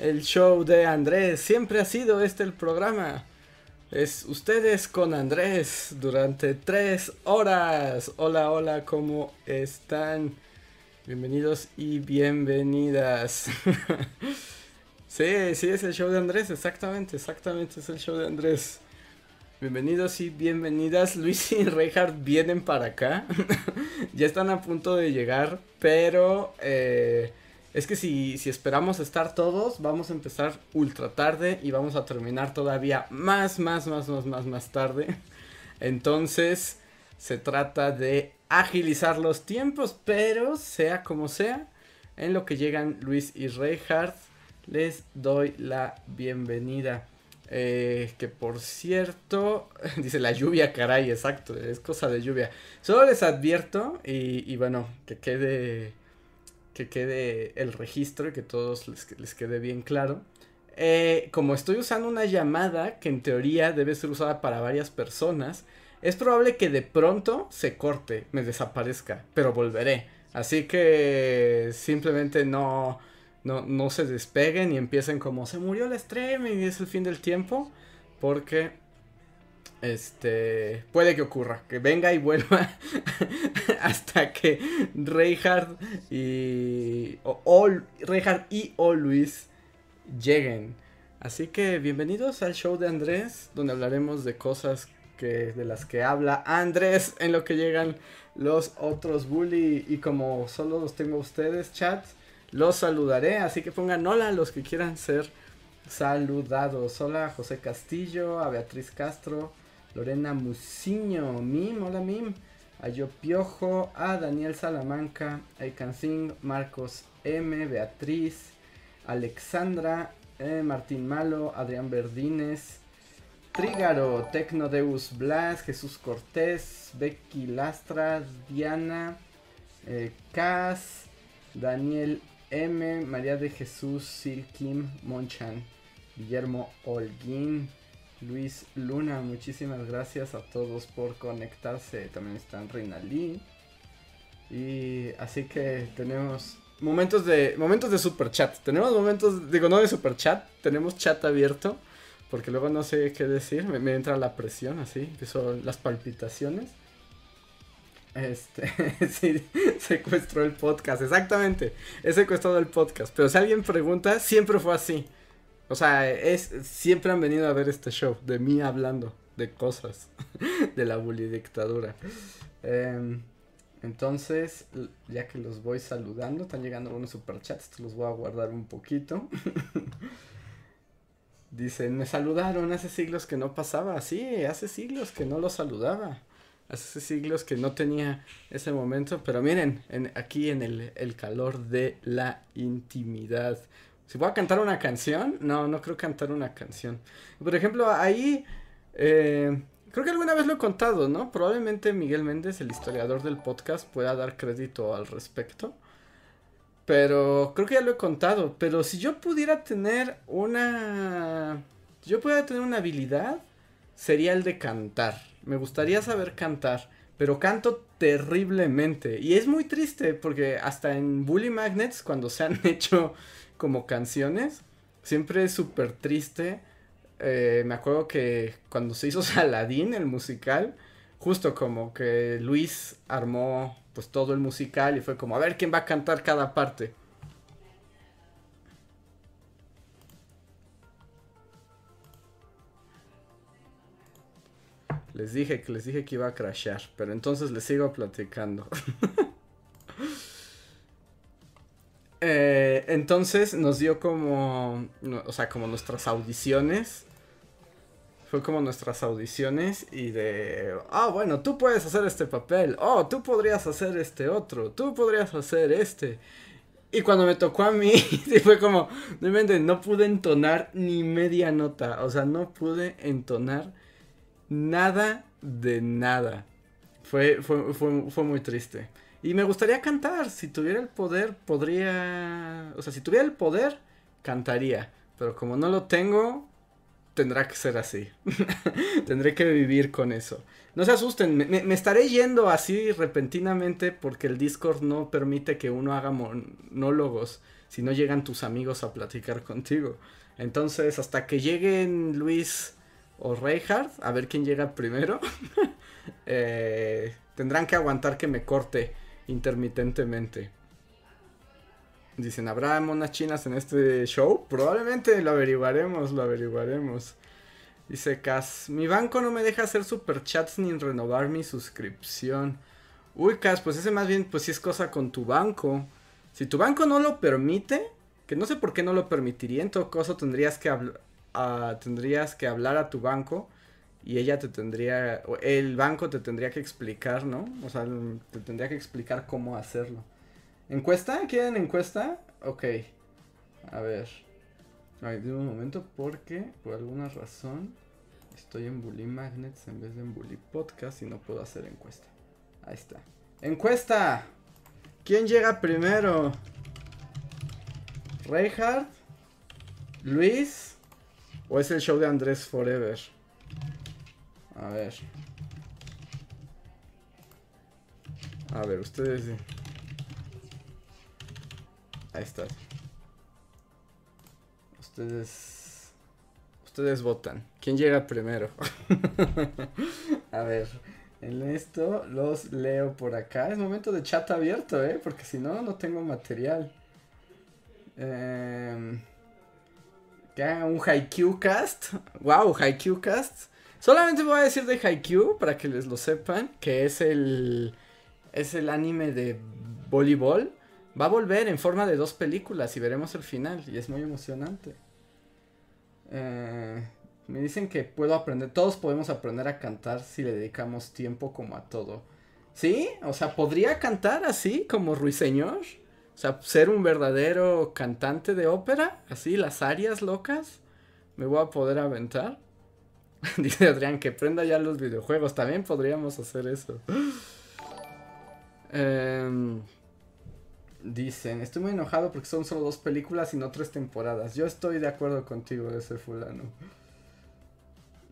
el show de Andrés. Siempre ha sido este el programa. Es ustedes con Andrés durante tres horas. Hola, hola, ¿cómo están? Bienvenidos y bienvenidas. sí, sí, es el show de Andrés, exactamente, exactamente es el show de Andrés. Bienvenidos y bienvenidas. Luis y Reinhardt vienen para acá. ya están a punto de llegar, pero eh, es que si, esperamos estar todos, vamos a empezar ultra tarde y vamos a terminar todavía más, más, más, más, más, más tarde. Entonces, se trata de agilizar los tiempos, pero sea como sea, en lo que llegan Luis y Reinhardt, les doy la bienvenida. Eh, que por cierto, dice la lluvia, caray, exacto, es cosa de lluvia. Solo les advierto y bueno, que quede, que quede el registro y que todos les, quede bien claro. Eh, como estoy usando una llamada que en teoría debe ser usada para varias personas, es probable que de pronto se corte, me desaparezca, pero volveré. Así que simplemente no, no, no se despeguen y empiecen como se murió el stream y es el fin del tiempo. Porque este puede que ocurra, que venga y vuelva hasta que Reinhardt y o, y o Luis lleguen. Así que bienvenidos al show de Andrés, donde hablaremos de cosas que de las que habla Andrés en lo que llegan los otros bully y como solo los tengo a ustedes, chat, los saludaré, así que pongan hola a los que quieran ser saludados. Hola José Castillo, a Beatriz Castro, Lorena Musiño, Mim, hola Mim, a Piojo, a Daniel Salamanca, a Icancing, Marcos M, Beatriz, Alexandra, eh, Martín Malo, Adrián Verdines, Trígaro, Tecnodeus Blas, Jesús Cortés, Becky Lastra, Diana, eh, Cas, Daniel M, María de Jesús, Sir Kim Monchan, Guillermo Holguín, Luis Luna, muchísimas gracias a todos por conectarse. También están Reina Lee. Y así que tenemos momentos de momentos de super chat. Tenemos momentos, digo, no de super chat, tenemos chat abierto. Porque luego no sé qué decir, me, me entra la presión así, empiezo las palpitaciones. Este, sí, secuestró el podcast, exactamente. He secuestrado el podcast. Pero si alguien pregunta, siempre fue así. O sea, es, siempre han venido a ver este show de mí hablando de cosas de la bully dictadura. Em, entonces, ya que los voy saludando, están llegando algunos superchats, los voy a guardar un poquito. Dicen, me saludaron, hace siglos que no pasaba, sí, hace siglos que no los saludaba hace siglos que no tenía ese momento, pero miren, en, aquí en el, el, calor de la intimidad. Si voy a cantar una canción, no, no creo cantar una canción. Por ejemplo, ahí, eh, creo que alguna vez lo he contado, ¿no? Probablemente Miguel Méndez, el historiador del podcast, pueda dar crédito al respecto. Pero creo que ya lo he contado. Pero si yo pudiera tener una... Si yo pudiera tener una habilidad, sería el de cantar me gustaría saber cantar, pero canto terriblemente. Y es muy triste porque hasta en Bully Magnets, cuando se han hecho como canciones, siempre es súper triste. Eh, me acuerdo que cuando se hizo Saladín, el musical, justo como que Luis armó pues todo el musical y fue como a ver quién va a cantar cada parte. Les dije que les dije que iba a crashear, pero entonces les sigo platicando. eh, entonces nos dio como, o sea, como nuestras audiciones. Fue como nuestras audiciones y de, ah, oh, bueno, tú puedes hacer este papel, oh, tú podrías hacer este otro, tú podrías hacer este. Y cuando me tocó a mí, fue como, no pude entonar ni media nota. O sea, no pude entonar nada de nada. Fue, fue, fue, fue muy triste. Y me gustaría cantar. Si tuviera el poder, podría. O sea, si tuviera el poder, cantaría. Pero como no lo tengo, tendrá que ser así. Tendré que vivir con eso. No se asusten, me, estaré yendo así repentinamente porque el Discord no permite que uno haga monólogos si no llegan tus amigos a platicar contigo. Entonces, hasta que lleguen Luis o Reinhardt, a ver quién llega primero, eh, tendrán que aguantar que me corte intermitentemente. Dicen, ¿habrá monas chinas en este show? Probablemente lo averiguaremos, lo averiguaremos. Dice Cas, mi banco no me deja hacer superchats ni renovar mi suscripción. Uy, Cas, pues ese más bien, pues sí es cosa con tu banco. Si tu banco no lo permite, que no sé por qué no lo permitiría, en todo caso tendrías que, tendrías que hablar a tu banco y ella te tendría, el banco te tendría que explicar, ¿no? O sea, te tendría que explicar cómo hacerlo. ¿Encuesta? ¿Quieren encuesta? Ok. A ver. Ay, de un momento porque por alguna razón estoy en Bully Magnets en vez de en Bully Podcast y no puedo hacer encuesta. Ahí está. ¡Encuesta! ¿Quién llega primero? ¿Reinhardt? ¿Luis? ¿O es el show de Andrés Forever? A ver. A ver, ustedes... Ahí está. Ustedes. Ustedes votan. ¿Quién llega primero? A ver. En esto los leo por acá. Es momento de chat abierto, ¿eh? Porque si no, no tengo material. Eh, que haga un Haikyuu cast. Wow, Haikyuu cast. Solamente voy a decir de Haikyuu para que les lo sepan. Que es el. Es el anime de voleibol Va a volver en forma de dos películas y veremos el final. Y es muy emocionante. Eh, me dicen que puedo aprender. Todos podemos aprender a cantar si le dedicamos tiempo como a todo. ¿Sí? O sea, podría cantar así como Ruiseñor. O sea, ser un verdadero cantante de ópera. Así, las arias locas. Me voy a poder aventar. Dice Adrián que prenda ya los videojuegos. También podríamos hacer eso. Eh, Dicen, estoy muy enojado porque son solo dos películas y no tres temporadas. Yo estoy de acuerdo contigo ese fulano.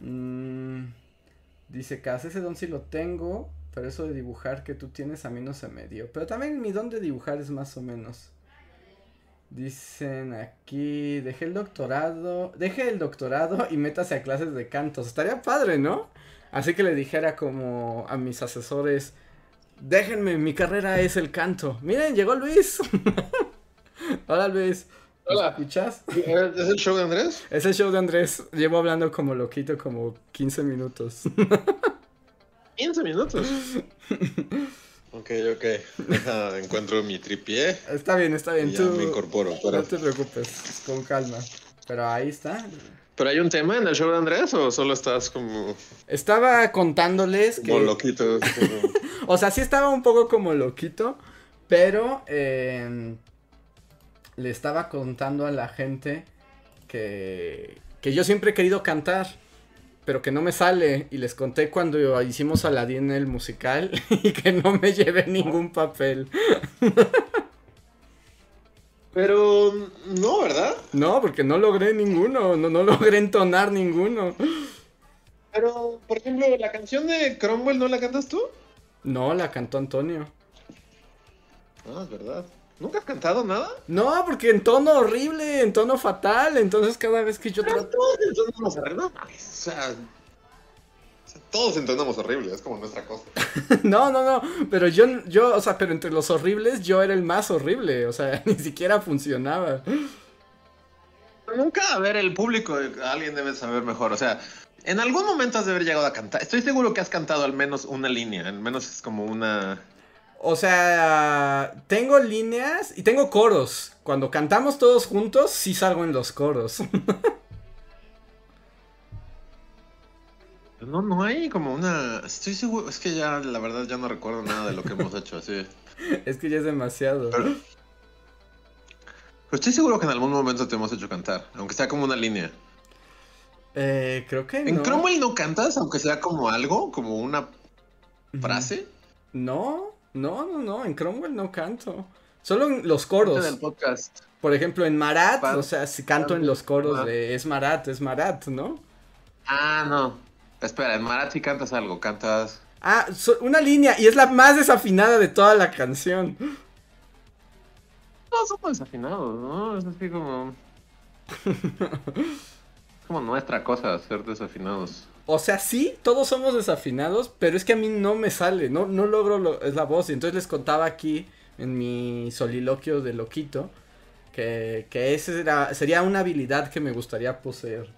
Mm, dice, Cas, ese don sí lo tengo, pero eso de dibujar que tú tienes a mí no se me dio. Pero también mi don de dibujar es más o menos. Dicen aquí, dejé el doctorado, deje el doctorado y métase a clases de cantos. Estaría padre, ¿no? Así que le dijera como a mis asesores, Déjenme, mi carrera es el canto. Miren, llegó Luis. Hola Luis. Hola. ¿Escuchas? ¿Es el show de Andrés? Es el show de Andrés. Llevo hablando como loquito como 15 minutos. 15 minutos. ok, ok. Deja, encuentro mi tripié. Está bien, está bien. Tú me incorporo. No te preocupes, con calma. Pero ahí está. ¿Pero hay un tema en el show de Andrés o solo estás como... Estaba contándoles que... Como loquito. o sea, sí estaba un poco como loquito, pero em, le estaba contando a la gente que, que yo siempre he querido cantar, pero que no me sale. Y les conté cuando hicimos Aladdin el musical y que no me llevé ningún papel. Pero no, ¿verdad? No, porque no logré ninguno, no, no logré entonar ninguno. Pero, por ejemplo, la canción de Cromwell, ¿no la cantas tú? No, la cantó Antonio. Ah, es verdad. ¿Nunca has cantado nada? No, porque en tono horrible, en tono fatal, entonces cada vez que yo trato... Todos entonamos horrible, o sea, todos entendemos horrible, es como nuestra cosa. no, no, no, pero yo, yo, o sea, pero entre los horribles yo era el más horrible, o sea, ni siquiera funcionaba. Nunca, a ver, el público, alguien debe saber mejor, o sea, en algún momento has de haber llegado a cantar. Estoy seguro que has cantado al menos una línea, al menos es como una... O sea, tengo líneas y tengo coros. Cuando cantamos todos juntos, sí salgo en los coros. no, no hay como una... Estoy seguro, es que ya la verdad ya no recuerdo nada de lo que hemos hecho, así. Es que ya es demasiado. Pero estoy seguro que en algún momento te hemos hecho cantar, aunque sea como una línea. Eh, creo que ¿En no. Cromwell no cantas, aunque sea como algo, como una frase? No, no, no, no, en Cromwell no canto. Solo en los En el coros. podcast. Por ejemplo, en Marat, o sea, si canto en los coros de es Marat, es Marat, ¿no? Ah, no. Espera, en Marathi cantas algo, cantas. Ah, so- una línea, y es la más desafinada de toda la canción. No, somos desafinados, ¿no? Es así como. como nuestra cosa, ser desafinados. O sea, sí, todos somos desafinados, pero es que a mí no me sale, no, no logro lo- es la voz. Y entonces les contaba aquí en mi soliloquio de loquito que, que ese era, sería una habilidad que me gustaría poseer.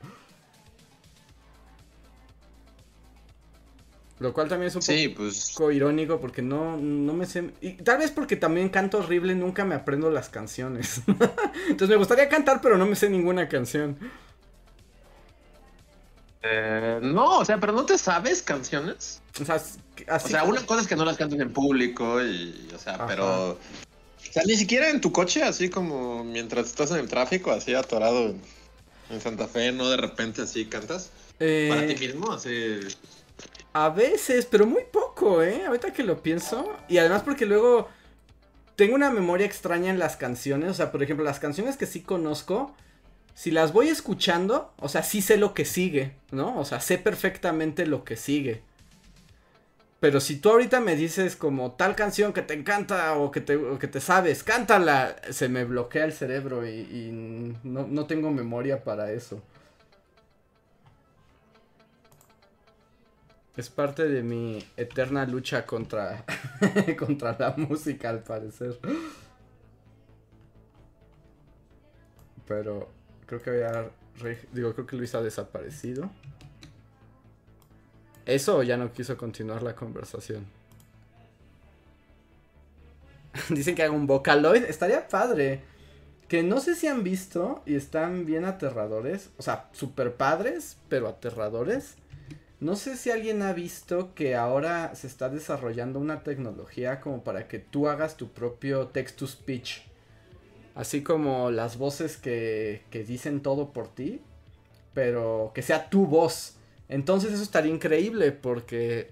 Lo cual también es un Sí, pues. poco irónico porque no, no me sé. Y tal vez porque también canto horrible, nunca me aprendo las canciones. entonces me gustaría cantar, pero no me sé ninguna canción. Eh, no, o sea, pero no te sabes canciones. O sea, O una cosa es que no las cantes en público y, o sea, Ajá. pero... O sea, ni siquiera en tu coche, así como mientras estás en el tráfico, así atorado en, en Santa Fe, no de repente así cantas. eh, Para ti mismo, así... A veces, pero muy poco, ¿eh? Ahorita que lo pienso. Y además porque luego tengo una memoria extraña en las canciones. O sea, por ejemplo, las canciones que sí conozco, si las voy escuchando, o sea, sí sé lo que sigue, ¿no? O sea, sé perfectamente lo que sigue. Pero si tú ahorita me dices como tal canción que te encanta o que te, que te sabes, cántala, se me bloquea el cerebro y, y no, no tengo memoria para eso. Es parte de mi eterna lucha contra, contra la música, al parecer. Pero creo que había... Digo, creo que Luis ha desaparecido. ¿Eso ya no quiso continuar la conversación? Dicen que haga un Vocaloid. Estaría padre. Que no sé si han visto y están bien aterradores. O sea, super padres, pero aterradores. No sé si alguien ha visto que ahora se está desarrollando una tecnología como para que tú hagas tu propio text to speech. Así como las voces que, que dicen todo por ti, pero que sea tu voz. Entonces eso estaría increíble porque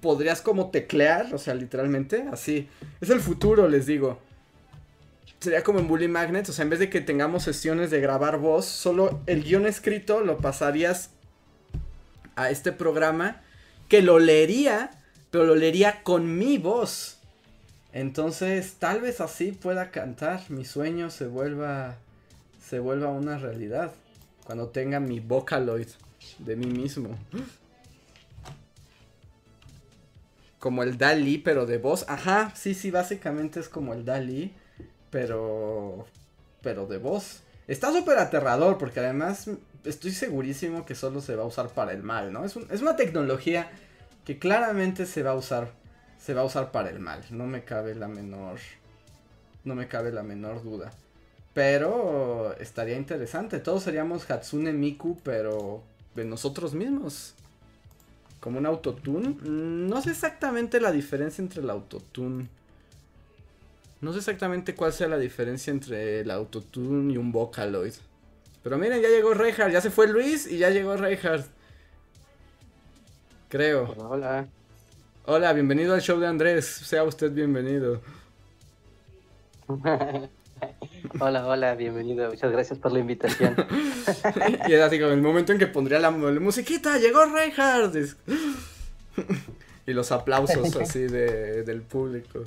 podrías como teclear, o sea, literalmente, así. Es el futuro, les digo. Sería como en Bully Magnets, o sea, en vez de que tengamos sesiones de grabar voz, solo el guion escrito lo pasarías a este programa que lo leería, pero lo leería con mi voz. Entonces, tal vez así pueda cantar, mi sueño se vuelva se vuelva una realidad cuando tenga mi Vocaloid de mí mismo. Como el Dali, pero de voz. Ajá, sí, sí, básicamente es como el Dali, pero pero de voz. Está súper aterrador porque además estoy segurísimo que solo se va a usar para el mal, ¿no? Es una tecnología que claramente se va a usar se va a usar para el mal, no me cabe la menor no me cabe la menor duda. Pero estaría interesante, todos seríamos Hatsune Miku, pero de nosotros mismos. Como un autotune. Mm, No sé exactamente la diferencia entre el autotune. No sé exactamente cuál sea la diferencia entre el autotune y un Vocaloid. Pero miren, ya llegó Reinhardt, ya se fue Luis y ya llegó Reinhardt. Creo. Hola, hola. Bienvenido al show de Andrés. Sea usted bienvenido. hola, hola, bienvenido. Muchas gracias por la invitación. y era así como el momento en que pondría la, la musiquita, llegó Reinhardt. Y los aplausos así de, del público.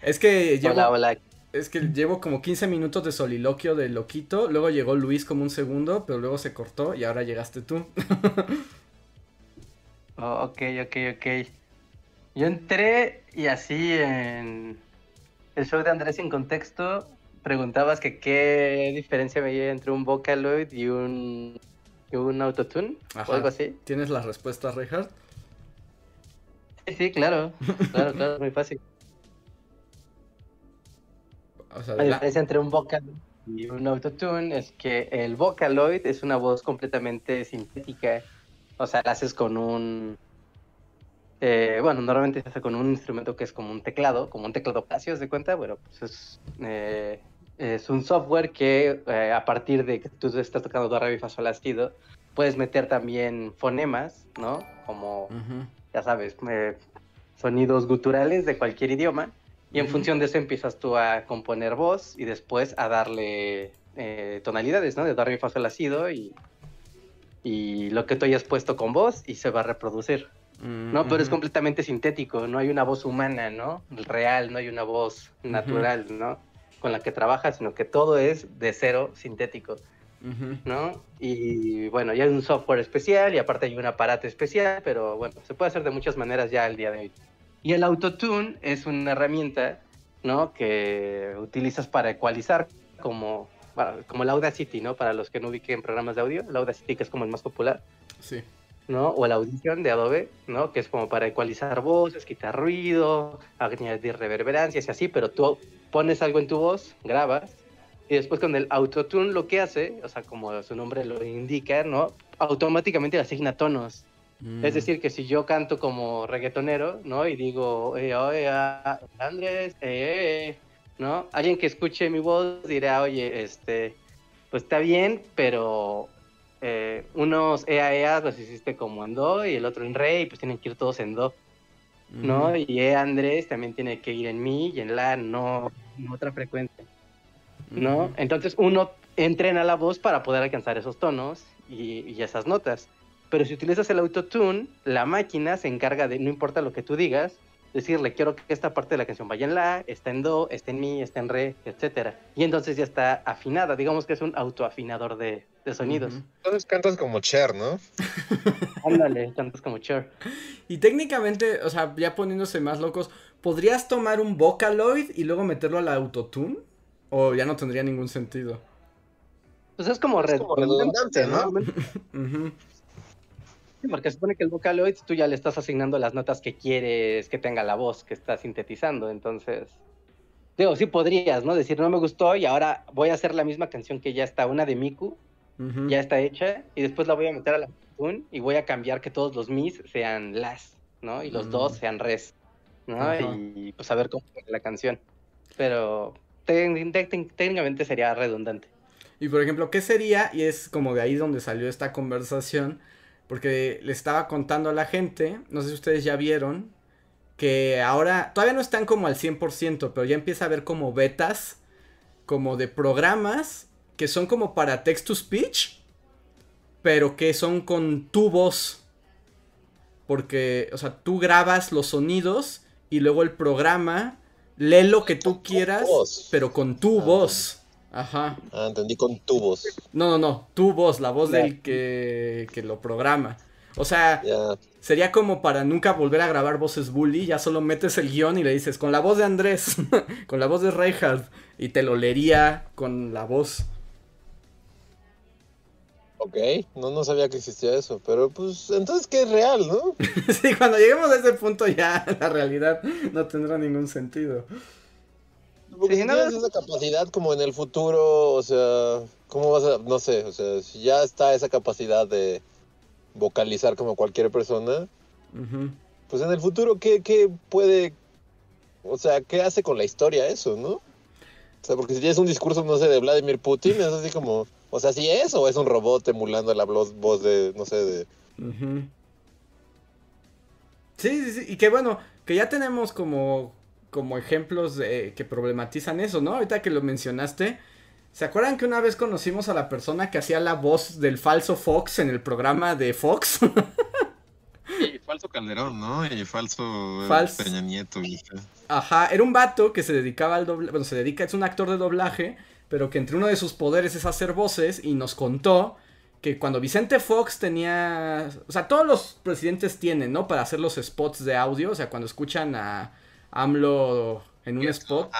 es que llevo, Hola, hola. Es que llevo como 15 minutos de soliloquio de loquito, luego llegó Luis como un segundo, pero luego se cortó y ahora llegaste tú. Oh, ok, ok, ok. Yo entré y así en el show de Andrés sin contexto preguntabas que qué diferencia veía entre un Vocaloid y un, y un Autotune Ajá. o algo así. ¿Tienes la respuesta, Reinhardt? Sí, sí, claro. Claro, claro, muy fácil. O sea, La la- diferencia entre un Vocaloid y un Autotune es que el Vocaloid es una voz completamente sintética. O sea, la haces con un eh, bueno, normalmente se hace con un instrumento que es como un teclado, como un teclado Casio, ¿se cuenta? Bueno, pues es, eh, es un software que eh, a partir de que tú estás tocando do, re, mi, fa, sol, puedes meter también fonemas, ¿no? Como, ya sabes, eh, sonidos guturales de cualquier idioma. Y en función de eso empiezas tú a componer voz y después a darle eh, tonalidades, ¿no? De do, re, mi, fa, sol, la, si, do y, y lo que tú hayas puesto con voz y se va a reproducir. No, pero es completamente sintético, no hay una voz humana, ¿no? Real, no hay una voz natural, ¿no? Con la que trabajas, sino que todo es de cero sintético. ¿no? Y bueno, ya hay un software especial y aparte hay un aparato especial, pero bueno, se puede hacer de muchas maneras ya al día de hoy. Y el autotune es una herramienta, ¿no? Que utilizas para ecualizar como, bueno, como el Audacity, ¿no? Para los que no ubiquen programas de audio, el Audacity que es como el más popular. Sí. ¿no? O la audición de Adobe, ¿no? Que es como para ecualizar voces, quitar ruido, añadir reverberancias y así, pero tú pones algo en tu voz, grabas, y después con el autotune lo que hace, o sea, como su nombre lo indica, ¿no? Automáticamente le asigna tonos. Mm. Es decir, que si yo canto como reggaetonero, ¿no? Y digo, eh, oye, ah, Andrés, eh, eh, eh", ¿no? Alguien que escuche mi voz dirá, oye, este, pues está bien, pero eh, unos EAEA los hiciste como en Do y el otro en Re, y pues tienen que ir todos en Do, ¿no? Y E Andrés también tiene que ir en Mi y en La, no en otra frecuencia, ¿no? Entonces uno entrena la voz para poder alcanzar esos tonos y, y esas notas. Pero si utilizas el autotune, la máquina se encarga de, no importa lo que tú digas, decirle, quiero que esta parte de la canción vaya en la, está en do, está en mi, está en re, etcétera. Y entonces ya está afinada, digamos que es un autoafinador de, de sonidos. Entonces cantas como Cher, ¿no? Ándale, tantos como Cher. Y técnicamente, o sea, ya poniéndose más locos, ¿podrías tomar un Vocaloid y luego meterlo al autotune? ¿O ya no tendría ningún sentido? Pues es como, Es como redundante, ¿no? Sí, Porque se supone que el Vocaloid tú ya le estás asignando las notas que quieres que tenga la voz que está sintetizando. Entonces, digo, sí podrías, ¿no? Decir, no me gustó y ahora voy a hacer la misma canción que ya está, una de Miku, Ujú. ya está hecha, y después la voy a meter a la autotune y voy a cambiar que todos los mis sean las, ¿no? Y los Mm. dos sean res, ¿no? Ajá. Y pues a ver cómo la canción. Pero técnicamente sería redundante. Y por ejemplo, ¿qué sería? Y es como de ahí donde salió esta conversación. Porque le estaba contando a la gente, no sé si ustedes ya vieron, que ahora todavía no están como al 100%, pero ya empieza a haber como betas, como de programas que son como para text to speech, pero que son con tu voz. Porque, o sea, tú grabas los sonidos y luego el programa lee lo que tú quieras, pero con tu Ah, voz. Ajá. Ah, entendí con tubos. No, no, no, tu voz, la voz del que, que lo programa. O sea, sería como para nunca volver a grabar voces bully, ya solo metes el guion y le dices con la voz de Andrés, con la voz de Reinhardt, y te lo leería con la voz. Ok, no, no sabía que existía eso, pero pues entonces que es real, ¿no? sí, cuando lleguemos a ese punto ya la realidad no tendrá ningún sentido. Porque Sí, si tienes es- esa capacidad como en el futuro, o sea, ¿cómo vas a, no sé, o sea, si ya está esa capacidad de vocalizar como cualquier persona, pues en el futuro, ¿qué, qué puede, o sea, qué hace con la historia eso, ¿no? O sea, porque si tienes un discurso, no sé, de Vladimir Putin, es así como, o sea, ¿sí es o es un robot emulando la voz, voz de, no sé, de... Sí, sí, sí, y que bueno, que ya tenemos como, como ejemplos de, que problematizan eso, ¿no? Ahorita que lo mencionaste, ¿se acuerdan que una vez conocimos a la persona que hacía la voz del falso Fox en el programa de Fox? Y falso Calderón, ¿no? Y falso Falso. Peña Nieto. Ajá, era un vato que se dedicaba al doblaje, bueno, se dedica, es un actor de doblaje, pero que entre uno de sus poderes es hacer voces y nos contó que cuando Vicente Fox tenía, o sea, todos los presidentes tienen, ¿no? Para hacer los spots de audio, o sea, cuando escuchan a AMLO en un spot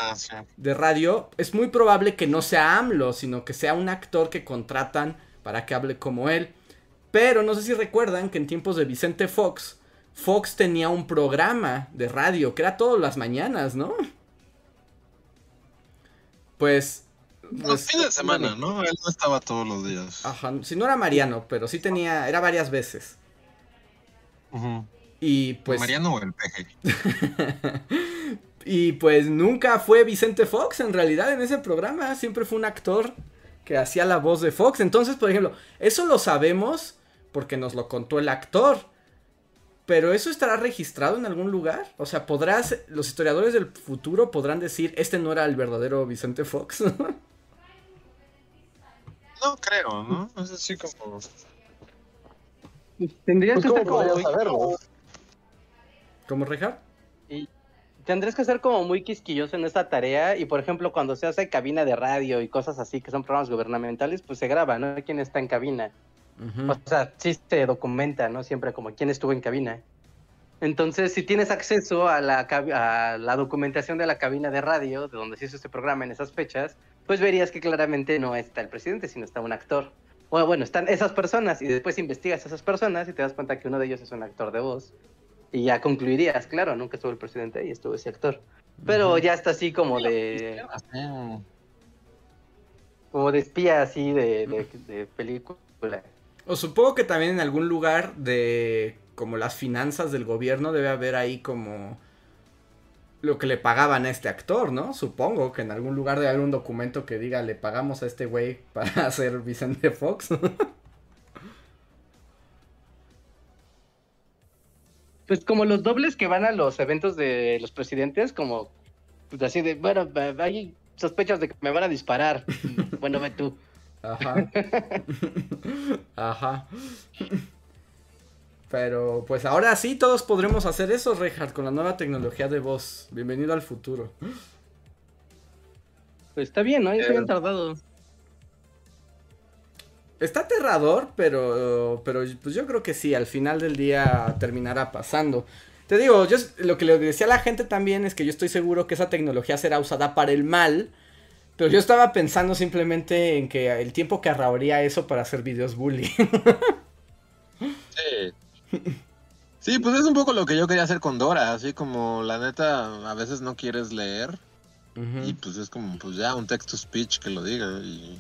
de radio, es muy probable que no sea AMLO, sino que sea un actor que contratan para que hable como él. Pero no sé si recuerdan que en tiempos de Vicente Fox, Fox tenía un programa de radio que era todas las mañanas, ¿no? Pues... Los pues, fines de semana, ¿no? Él no estaba todos los días. Ajá, si no era Mariano, pero sí tenía, era varias veces. Ujú. Y pues. Mariano o el peje. y pues nunca fue Vicente Fox en realidad en ese programa. Siempre fue un actor que hacía la voz de Fox. Entonces, por ejemplo, eso lo sabemos porque nos lo contó el actor. Pero eso estará registrado en algún lugar. O sea, podrás. Los historiadores del futuro podrán decir, este no era el verdadero Vicente Fox. no creo, ¿no? Es así como. Tendrías Pues, que ¿cómo estar como saberlo? ¿Cómo, Reja? y tendrías que ser como muy quisquilloso en esta tarea y por ejemplo cuando se hace cabina de radio y cosas así que son programas gubernamentales pues se graba, ¿no? ¿Quién está en cabina? O sea, sí se documenta, ¿no? Siempre como quién estuvo en cabina. Entonces, si tienes acceso a la, cab- a la documentación de la cabina de radio, de donde se hizo este programa en esas fechas, pues verías que claramente no está el presidente, sino está un actor. Bueno, bueno, están esas personas y después investigas a esas personas y te das cuenta que uno de ellos es un actor de voz. Y ya concluirías, claro, nunca estuvo el presidente ahí, estuvo ese actor. Pero ya está así como de, como de espía, así de, de, de película. O supongo que también en algún lugar de como las finanzas del gobierno debe haber ahí como lo que le pagaban a este actor, ¿no? Supongo que en algún lugar debe haber un documento que diga le pagamos a este güey para hacer Vicente Fox. Pues como los dobles que van a los eventos de los presidentes, como pues así de, bueno, hay sospechas de que me van a disparar. bueno, ve tú. Ajá. Ajá. Pero pues ahora sí todos podremos hacer eso, Reinhardt, con la nueva tecnología de voz. Bienvenido al futuro. Pues está bien, ¿no? Ya se habían tardado. Está aterrador, pero, pero pues yo creo que sí, al final del día terminará pasando. Te digo, yo lo que le decía a la gente también es que yo estoy seguro que esa tecnología será usada para el mal, pero yo estaba pensando simplemente en que el tiempo que ahorraría eso para hacer videos bullying. Sí. Sí, pues es un poco lo que yo quería hacer con Dora, así como la neta a veces no quieres leer y pues es como pues ya un text to speech que lo diga y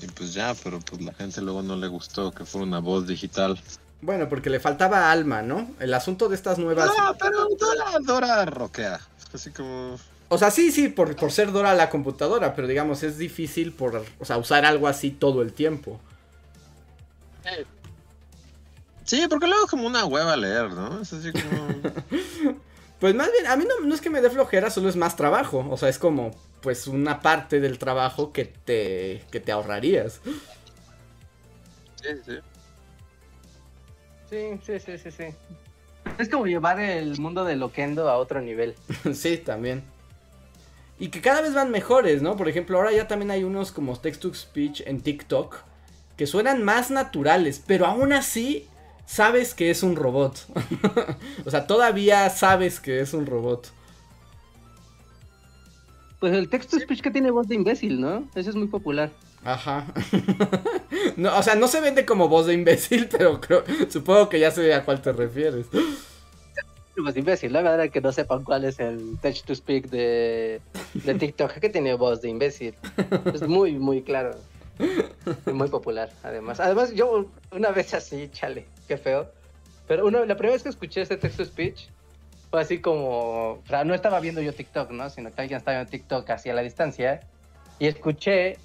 y pues ya, pero pues la gente luego no le gustó que fuera una voz digital. Bueno, porque le faltaba alma, ¿no? El asunto de estas nuevas... No, pero Dora, Dora roquea. Así como O sea, sí, sí, por, por ser Dora la computadora, pero digamos, es difícil por, o sea, usar algo así todo el tiempo. Sí, porque luego es como una hueva leer, ¿no? Es así como Pues más bien, a mí no, no es que me dé flojera, solo es más trabajo. O sea, es como, pues, una parte del trabajo que te, que te ahorrarías. Sí, sí. Sí, sí, sí, sí, sí. Es como llevar el mundo de Loquendo a otro nivel. sí, también. Y que cada vez van mejores, ¿no? Por ejemplo, ahora ya también hay unos como text to speech en TikTok que suenan más naturales, pero aún así sabes que es un robot. o sea, todavía sabes que es un robot. Pues el texto speech que tiene voz de imbécil, ¿no? Ese es muy popular. Ajá. no, o sea, no se vende como voz de imbécil, pero creo, supongo que ya sé a cuál te refieres. De imbécil, la verdad que no sepan cuál es el text to speak de, de TikTok que tiene voz de imbécil. Es muy, muy claro. Muy popular, además. Además, yo una vez así, chale, qué feo. Pero una, la primera vez que escuché ese text to speech fue así como. O sea, no estaba viendo yo TikTok, ¿no? Sino que alguien estaba en TikTok así a la distancia. Y escuché.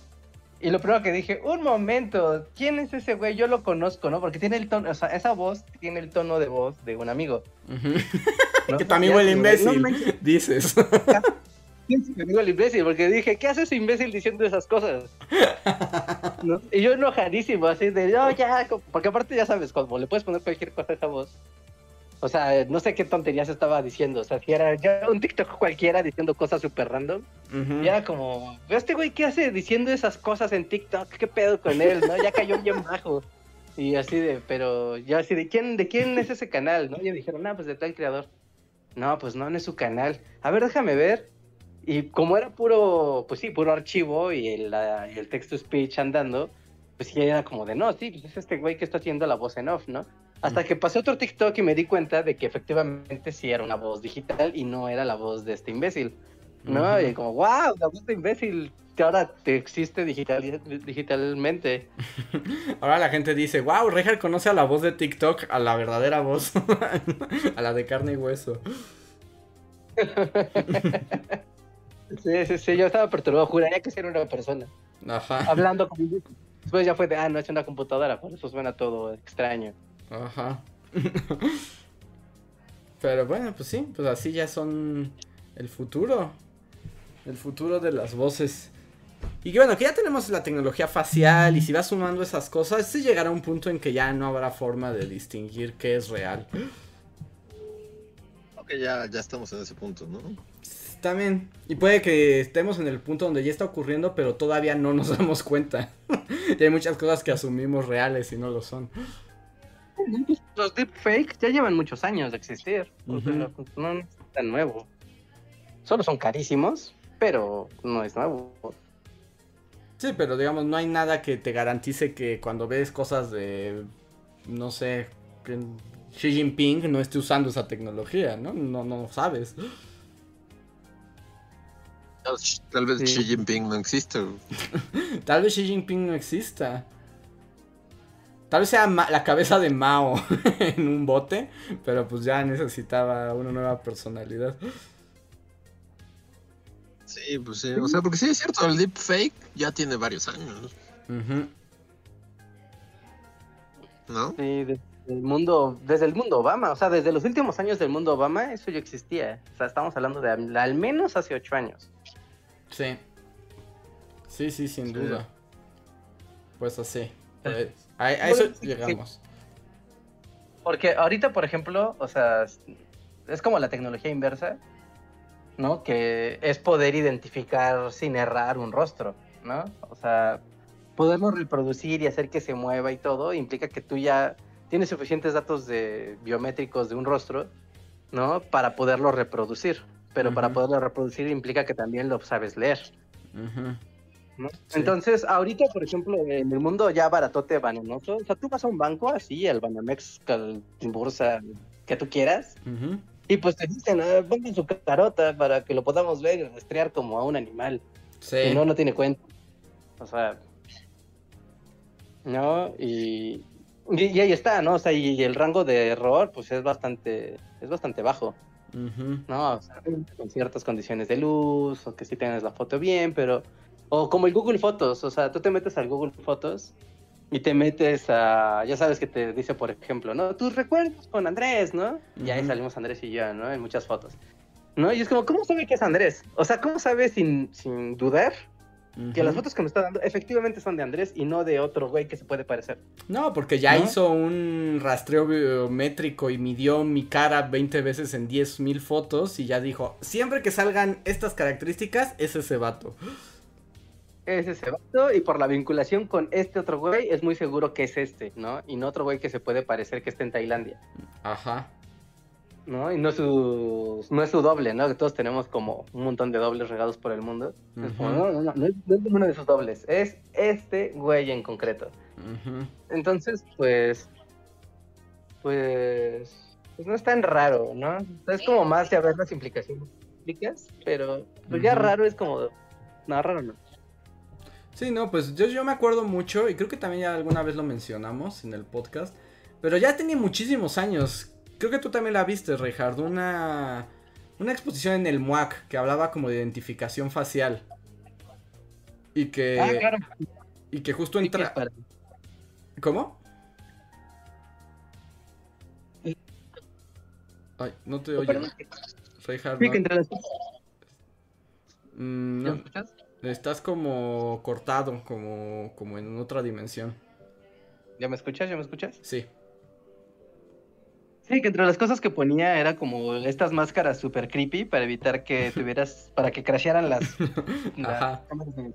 Y lo primero que dije, un momento, ¿quién es ese güey? Yo lo conozco, ¿no? Porque tiene el tono, o sea, esa voz tiene el tono de voz de un amigo. Ujú. ¿no? que huele digo, no imbécil, manches, dices. ¿Quién es ese amigo el imbécil? Porque dije, ¿qué hace ese imbécil diciendo esas cosas? ¿No? Y yo enojadísimo, así de, no, ya, porque aparte ya sabes, como le puedes poner cualquier cosa a esa voz. O sea, no sé qué tonterías estaba diciendo. O sea, si era ya un TikTok cualquiera diciendo cosas súper random. Ujú. Y era como, "Ve este güey qué hace diciendo esas cosas en TikTok, qué pedo con él, ¿no? Ya cayó bien bajo. Y así de, pero yo así de, ¿quién, de quién es ese canal, no? Y dijeron, no, pues de tal creador. No, pues no, no es su canal. A ver, déjame ver. Y como era puro, pues sí, puro archivo y el, la- y el text to speech andando, pues sí era como de, no, sí, pues es este güey que está haciendo la voz en off, ¿no? Hasta que pasé otro TikTok y me di cuenta de que efectivamente sí era una voz digital y no era la voz de este imbécil. ¿no? Y como, wow, la voz de imbécil que ahora te existe digital, digitalmente. Ahora la gente dice, wow, Reinhardt conoce a la voz de TikTok, a la verdadera voz, a la de carne y hueso. Sí, sí, sí, yo estaba perturbado, juraría que era una persona. Ajá, Hablando con Después ya fue de, ah, no es una computadora, por eso suena todo extraño. ajá. Pero bueno, pues sí, pues así ya son el futuro. El futuro de las voces. Y que bueno, que ya tenemos la tecnología facial y si vas sumando esas cosas, sí llegará un punto en que ya no habrá forma de distinguir qué es real. Creo que ya, ya estamos en ese punto, ¿no? También. Y puede que estemos en el punto donde ya está ocurriendo, pero todavía no nos damos cuenta. y hay muchas cosas que asumimos reales y no lo son. Los deepfakes ya llevan muchos años de existir. O sea, Ujú. no es tan nuevo. Solo son carísimos, pero no es nuevo. Sí, pero digamos, no hay nada que te garantice que cuando ves cosas de, no sé, que Xi Jinping no esté usando esa tecnología, ¿no? No, no sabes. Tal vez Sí. Xi Jinping no existe. güey. Tal vez Xi Jinping no exista. Tal vez sea Ma- la cabeza de Mao en un bote, pero pues ya necesitaba una nueva personalidad. Sí, pues sí. O sea, porque sí es cierto, el deepfake ya tiene varios años. ¿no? Sí, desde el mundo, desde el mundo Obama, o sea, desde los últimos años del mundo Obama, eso ya existía. O sea, estamos hablando de al, al menos hace ocho años. Sí. Sí, sí, sin Sí. duda. Pues así. Pues, a, a eso llegamos. Porque ahorita, por ejemplo, o sea, es- es como la tecnología inversa, ¿no? Que es poder identificar sin errar un rostro, ¿no? O sea, poderlo reproducir y hacer que se mueva y todo implica que tú ya tienes suficientes datos de biométricos de un rostro, ¿no? Para poderlo reproducir. Pero para poderlo reproducir implica que también lo sabes leer. Ujú. ¿no? Sí. Entonces, ahorita, por ejemplo, en el mundo ya baratote bananoso, o sea, tú vas a un banco así, al Banamex, al Bursa, que tú quieras, y pues te dicen, ah, pongan su carota para que lo podamos ver y rastrear como a un animal. Sí. Y no, no tiene cuenta. O sea, ¿no? Y, y, y ahí está, ¿no? O sea, y el rango de error, pues es bastante, es bastante bajo. ¿No? O sea, con ciertas condiciones de luz, o que sí tienes la foto bien, pero... O como el Google Fotos, o sea, tú te metes al Google Fotos y te metes a... Ya sabes que te dice, por ejemplo, ¿no? Tus recuerdos con Andrés, ¿no? Y ahí salimos Andrés y yo, ¿no? En muchas fotos. ¿No? Y es como, ¿cómo sabe que es Andrés? O sea, ¿cómo sabe sin, sin dudar que las fotos que me está dando efectivamente son de Andrés y no de otro güey que se puede parecer? No, porque ya ¿No? hizo un rastreo biométrico y midió mi cara 20 veces en 10.000 fotos y ya dijo, siempre que salgan estas características, es ese vato. Es ese vato y por la vinculación con este otro güey es muy seguro que es este, ¿no? Y no otro güey que se puede parecer que esté en Tailandia. Ajá. ¿No? Y no es su, no es su doble, ¿no? Que todos tenemos como un montón de dobles regados por el mundo. Es como, Ujú. no, no, no, no es, no es ninguno de sus dobles, es este güey en concreto. Entonces, pues, pues, pues no es tan raro, ¿no? Es como más de ver las implicaciones públicas, pero pues ya raro es como, no, raro no. Sí, no, pues yo, yo me acuerdo mucho y creo que también ya alguna vez lo mencionamos en el podcast, pero ya tenía muchísimos años. Creo que tú también la viste, Reinhard, una, una exposición en el MUAC que hablaba como de identificación facial. Y que, ah, claro. y que justo entra... ¿Cómo? Ay, no te oye. perdón. Reinhard, Sí, no. las... Mm, ¿Ya no, me escuchas? estás como cortado, como, como en otra dimensión. ¿Ya me escuchas? ¿Ya me escuchas? Sí. Sí, que entre las cosas que ponía era como estas máscaras super creepy para evitar que tuvieras, para que crashearan las, las cámaras de.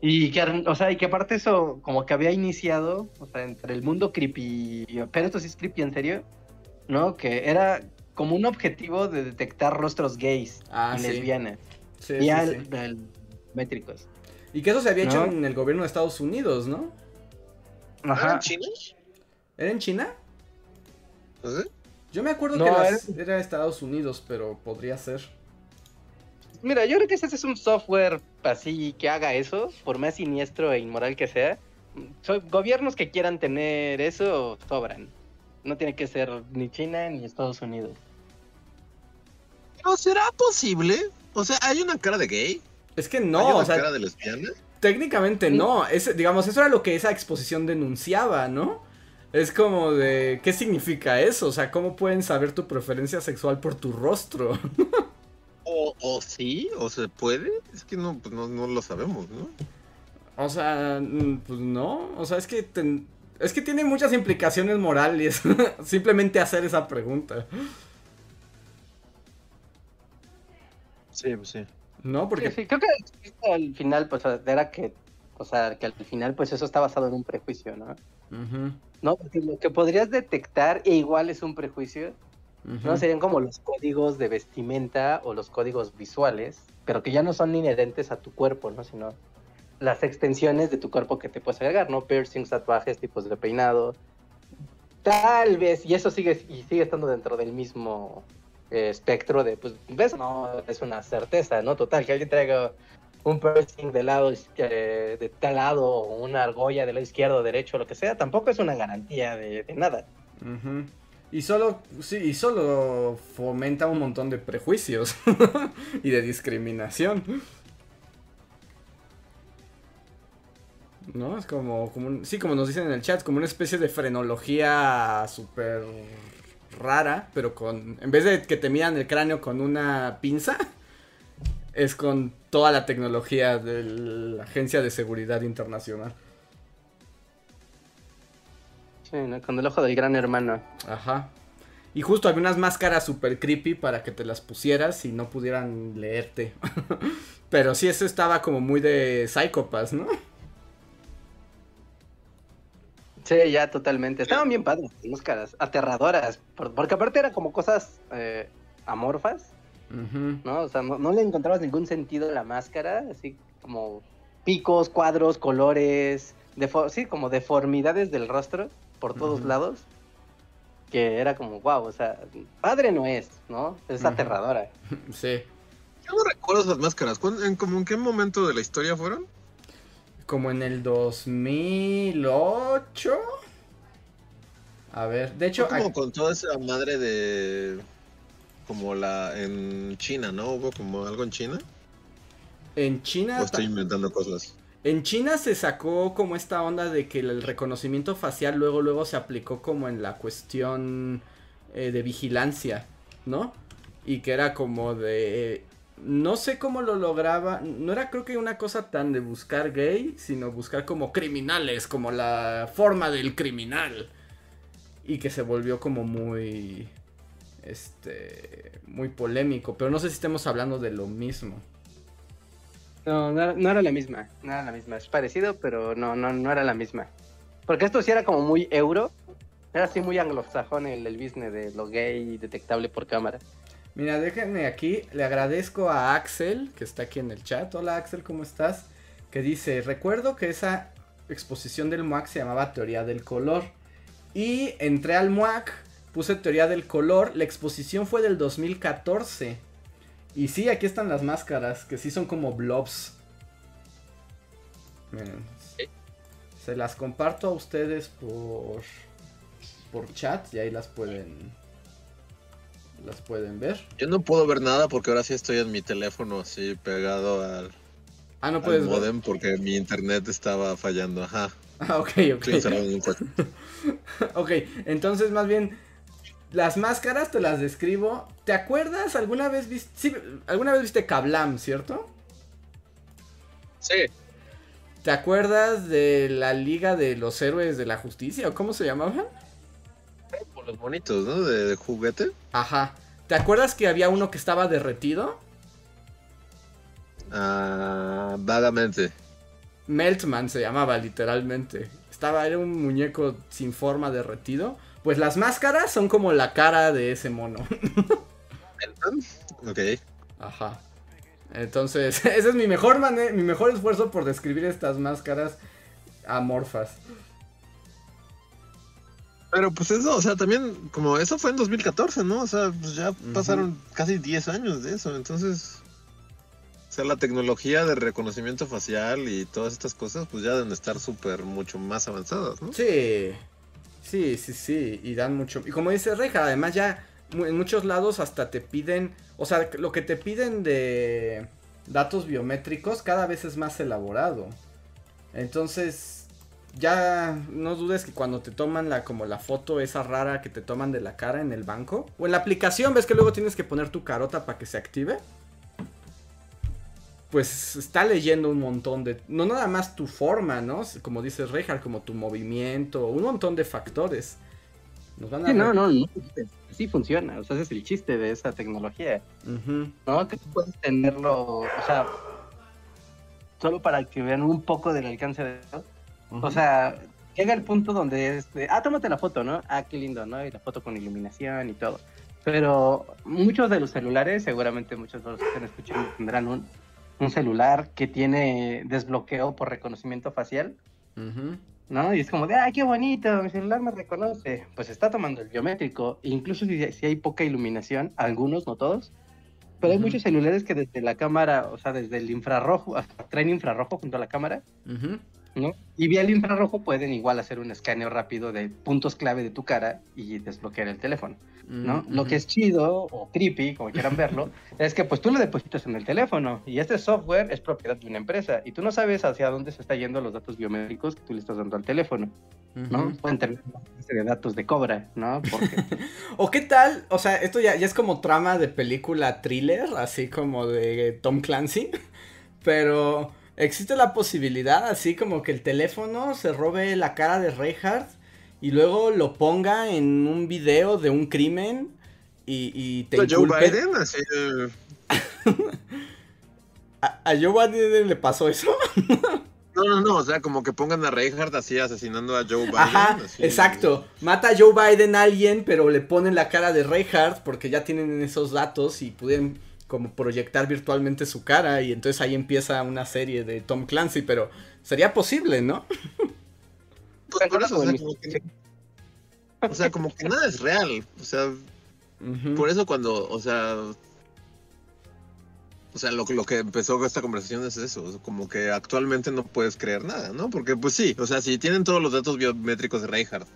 Y que, o sea, y que aparte eso como que había iniciado, o sea, entre el mundo creepy, pero esto sí es creepy en serio, ¿no? Que era como un objetivo de detectar rostros gays Ah, y sí. lesbianas, Sí, y sí, al- sí. al- métricos. Y que eso se había hecho en el gobierno de Estados Unidos, ¿no? ¿No Ajá. eran chinos? ¿Era en China? Sé. Yo me acuerdo No, que las- era- era Estados Unidos, pero podría ser. mira, yo creo que si haces un software así que haga eso, por más siniestro e inmoral que sea, so- gobiernos que quieran tener eso sobran. No tiene que ser ni China ni Estados Unidos. ¿Pero será posible? O sea, ¿hay una cara de gay? Es que ¿Hay no, una o sea, cara de lesbiana? técnicamente no. Es, digamos, eso era lo que esa exposición denunciaba, ¿no? Es como de, ¿qué significa eso? O sea, ¿cómo pueden saber tu preferencia sexual por tu rostro? ¿O, o sí? ¿O se puede? Es que no, pues no, no lo sabemos, ¿no? O sea, mm, pues no. O sea, es que ten- es que tiene muchas implicaciones morales. Simplemente hacer esa pregunta. Sí, pues sí. ¿No? Porque. Sí, sí, creo que al final, pues, era que, o sea, que al final, pues, eso está basado en un prejuicio, ¿no? No, porque lo que podrías detectar, e igual es un prejuicio. ¿no? Serían como los códigos de vestimenta o los códigos visuales, pero que ya no son inherentes a tu cuerpo, ¿no? Sino las extensiones de tu cuerpo que te puedes agregar, ¿no? Piercings, tatuajes, tipos de peinado. Tal vez, y eso sigue, y sigue estando dentro del mismo eh, espectro de, pues, ves, no es una certeza, ¿no? Total, que alguien traiga un piercing del lado eh, de tal lado o una argolla del lado izquierdo derecho, lo que sea, tampoco es una garantía de, de nada. Y solo, sí, y solo fomenta un montón de prejuicios y de discriminación. ¿No? Es como, como un- sí, como nos dicen en el chat, como una especie de frenología súper rara, pero con, en vez de que te miran el cráneo con una pinza, es con toda la tecnología de la Agencia de Seguridad Internacional. Sí, ¿no? Con el ojo del gran hermano. Ajá. Y justo había unas máscaras super creepy para que te las pusieras y no pudieran leerte. Pero sí, eso estaba como muy de psicópatas, ¿no? Sí, ya totalmente. Estaban bien padres, las máscaras, aterradoras, por- porque aparte eran como cosas eh, amorfas, ¿no? O sea, no, no le encontrabas ningún sentido a la máscara, así como picos, cuadros, colores, sí, como deformidades del rostro por todos lados, que era como, wow, o sea, padre no es, ¿no? Es aterradora. Sí. Yo no recuerdo esas máscaras. ¿Cuán- ¿En, como en qué momento de la historia fueron? Como en el 2008. A ver, de hecho, como con toda esa madre de... Como la... En China, ¿no? Hubo como algo en China. en China... O estoy inventando cosas. En China se sacó como esta onda de que el reconocimiento facial luego luego se aplicó como en la cuestión eh, de vigilancia, ¿no? Y que era como de no sé cómo lo lograba, no era creo que una cosa tan de buscar gay, sino buscar como criminales, como la forma del criminal. Y que se volvió como muy este muy polémico, pero no sé si estemos hablando de lo mismo. No, no era, no era la misma, no era la misma. Es parecido, pero no, no, no era la misma. Porque esto sí era como muy euro. Era así muy anglosajón el, el business de lo gay detectable por cámara. Mira, déjenme aquí, le agradezco a Axel, que está aquí en el chat. Hola Axel, ¿cómo estás? Que dice, recuerdo que esa exposición del MUAC se llamaba Teoría del Color. Y entré al MUAC, puse Teoría del Color, la exposición fue del 2014. Y sí, aquí están las máscaras, que sí son como blobs. Miren. Se las comparto a ustedes por, por chat y ahí las pueden, las pueden ver. Yo no puedo ver nada porque ahora sí estoy en mi teléfono así pegado al, Ah, no al puedes ver. modem porque mi internet estaba fallando. Ajá. Ah, ok, ok. Ok, entonces más bien, las máscaras te las describo. ¿Te acuerdas? ¿Alguna vez viste, sí, alguna vez viste Kablam, cierto? Sí. ¿Te acuerdas de la Liga de los Héroes de la Justicia o cómo se llamaban? Por los bonitos, ¿no? De, de juguete. Ajá. ¿Te acuerdas que había uno que estaba derretido? Ah, vagamente. Meltman se llamaba literalmente. Estaba, era un muñeco sin forma derretido. Pues las máscaras son como la cara de ese mono. Ok. Ajá. Entonces, ese es mi mejor mi mejor esfuerzo por describir estas máscaras amorfas. Pero pues eso, o sea, también, como eso fue en 2014, ¿no? O sea, pues ya pasaron casi 10 años de eso, entonces... sea, la tecnología de reconocimiento facial y todas estas cosas, pues ya deben estar súper mucho más avanzadas, ¿no? Sí, sí, sí, sí, y dan mucho. Y como dice Reja, además ya en muchos lados hasta te piden, o sea, lo que te piden de datos biométricos cada vez es más elaborado. Entonces, ya no dudes que cuando te toman la como la foto esa rara que te toman de la cara en el banco o en la aplicación, ves que luego tienes que poner tu carota para que se active. Pues está leyendo un montón de. No nada más tu forma, ¿no? Como dice Reinhardt, como tu movimiento, un montón de factores. Nos van a Sí, no, no, no. Sí funciona. O sea, ese es el chiste de esa tecnología. ¿No? Que tú puedes tenerlo, o sea, solo para que vean un poco del alcance de eso. O sea, llega el punto donde es de, ah, tómate la foto, ¿no? Ah, qué lindo, ¿no? Y la foto con iluminación y todo. Pero muchos de los celulares, seguramente muchos de los que están escuchando tendrán un, un celular que tiene desbloqueo por reconocimiento facial. ¿no? Y es como de, ah, qué bonito, mi celular me reconoce. Pues está tomando el biométrico, incluso si, si hay poca iluminación, algunos, no todos. Pero hay muchos celulares que desde la cámara, o sea, desde el infrarrojo, hasta traen infrarrojo junto a la cámara, Ujú. ¿No? Y vía el infrarrojo pueden igual hacer un escaneo rápido de puntos clave de tu cara y desbloquear el teléfono, ¿no? Ujú. Lo que es chido o creepy, como quieran verlo, es que pues tú lo depositas en el teléfono y este software es propiedad de una empresa y tú no sabes hacia dónde se está yendo los datos biométricos que tú le estás dando al teléfono, ¿no? Ujú. Pueden tener de datos de cobra, ¿no? Porque ¿O qué tal? O sea, esto ya, ya es como trama de película thriller, así como de Tom Clancy. Pero existe la posibilidad, así como que el teléfono se robe la cara de Reinhardt y luego lo ponga en un video de un crimen y, y te Joe inculpe- Biden, así. eh, ¿A, a Joe Biden le pasó eso? No, no, no, o sea, como que pongan a Reinhardt así asesinando a Joe Biden. Ajá, así. exacto. Mata a Joe Biden a alguien, pero le ponen la cara de Reinhardt porque ya tienen esos datos y pueden como proyectar virtualmente su cara y entonces ahí empieza una serie de Tom Clancy, pero sería posible, ¿no? Pues por eso, o sea, Como que, o sea, como que nada es real. O sea, por eso cuando, o sea. O sea, lo, que- lo que empezó esta conversación es eso, como que actualmente no puedes creer nada, ¿no? Porque pues sí, o sea, si tienen todos los datos biométricos de Reinhardt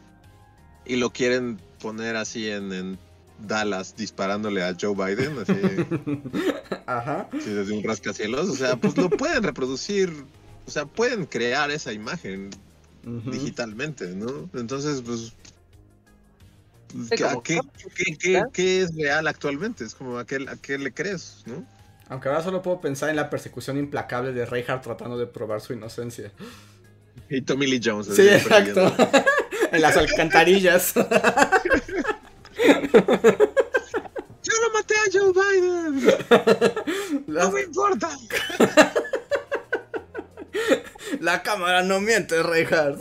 y lo quieren poner así en, en Dallas disparándole a Joe Biden, así, Ajá. desde un rascacielos, o sea, pues lo pueden reproducir, o sea, pueden crear esa imagen digitalmente, ¿no? Entonces, pues... pues, Sí, ¿qué- a como- qué, qué- qué- qué es real actualmente? Es como a qué, a qué le crees, ¿no? Aunque ahora solo puedo pensar en la persecución implacable de Reinhardt tratando de probar su inocencia. Y Tommy Lee Jones. Sí, exacto. en las alcantarillas. Yo no maté a Joe Biden. La, No me importa. la cámara no miente, Reinhardt.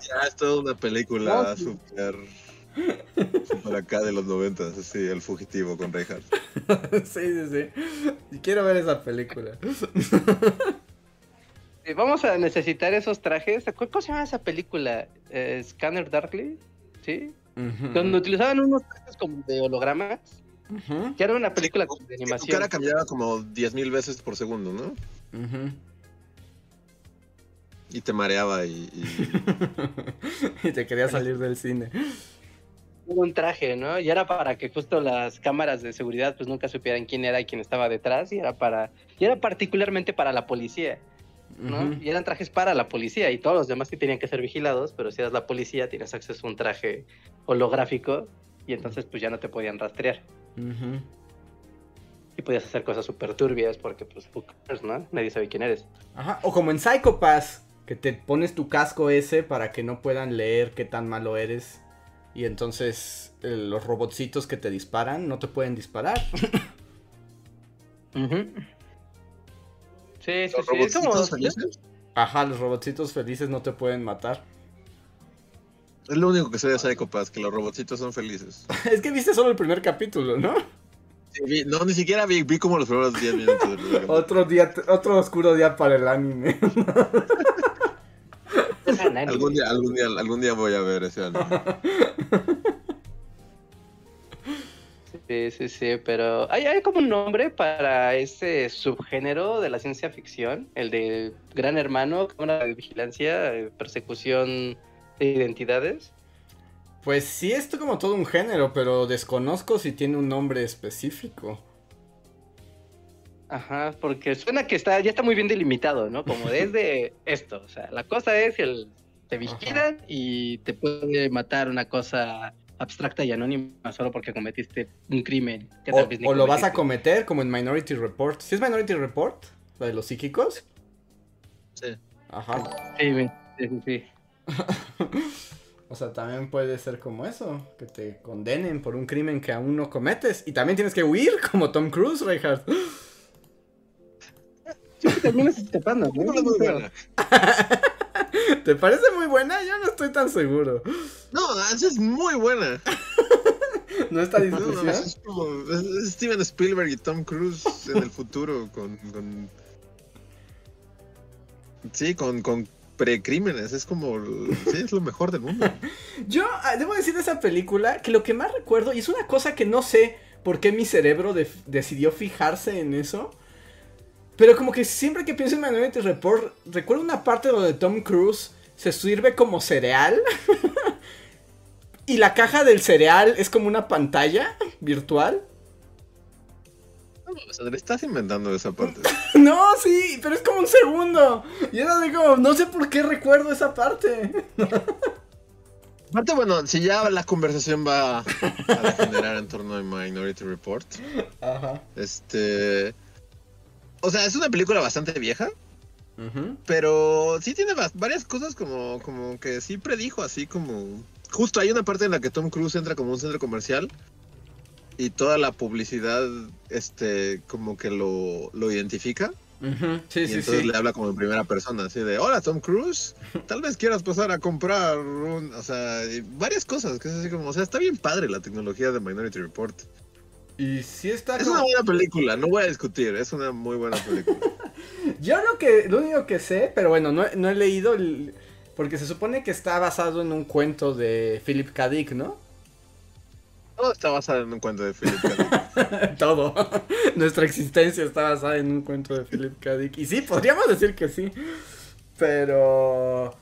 Ya es toda una película sí. súper... Súper acá de los noventas, así, El Fugitivo con Reinhardt. sí, sí, sí. Y quiero ver esa película. Eh, Vamos a necesitar esos trajes. ¿Cu- ¿Cómo se llama esa película? Eh, Scanner Darkly, ¿sí? Donde utilizaban unos trajes como de hologramas, que era una película Sí, de que Tu animación. cara cambiaba como 10.000 veces por segundo, ¿no? Y te mareaba y... y- y te quería salir del cine. Hubo un traje, ¿no? Y era para que justo las cámaras de seguridad pues nunca supieran quién era y quién estaba detrás y era para y era particularmente para la policía, Y eran trajes para la policía y todos los demás que tenían que ser vigilados, pero si eras la policía tienes acceso a un traje holográfico y entonces pues ya no te podían rastrear y podías hacer cosas súper turbias porque pues who cares, ¿no? Nadie sabe quién eres. Ajá, o como en Psycho Pass, que te pones tu casco ese para que no puedan leer qué tan malo eres. Y entonces eh, los robotcitos que te disparan no te pueden disparar. Ujú. Sí, sí, ¿Los sí. Es como, robotcitos felices? Ajá, los robotcitos felices no te pueden matar. Es lo único que sé de Psycho Pass, que los robotcitos son felices. es que viste solo el primer capítulo, ¿no? Sí, vi- no, ni siquiera vi, vi como los primeros 10 minutos del. Otro día, otro oscuro día para el anime. Algún día, algún día, algún día voy a ver ese anime. Sí, sí, sí, pero ¿hay, hay como un nombre para ese subgénero de la ciencia ficción, el de Gran Hermano, cámara de vigilancia, eh, persecución de identidades. Pues sí, esto como todo un género, pero desconozco si tiene un nombre específico. Ajá, porque suena que está, ya está muy bien delimitado, ¿no? Como desde esto, o sea, la cosa es que el- te vigilan y te puede matar una cosa abstracta y anónima solo porque cometiste un crimen. que O, tal vez ni o lo vas a cometer como en Minority Report. ¿Sí es Minority Report? ¿La de los psíquicos? Sí. Ajá. Sí, sí, sí, sí. O sea, también puede ser como eso, que te condenen por un crimen que aún no cometes. Y también tienes que huir como Tom Cruise, Reinhardt. Terminas escapando, ¿no? Película muy buena. ¿Te parece muy buena? Yo no estoy tan seguro. No, esa es muy buena. ¿No está discusión? no, es como es- es Steven Spielberg y Tom Cruise en el futuro con, con sí, con, con precrímenes. Es como sí, es lo mejor del mundo. Yo ah, debo decir de esa película que lo que más recuerdo, y es una cosa que no sé por qué mi cerebro de- decidió fijarse en eso, pero como que siempre que pienso en Minority Report, recuerdo una parte donde Tom Cruise se sirve como cereal. y la caja del cereal es como una pantalla virtual. No, o sea, le estás inventando esa parte. No, sí, pero es como un segundo. Y era de como, no sé por qué recuerdo esa parte. Aparte, bueno, si ya la conversación va a degenerar en torno a Minority Report, Ajá. este, o sea, es una película bastante vieja. Pero sí tiene varias cosas como, como que sí predijo, así como... Justo hay una parte en la que Tom Cruise entra como un centro comercial y toda la publicidad, este, como que lo, lo identifica. Ujú. Sí, y sí, entonces sí. le habla como en primera persona, así de, hola Tom Cruise, tal vez quieras pasar a comprar un... O sea, varias cosas, que es así como, o sea, está bien padre la tecnología de Minority Report. Y sí está Es como- una buena película, no voy a discutir, es una muy buena película. Yo lo que, lo único que sé, pero bueno, no, he- no he leído, el- porque se supone que está basado en un cuento de Philip K. Dick, ¿no? Todo está basado en un cuento de Philip K. Dick. Todo. Nuestra existencia está basada en un cuento de Philip K. Dick. Y sí, podríamos decir que sí. Pero...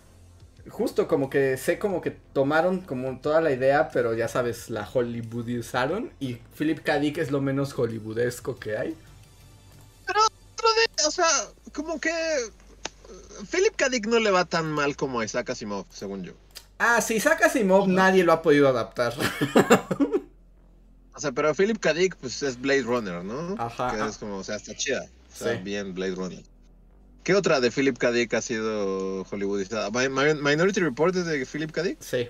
Justo como que sé como que tomaron como toda la idea, pero ya sabes, la hollywoodizaron. Y Philip K. Dick es lo menos hollywoodesco que hay. o sea, como que eh, Philip K. Dick no le va tan mal como a Isaac Asimov, según yo. Ah, sí, Isaac Asimov nadie lo ha podido adaptar. O sea, pero Philip K. Dick, pues es Blade Runner, ¿no? Ajá. Que es como, o sea, está chida. Sí. bien Blade Runner. ¿Qué otra de Philip K. Dick ha sido hollywoodizada? Mi- Mi- Minority Report es de Philip K. Dick. Sí.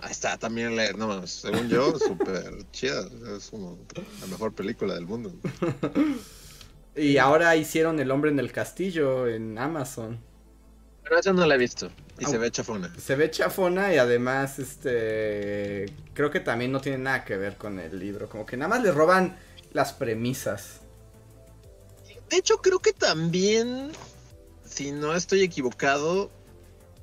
Ahí está, también, le- no mames, según yo, súper chida. Es como la mejor película del mundo. Y ahora hicieron El hombre en el castillo en Amazon. Pero esa no la he visto. Y se ve chafona. Se ve chafona y además, este, creo que también no tiene nada que ver con el libro. Como que nada más le roban las premisas. De hecho, creo que también, si no estoy equivocado,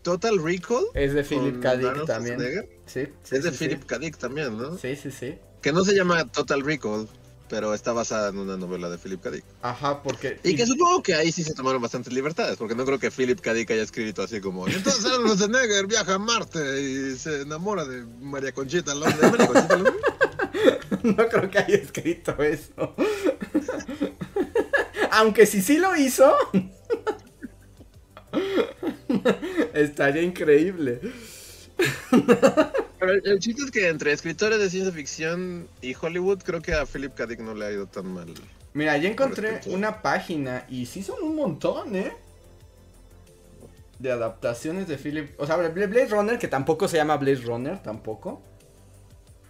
Total Recall. Es de Philip K. Dick también. Sí, sí, Es de sí, Philip K. Dick también, ¿no? Sí, sí, sí. Que no se llama Total Recall, pero está basada en una novela de Philip K. Dick. Ajá, porque... Y que supongo que ahí sí se tomaron bastantes libertades, porque no creo que Philip K. Dick haya escrito así como. Entonces Arnold Schwarzenegger viaja a Marte y se enamora de María Conchita Alonso. ¿De María Conchita Alonso? no creo que haya escrito eso. Aunque si sí lo hizo... Estaría increíble. Pero el, el chiste es que entre escritores de ciencia ficción y Hollywood, creo que a Philip K. Dick no le ha ido tan mal. Mira, ya encontré una página y sí son un montón, ¿eh? De adaptaciones de Philip... O sea, Bla- Blade Runner, que tampoco se llama Blade Runner, tampoco.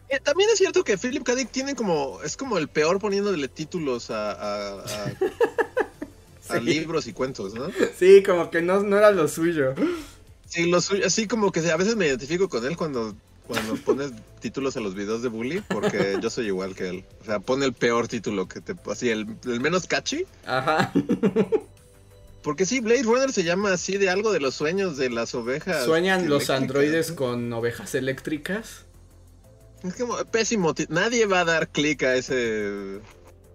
Eh, también es cierto que Philip K. Dick tiene como. Es como el peor poniéndole títulos a. a, a- a Sí. libros y cuentos, ¿no? Sí, como que no, no era lo suyo. Sí, lo suyo- así como que a veces me identifico con él cuando, cuando pones títulos a los videos de Bully, porque yo soy igual que él. O sea, pone el peor título que te. Así, el, el menos catchy. Ajá. Porque sí, Blade Runner se llama así de algo de los sueños de las ovejas. Sueñan los androides con ovejas eléctricas. Es como pésimo. Nadie va a dar clic a ese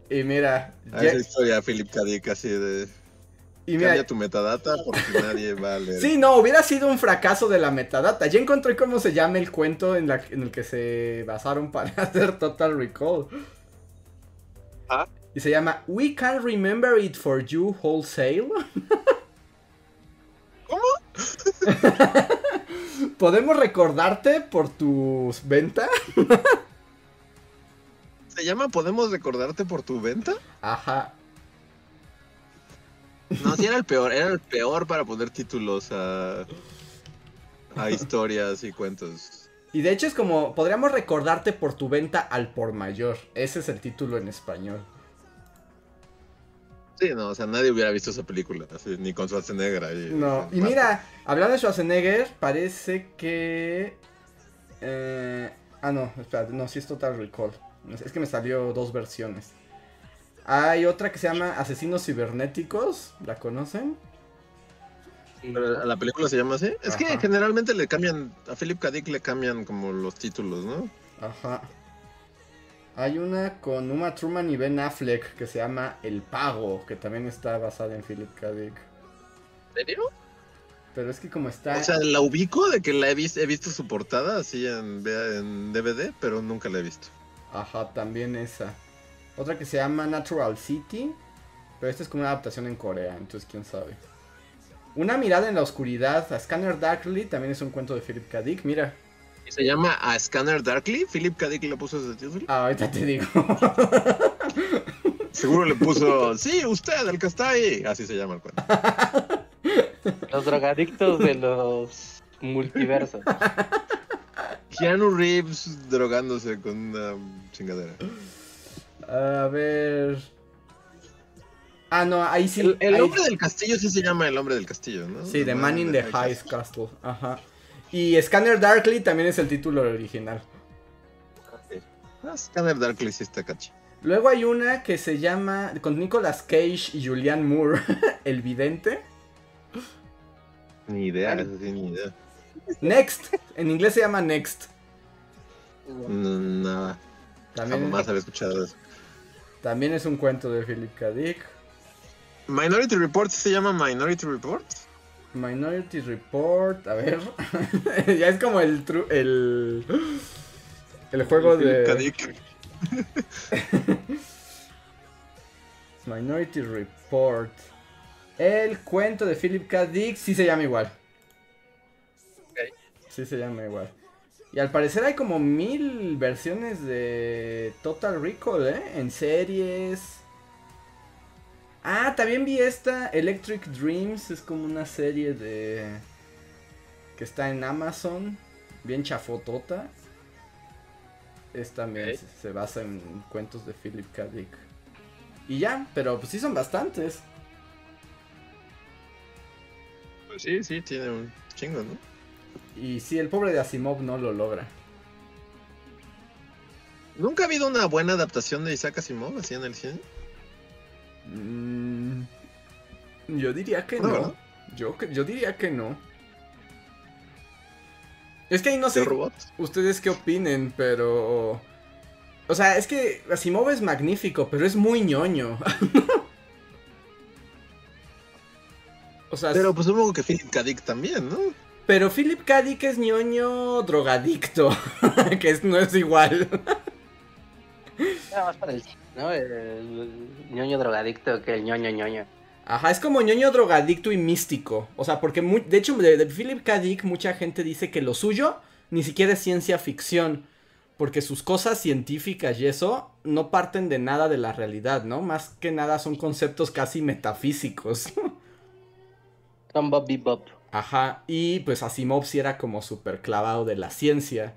Y mira, a ya- esa historia, Philip K. Dick, así de. y mira, Cambia tu metadata porque nadie va a leer. Sí, no, hubiera sido un fracaso de la metadata. Ya encontré cómo se llama el cuento en, la- en el que se basaron para hacer Total Recall. Ah. Y se llama We Can Remember It For You Wholesale. ¿Cómo? ¿Podemos recordarte por tus ventas? ¿Se llama Podemos recordarte por tu venta? Ajá. No, sí era el peor, era el peor para poner títulos a, a historias y cuentos. Y de hecho es como, podríamos recordarte por tu venta al por mayor. Ese es el título en español. Sí, no, o sea, nadie hubiera visto esa película, así, ni con Schwarzenegger ahí. No, y mira, hablando de Schwarzenegger, parece que... eh, ah, no, espera, no, sí es Total Recall. Es que me salió dos versiones. Hay otra que se llama Asesinos Cibernéticos, ¿la conocen? Pero la película se llama así. Es que generalmente le cambian, a Philip K. Dick le cambian como los títulos, ¿no? Ajá. Hay una con Uma Truman y Ben Affleck que se llama El Pago, que también está basada en Philip K. Dick. ¿En serio? Pero es que como está... O sea, la ubico de que la he, vis- he visto su portada así en, en DVD, pero nunca la he visto. Ajá, también esa. Otra que se llama Natural City. Pero esta es como una adaptación en Corea, entonces quién sabe. Una mirada en la oscuridad. A Scanner Darkly también es un cuento de Philip K. Dick. Mira. ¿Y se llama A Scanner Darkly? ¿Philip K. Dick le puso ese título? Ah, ahorita te digo. Seguro le puso, sí, usted, el que está ahí. Así se llama el cuento. Los drogadictos de los multiversos. Keanu Reeves drogándose con una chingadera. A ver. Ah, no, ahí sí. El, el ahí- hombre del castillo sí se llama el hombre del castillo, ¿no? Sí, The Man in the High High Castle. Ajá. Y Scanner Darkly también es el título original. Ah, Scanner Darkly sí está cachi. Luego hay una que se llama. con Nicolas Cage y Julianne Moore. el vidente. Ni idea, eso sí, ni idea. Next. En inglés se llama Next. No, nada. También, Jamás había escuchado eso. también es un cuento de Philip K. Dick. Minority Report ¿sí se llama Minority Report. Minority Report. A ver. ya es como el. tru- el. El juego Philip K. de. Dick. Minority Report. El cuento de Philip K. Dick sí se llama igual. Sí se llama igual. Y al parecer hay como mil versiones de Total Recall, ¿eh? En series. Ah, también vi esta, Electric Dreams, es como una serie de... que está en Amazon, bien chafotota. Es también, se basa en cuentos de Philip K. Dick. Y ya, pero pues sí son bastantes. Pues sí, sí, tiene un chingo, ¿no? Y sí, el pobre de Asimov no lo logra. Nunca ha habido una buena adaptación de Isaac Asimov así en el cine. Mm, yo diría que No. Yo, que- yo diría que no. Es que ahí no ¿De sé ustedes qué opinen, pero... O sea, es que Asimov es magnífico, pero es muy ñoño. o sea, Pero pues supongo que Philip K. Dick también, ¿no? pero Philip K. Dick es ñoño drogadicto, que es- no es igual. Nada más para el ¿no? El ñoño drogadicto que el ñoño ñoño. Ajá, es como ñoño drogadicto y místico. O sea, porque de hecho de, de Philip K. Dick mucha gente dice que lo suyo ni siquiera es ciencia ficción. Porque sus cosas científicas y eso no parten de nada de la realidad, ¿no? Más que nada son conceptos casi metafísicos. Son Bob Bebop. Ajá, y pues Asimov sí era como súper clavado de la ciencia.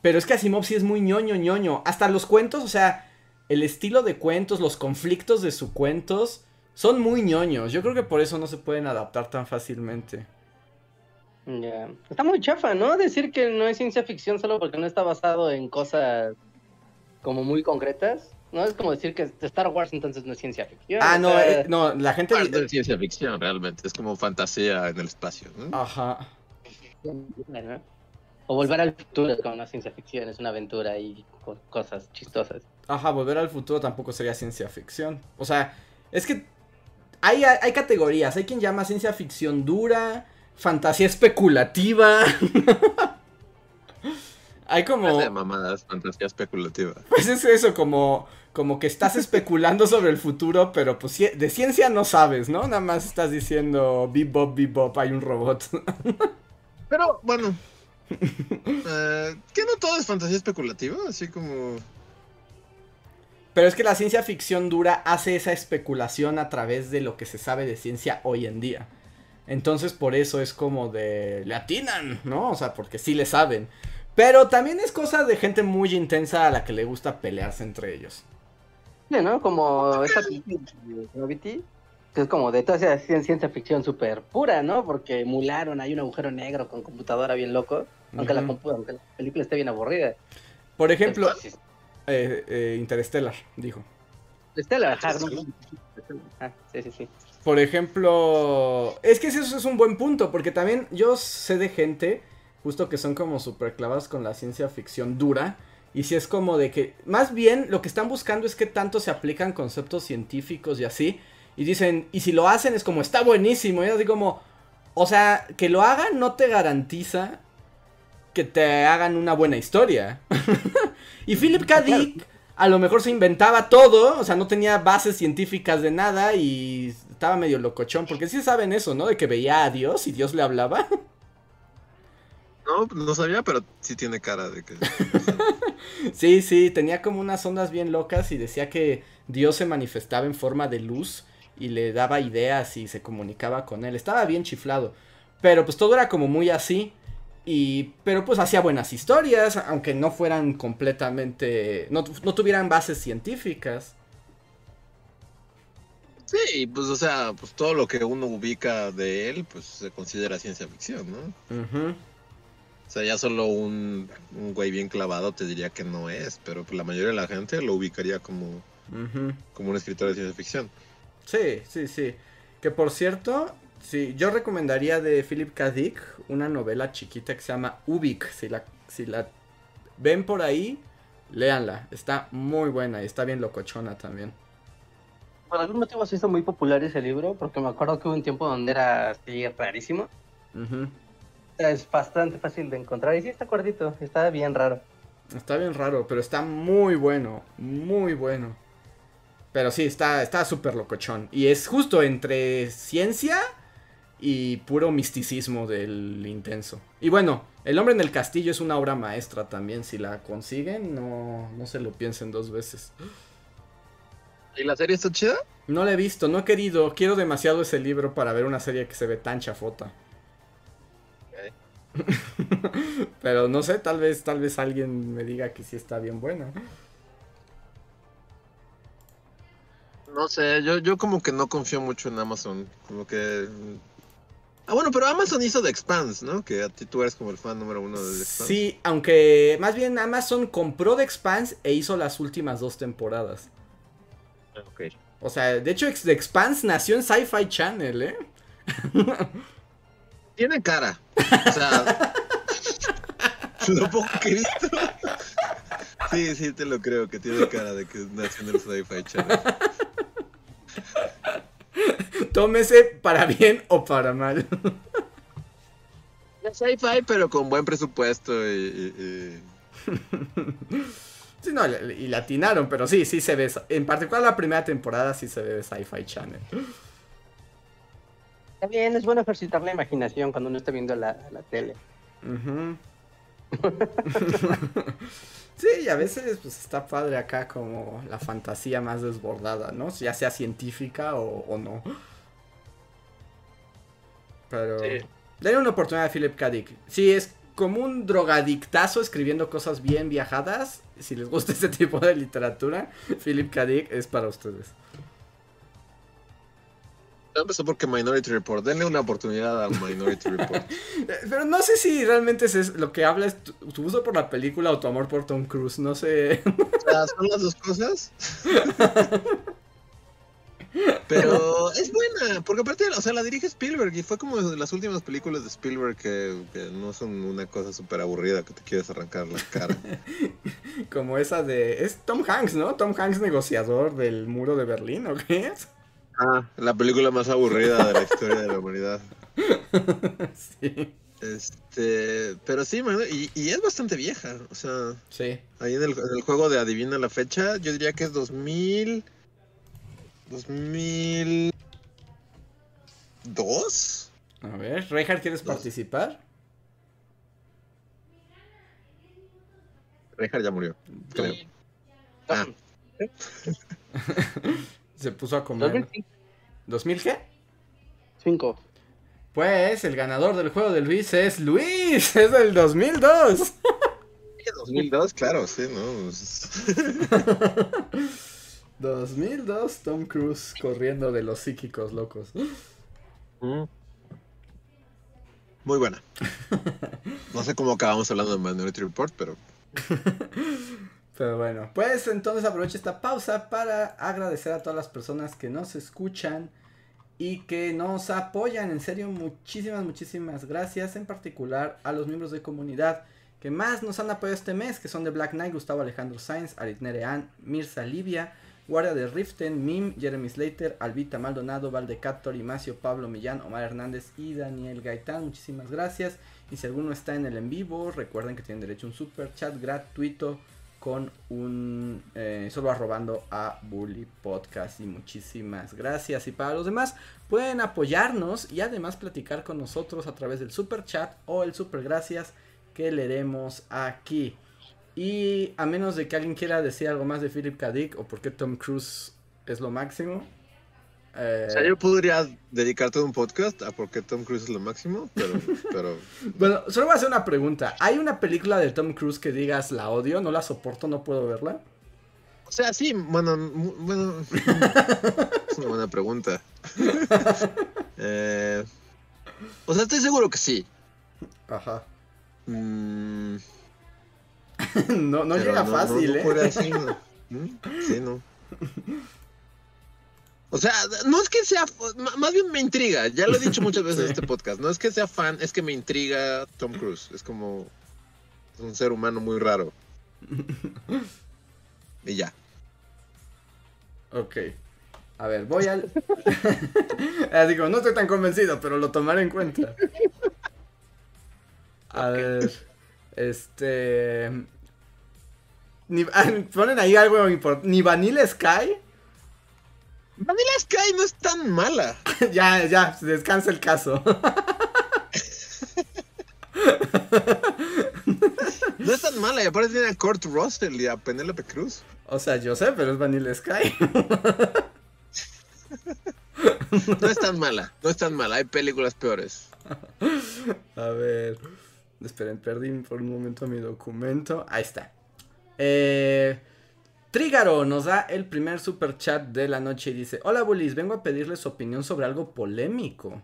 Pero es que Asimov sí es muy ñoño, ñoño. Hasta los cuentos, o sea, el estilo de cuentos, los conflictos de sus cuentos son muy ñoños. Yo creo que por eso no se pueden adaptar tan fácilmente. Ya. Está muy chafa, ¿no? Decir que no es ciencia ficción solo porque no está basado en cosas como muy concretas. No es como decir que Star Wars entonces no es ciencia ficción. Ah, no, sea, eh, no, la gente... No es ciencia ficción realmente, es como fantasía en el espacio. Ajá. O volver al futuro es como una ciencia ficción, es una aventura y cosas chistosas. Ajá, volver al futuro tampoco sería ciencia ficción. O sea, es que hay, hay categorías. Hay quien llama ciencia ficción dura, fantasía especulativa. hay como... De mamadas, fantasía especulativa. Pues es eso, como, como que estás especulando sobre el futuro, pero pues de ciencia no sabes, ¿no? Nada más estás diciendo bebop, bebop, hay un robot. Pero bueno. eh, ¿Qué no todo es fantasía especulativa? Así como. Pero es que la ciencia ficción dura hace esa especulación a través de lo que se sabe de ciencia hoy en día. Entonces por eso es como de... Le atinan, ¿no? O sea, porque sí le saben. Pero también es cosa de gente muy intensa a la que le gusta pelearse entre ellos. Sí, ¿no? Como esta película de Gravity, que es como de toda esa cien- ciencia ficción súper pura, ¿no? Porque emularon, hay un agujero negro con computadora bien loco, aunque, la, Ujú. compu- aunque la película esté bien aburrida. Por ejemplo, Entonces, eh, eh, Interstellar, dijo. Stellar, ajá, ¿no? Ah, sí, sí, sí. Por ejemplo, es que eso es un buen punto, porque también yo sé de gente, justo que son como súper clavadas con la ciencia ficción dura, y si es como de que, más bien lo que están buscando es que tanto se aplican conceptos científicos y así, y dicen, y si lo hacen es como, está buenísimo, y así como, o sea, que lo hagan no te garantiza que te hagan una buena historia. y Philip K. Dick a lo mejor se inventaba todo, o sea, no tenía bases científicas de nada y estaba medio locochón, porque sí saben eso, ¿no? De que veía a Dios y Dios le hablaba. No, no sabía, pero sí tiene cara de que. sí, sí, tenía como unas ondas bien locas y decía que Dios se manifestaba en forma de luz y le daba ideas y se comunicaba con él. Estaba bien chiflado, pero pues todo era como muy así. Y, pero pues hacía buenas historias, aunque no fueran completamente, no, no tuvieran bases científicas. Sí, pues o sea, pues todo lo que uno ubica de él, pues se considera ciencia ficción, ¿no? O sea, ya solo un, un güey bien clavado te diría que no es, pero pues la mayoría de la gente lo ubicaría como, como un escritor de ciencia ficción. Sí, sí, sí. Que por cierto, sí, yo recomendaría de Philip K. Dick una novela chiquita que se llama Ubik. Si la, si la ven por ahí, léanla. Está muy buena y está bien locochona también. Por algún motivo se hizo muy popular ese libro, porque me acuerdo que hubo un tiempo donde era así rarísimo. Ujú. Es bastante fácil de encontrar y sí está cortito, está bien raro. Está bien raro, pero está muy bueno. Muy bueno. Pero sí, está está súper locochón. Y es justo entre ciencia y puro misticismo del intenso. Y bueno, El hombre en el castillo es una obra maestra también. Si la consiguen, no, no se lo piensen dos veces. ¿Y la serie está chida? No la he visto, no he querido. Quiero demasiado ese libro para ver una serie que se ve tan chafota. Pero no sé, tal vez, tal vez alguien me diga que sí está bien buena. No sé, yo, yo como que no confío mucho en Amazon. Como que. Ah, bueno, pero Amazon hizo The Expanse, ¿no? Que a ti tú eres como el fan número uno de The Expanse. Sí, aunque más bien Amazon compró The Expanse e hizo las últimas dos temporadas. Ok. O sea, de hecho The Expanse nació en Sci-Fi Channel, ¿eh? Tiene cara. O sea. lo poco que he visto. Sí, sí, te lo creo, que tiene cara de que nació en el Sci-Fi Channel. Tómese para bien o para mal. Es Sci-Fi, pero con buen presupuesto y. y- y- Sí, no, y latinaron, pero sí, sí se ve. En particular la primera temporada sí se ve Sci-Fi Channel. También es bueno ejercitar la imaginación cuando uno está viendo la, la tele. Ujú. sí, y a veces pues está padre acá como la fantasía más desbordada, ¿no? Ya sea científica o, o no. Pero... Sí. Denle una oportunidad a Philip K. Dick. Sí, es como un drogadictazo escribiendo cosas bien viajadas. Si les gusta este tipo de literatura, Philip K. Dick es para ustedes. Empezó porque Minority Report. Denle una oportunidad a Minority Report. Pero no sé si realmente es es- lo que habla es tu, tu gusto por la película o tu amor por Tom Cruise. No sé. O sea, son las dos cosas. Pero es buena, porque aparte, o sea, la dirige Spielberg y fue como de las últimas películas de Spielberg que, que no son una cosa súper aburrida que te quieres arrancar la cara. Como esa de. Es Tom Hanks, ¿no? Tom Hanks negociador del muro de Berlín, ¿o qué es? Ah, la película más aburrida de la historia de la humanidad. sí. Este, pero sí, y, y es bastante vieja, o sea, Sí. ahí en el, en el juego de adivina la fecha, yo diría que es 2000, 2002. A ver, Reinhardt, ¿quieres Dos. participar? Reinhardt ya murió, creo. Ah. Se puso a comer. 2005. ¿2000 qué? Pues el ganador del juego de Luis es Luis, es del 2002. Sí, 2002, claro, sí, no. es- 2002, Tom Cruise corriendo de los psíquicos locos. Muy buena. No sé cómo acabamos hablando de Minority Report, pero Pero bueno, pues entonces aprovecho esta pausa para agradecer a todas las personas que nos escuchan y que nos apoyan. En serio, muchísimas, muchísimas gracias. En particular a los miembros de comunidad que más nos han apoyado este mes, que son de Black Knight, Gustavo Alejandro Sainz, Aritnere Ann, Mirza Livia, Guardia de Riften, Mim, Jeremy Slater, Albita Maldonado, Valdecator, Imacio, Pablo Millán, Omar Hernández y Daniel Gaitán. Muchísimas gracias. Y si alguno está en el en vivo, recuerden que tienen derecho a un super chat gratuito con un eh, solo arrobando a Bully Podcast. Y muchísimas gracias. Y para los demás pueden apoyarnos y además platicar con nosotros a través del super chat o el super gracias que leeremos aquí. Y a menos de que alguien quiera decir algo más de Philip K. Dick o por qué Tom Cruise es lo máximo eh, o sea, yo podría dedicarte un podcast a por qué Tom Cruise es lo máximo, pero, pero bueno solo voy a hacer una pregunta ¿hay una película de Tom Cruise que digas la odio, no la soporto, no puedo verla? o sea, sí, bueno, bueno, es una buena pregunta. Eh, o sea, estoy seguro que sí. Ajá Mm, no, no llega fácil, no ¿eh? decirlo. ¿Mm? Sí, no. O sea, no es que sea, más bien me intriga, ya lo he dicho muchas veces en este podcast, no es que sea fan, es que me intriga Tom Cruise, es como un ser humano muy raro. Y ya. Ok. A ver, voy al. Así como, no estoy tan convencido, pero lo tomaré en cuenta. A ver. Este. Ni... Ponen ahí algo importante. ¿Ni Vanilla Sky? Vanilla Sky no es tan mala. ya, ya, descansa el caso. No es tan mala, y aparte tiene a Kurt Russell y a Penélope Cruz. o sea, yo sé, pero es Vanilla Sky. No es tan mala, no es tan mala, hay películas peores. A ver. Esperen, perdí por un momento mi documento. Ahí está. Eh, Trígaro nos da el primer super chat de la noche y dice: Hola Bullies, vengo a pedirles su opinión sobre algo polémico.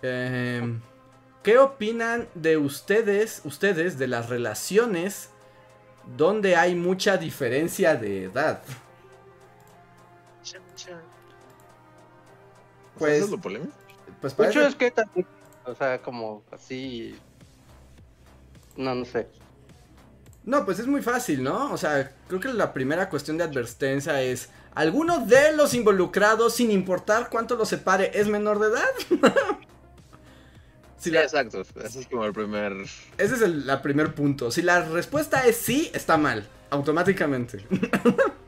Em, ¿Qué opinan de ustedes, ustedes, de las relaciones donde hay mucha diferencia de edad? Pues, ¿Eso es lo polémico? Pues Mucho es que o sea, como así. No, no sé. No, pues es muy fácil, ¿no? O sea, creo que la primera cuestión de advertencia es, ¿alguno de los involucrados, sin importar cuánto los separe, es menor de edad? si Sí, la- exacto, ese es como el primer... ese es el la primer punto. Si la respuesta es sí, está mal, automáticamente.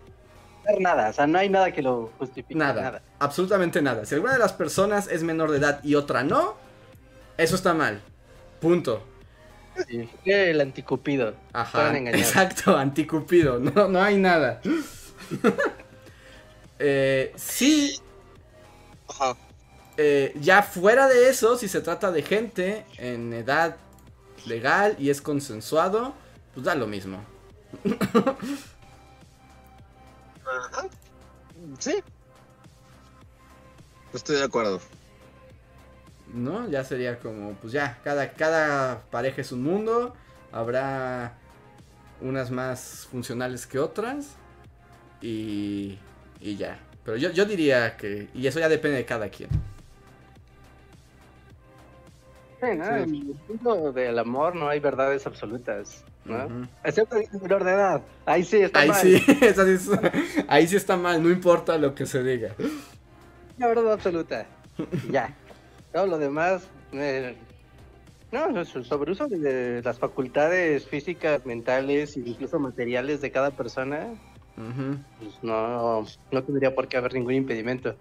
No nada, o sea, no hay nada que lo justifique. nada, Nada. absolutamente nada. Si alguna de las personas es menor de edad y otra no, eso está mal. Punto. Sí, el anticupido. Ajá, exacto, anticupido, no, no hay nada. eh, sí, Ajá. eh, ya fuera de eso, si se trata de gente en edad legal y es consensuado, pues da lo mismo. Ajá. Sí. Estoy de acuerdo. ¿No? Ya sería como, pues ya, cada, cada pareja es un mundo, habrá unas más funcionales que otras y, y ya. Pero yo, yo diría que. Y eso ya depende de cada quien. Sí, ¿no? En el mundo del amor no hay verdades absolutas, ¿no? Ujú. Excepto si es menor de edad. Ahí sí está Ahí mal. sí, esa sí es- ahí sí está mal, no importa lo que se diga. La verdad absoluta. Ya. Todo lo demás. eh, no, so- sobre uso de las facultades físicas, mentales e incluso materiales de cada persona, pues no, no tendría por qué haber ningún impedimento.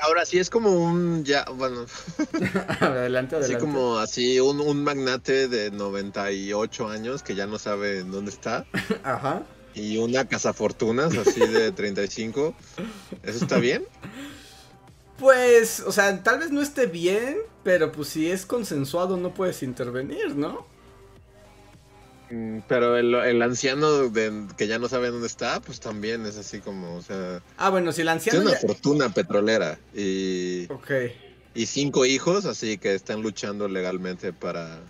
Ahora sí es como un ya, bueno, adelante, así adelante. como así un, un magnate de 98 años que ya no sabe en dónde está Ajá. y una cazafortunas así de 35. ¿Eso está bien? Pues, o sea, tal vez no esté bien, pero pues si es consensuado no puedes intervenir, ¿no? Mm, Pero el, el anciano de- que ya no sabe dónde está, pues también es así como, o sea, Ah, bueno, si el anciano tiene una ya- fortuna petrolera y, Ok, y cinco hijos, así que están luchando legalmente para,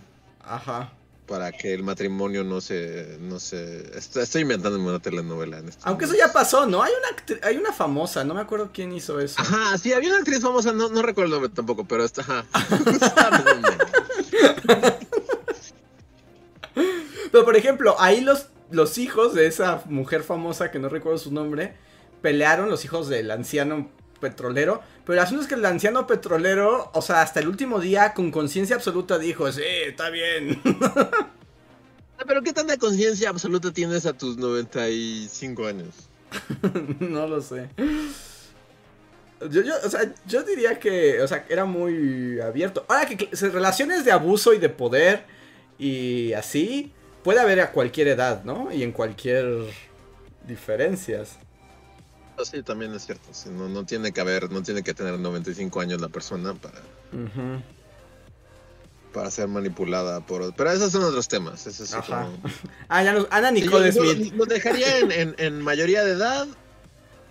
ajá. Para que el matrimonio no se, no se, estoy, inventándome una telenovela en este Aunque eso ya pasó, ¿no? Hay una, hay una famosa, no me acuerdo quién hizo eso. Ajá, sí, había una actriz famosa, no, no recuerdo el nombre tampoco, pero está. Pero por ejemplo, ahí los, los hijos de esa mujer famosa, que no recuerdo su nombre, pelearon los hijos del anciano petrolero. Pero el asunto es que el anciano petrolero, o sea, hasta el último día, con conciencia absoluta, dijo, sí, está bien. Pero ¿qué tanta conciencia absoluta tienes a tus 95 años? no lo sé. Yo, yo, o sea, yo diría que, o sea, era muy abierto. Ahora que relaciones de abuso y de poder y así, puede haber a cualquier edad, ¿no? Y en cualquier diferencias. Ah, Sí, también es cierto. sí, no, no tiene que haber, no tiene que tener 95 años la persona para, para ser manipulada por... Pero esos son otros temas. Eso sí Ajá. Ah, ya nos, Ana Sí, Nicole yo- yo Smith. Lo dejaría en, en- en mayoría de edad.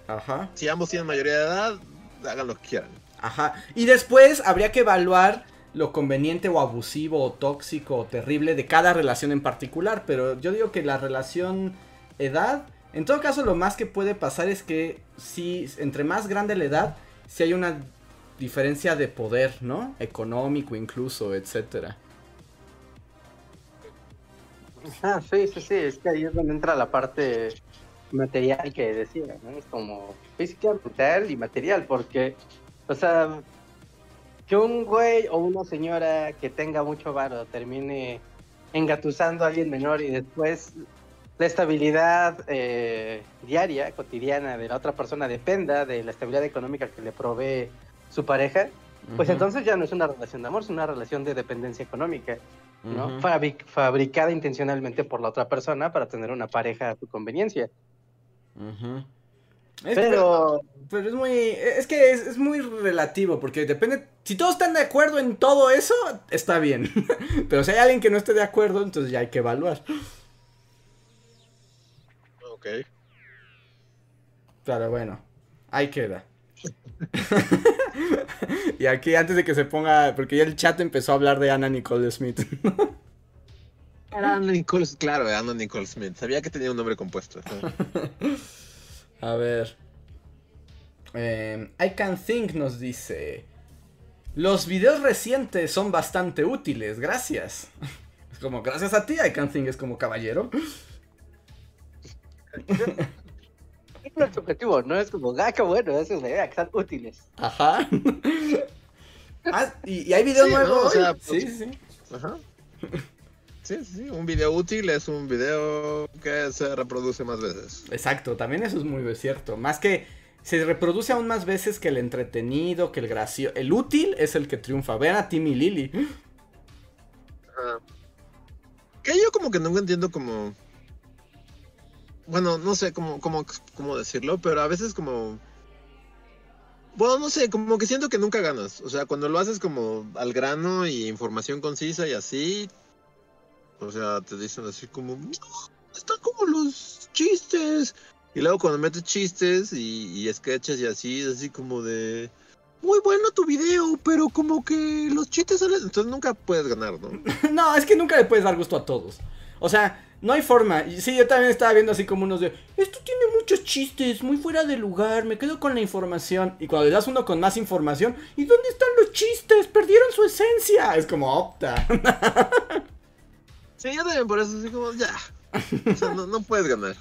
Ajá, Si ambos tienen mayoría de edad, hagan lo que quieran. ajá. Y después habría que evaluar lo conveniente o abusivo o tóxico o terrible de cada relación en particular. Pero yo digo que la relación edad, en todo caso lo más que puede pasar es que si entre más grande la edad, si hay una diferencia de poder, ¿no? Económico incluso, etcétera. Ah, sí, sí, sí, es que ahí es donde entra la parte material que decía, ¿no? Es como física, mental y material, porque, o sea, que un güey o una señora que tenga mucho varo termine engatusando a alguien menor y después la estabilidad eh, diaria, cotidiana de la otra persona dependa de la estabilidad económica que le provee su pareja, pues entonces ya no es una relación de amor, es una relación de dependencia económica. ¿no? Fabric- fabricada intencionalmente por la otra persona para tener una pareja a tu conveniencia. Es- Pero, Pero es muy. Es que es, es muy relativo, porque depende. Si todos están de acuerdo en todo eso, está bien. Pero si hay alguien que no esté de acuerdo, entonces ya hay que evaluar. Ok. Pero bueno, ahí queda. y aquí antes de que se ponga. Porque ya el chat empezó a hablar de Anna Nicole Smith. Era Anna Nicole, claro, Anna Nicole Smith. Sabía que tenía un nombre compuesto. a ver. Eh, I Can Think nos dice. Los videos recientes son bastante útiles, gracias. Es como, gracias a ti, I Can Think es como caballero. no es objetivo, no es como, ah, qué bueno, esa es la idea, que están útiles. Ajá. Ah, y, y hay video Sí, ¿no? nuevo. O hoy? sea, sí, sí, sí. Ajá. Sí, sí, sí, un video útil es un video que se reproduce más veces. Exacto, también eso es muy cierto. Más que se reproduce aún más veces que el entretenido, que el gracioso. El útil es el que triunfa. Vean a Timmy Lily. Ajá. Que yo como que nunca entiendo como... Bueno, no sé cómo, cómo, cómo decirlo, pero a veces como... Bueno, no sé, como que siento que nunca ganas. O sea, cuando lo haces como al grano y información concisa y así... O sea, te dicen así como... "No, están como los chistes. Y luego cuando metes chistes y, y sketches y así, es así como de... Muy bueno tu video, pero como que los chistes salen... Entonces nunca puedes ganar, ¿no? no, es que nunca le puedes dar gusto a todos. O sea, No hay forma. Y sí, yo también estaba viendo así como unos de. Esto tiene muchos chistes, muy fuera de lugar. Me quedo con la información. Y cuando le das uno con más información, ¿y dónde están los chistes? Perdieron su esencia. Es como opta. Sí, yo también por eso así como, ya. O sea, no, no puedes ganar.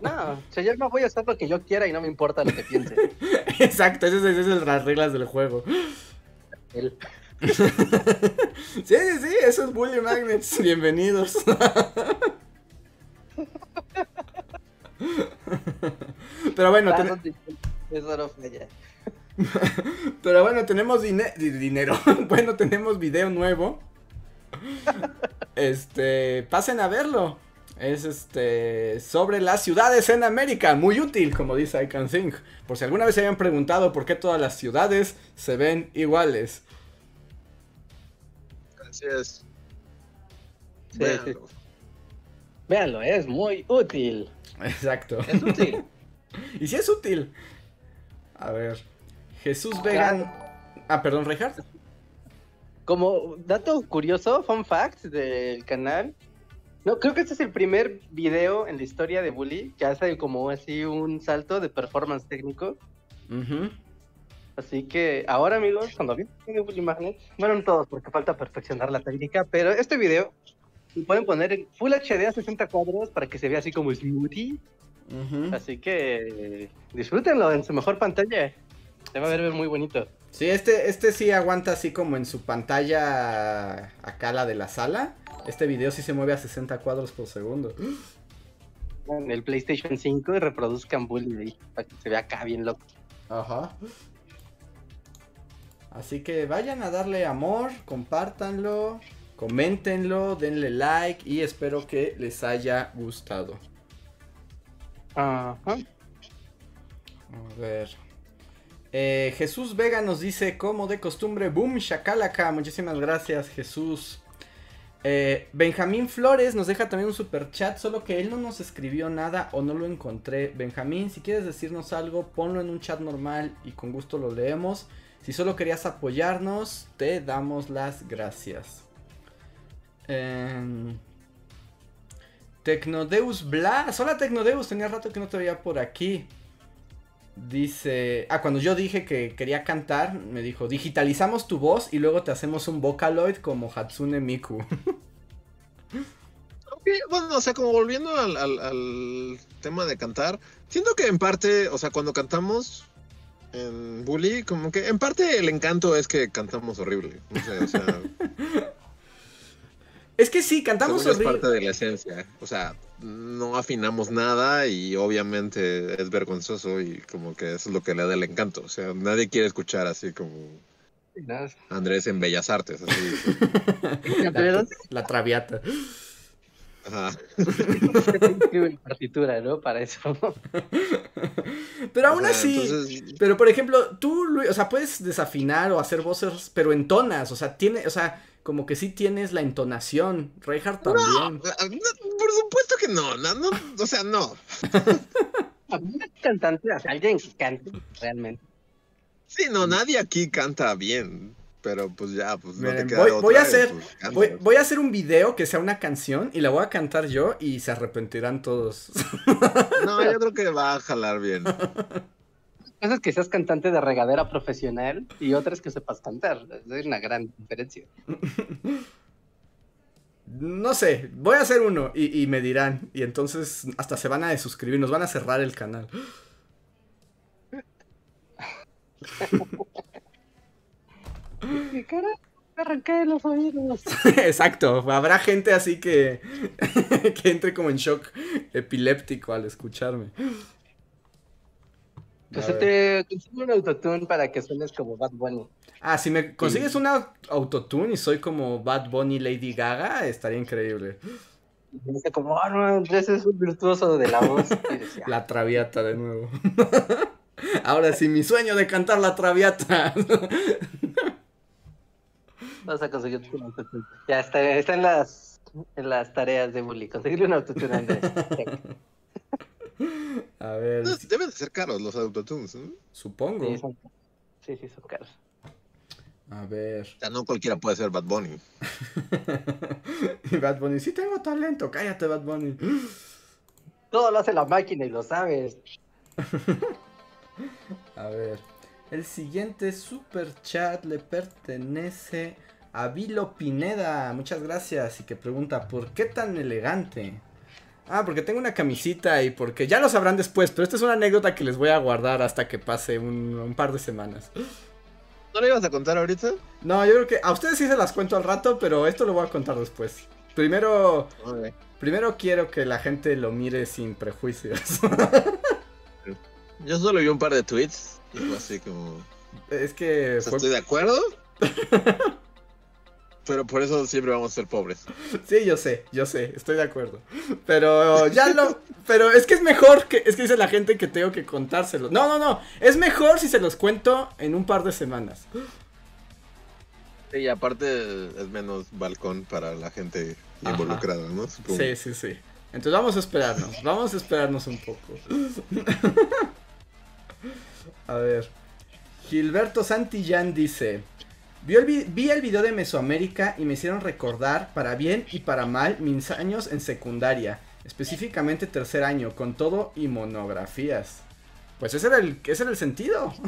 No, o sea, yo no voy a hacer lo que yo quiera y no me importa lo que piense. Exacto, esas esas son las reglas del juego. Sí, sí, sí, esos Bully Magnets. Bienvenidos. Pero bueno, ten- pero bueno, tenemos dine- di- dinero. Bueno, tenemos video nuevo. Este, pasen a verlo. Es este sobre las ciudades en América, muy útil, como dice I Can Think. Por si alguna vez se habían preguntado por qué todas las ciudades se ven iguales. Así es. Sí, Véanlo. Véanlo, es muy útil. Exacto. Es útil. Y si es útil. A ver. Jesús Vegan. Ah, perdón, Reinhardt. Como dato curioso, fun fact del canal. No, creo que este es el primer video en la historia de Bully que hace como así un salto de performance técnico. Ujú. Así que ahora, amigos, cuando de Bully Magnet, bueno, no todos porque falta perfeccionar la técnica, pero este video lo pueden poner en Full HD a 60 cuadros para que se vea así como smoothie. Así que disfrútenlo en su mejor pantalla. Se va a ver muy bonito. Sí, este, este sí aguanta así como en su pantalla acá la de la sala. Este video sí se mueve a 60 cuadros por segundo. En el PlayStation 5 y reproduzcan Bully ahí para que se vea acá bien loco. Ajá. Así que vayan a darle amor, compártanlo, coméntenlo, denle like y espero que les haya gustado. A ver. Eh, Jesús Vega nos dice, como de costumbre, boom, shakalaka. Muchísimas gracias, Jesús. Eh, Benjamín Flores nos deja también un super chat, solo que él no nos escribió nada o no lo encontré. Benjamín, si quieres decirnos algo, ponlo en un chat normal y con gusto lo leemos. Si solo querías apoyarnos, te damos las gracias. Em, Tecnodeus Blas. Hola Tecnodeus, tenía rato que no te veía por aquí. Dice, ah, cuando yo dije que quería cantar, me dijo, digitalizamos tu voz y luego te hacemos un Vocaloid como Hatsune Miku. Ok, bueno, o sea, como volviendo al, al- al tema de cantar, siento que en parte, o sea, cuando cantamos en Bully, como que en parte el encanto es que cantamos horrible. No sé, o sea, es que sí, cantamos según es parte de la esencia. O sea, no afinamos nada y obviamente es vergonzoso y como que eso es lo que le da el encanto. O sea, nadie quiere escuchar así como Andrés en Bellas Artes. Así. La, la traviata. Ajá. escribe partitura, ¿no? Para eso. Pero aún O sea, así, entonces, pero por ejemplo, tú, Luis, o sea, puedes desafinar o hacer voces, pero entonas, o sea, tiene, o sea, como que sí tienes la entonación. Reinhardt también. No, por supuesto que no, no, no, o sea, no. Cantante, o sea, alguien que cante realmente. Sí, no, nadie aquí canta bien, pero pues ya, pues no te queda voy- otra, voy a hacer- pues, voy a hacer un video que sea una canción y la voy a cantar yo y se arrepentirán todos. No, yo creo que va a jalar bien. Es que seas cantante de regadera profesional y otra es que sepas cantar. Es una gran diferencia. No sé, voy a hacer uno y, y me dirán. Y entonces hasta se van a desuscribir, nos van a cerrar el canal. ¿Qué cara? Me arranqué los oídos. Exacto, habrá gente así que, que entre como en shock epiléptico al escucharme. Pues se te consigue un autotune para que suenes como Bad Bunny. Ah, si me consigues una autotune y soy como Bad Bunny Lady Gaga, estaría increíble. Y dice como, ah, no, Andrés es un virtuoso de la voz. Y decía, La traviata de nuevo. Ahora sí, mi sueño de cantar la traviata. vas a conseguir un autotune. Ya está, está en las en las tareas de Bully. Conseguirle un autotune Andrés. A ver, No, Deben de ser caros los autotunes, ¿no? supongo. Sí, son, sí, sí, son caros. A ver. O sea, no cualquiera puede ser Bad Bunny. y Bad Bunny, sí tengo talento, cállate Bad Bunny. Todo lo hace la máquina y lo sabes. A ver. El siguiente super chat le pertenece a Vilo Pineda. Muchas gracias. Y que pregunta, ¿por qué tan elegante? Ah, porque tengo una camisita y porque ya lo sabrán después, pero esta es una anécdota que les voy a guardar hasta que pase un, un par de semanas. ¿No lo ibas a contar ahorita? No, yo creo que a ustedes sí se las cuento al rato, pero esto lo voy a contar después. Primero, primero quiero que la gente lo mire sin prejuicios. Yo solo vi un par de tweets y fue así como... es que o sea, fue- estoy de acuerdo. Pero por eso siempre vamos a ser pobres. Sí, yo sé, yo sé, estoy de acuerdo. Pero ya lo. Pero es que es mejor que. Es que dice la gente que tengo que contárselo. No, no, no. Es mejor si se los cuento en un par de semanas. Y aparte es menos balcón para la gente Ajá. involucrada, ¿no? Supongo. Sí, sí, sí. Entonces vamos a esperarnos. Vamos a esperarnos un poco. A ver. Gilberto Santillán dice. Vi el, vi- vi el video de Mesoamérica y me hicieron recordar, para bien y para mal, mis años en secundaria. Específicamente tercer año, con todo y monografías. Pues ese era el, ese era el sentido.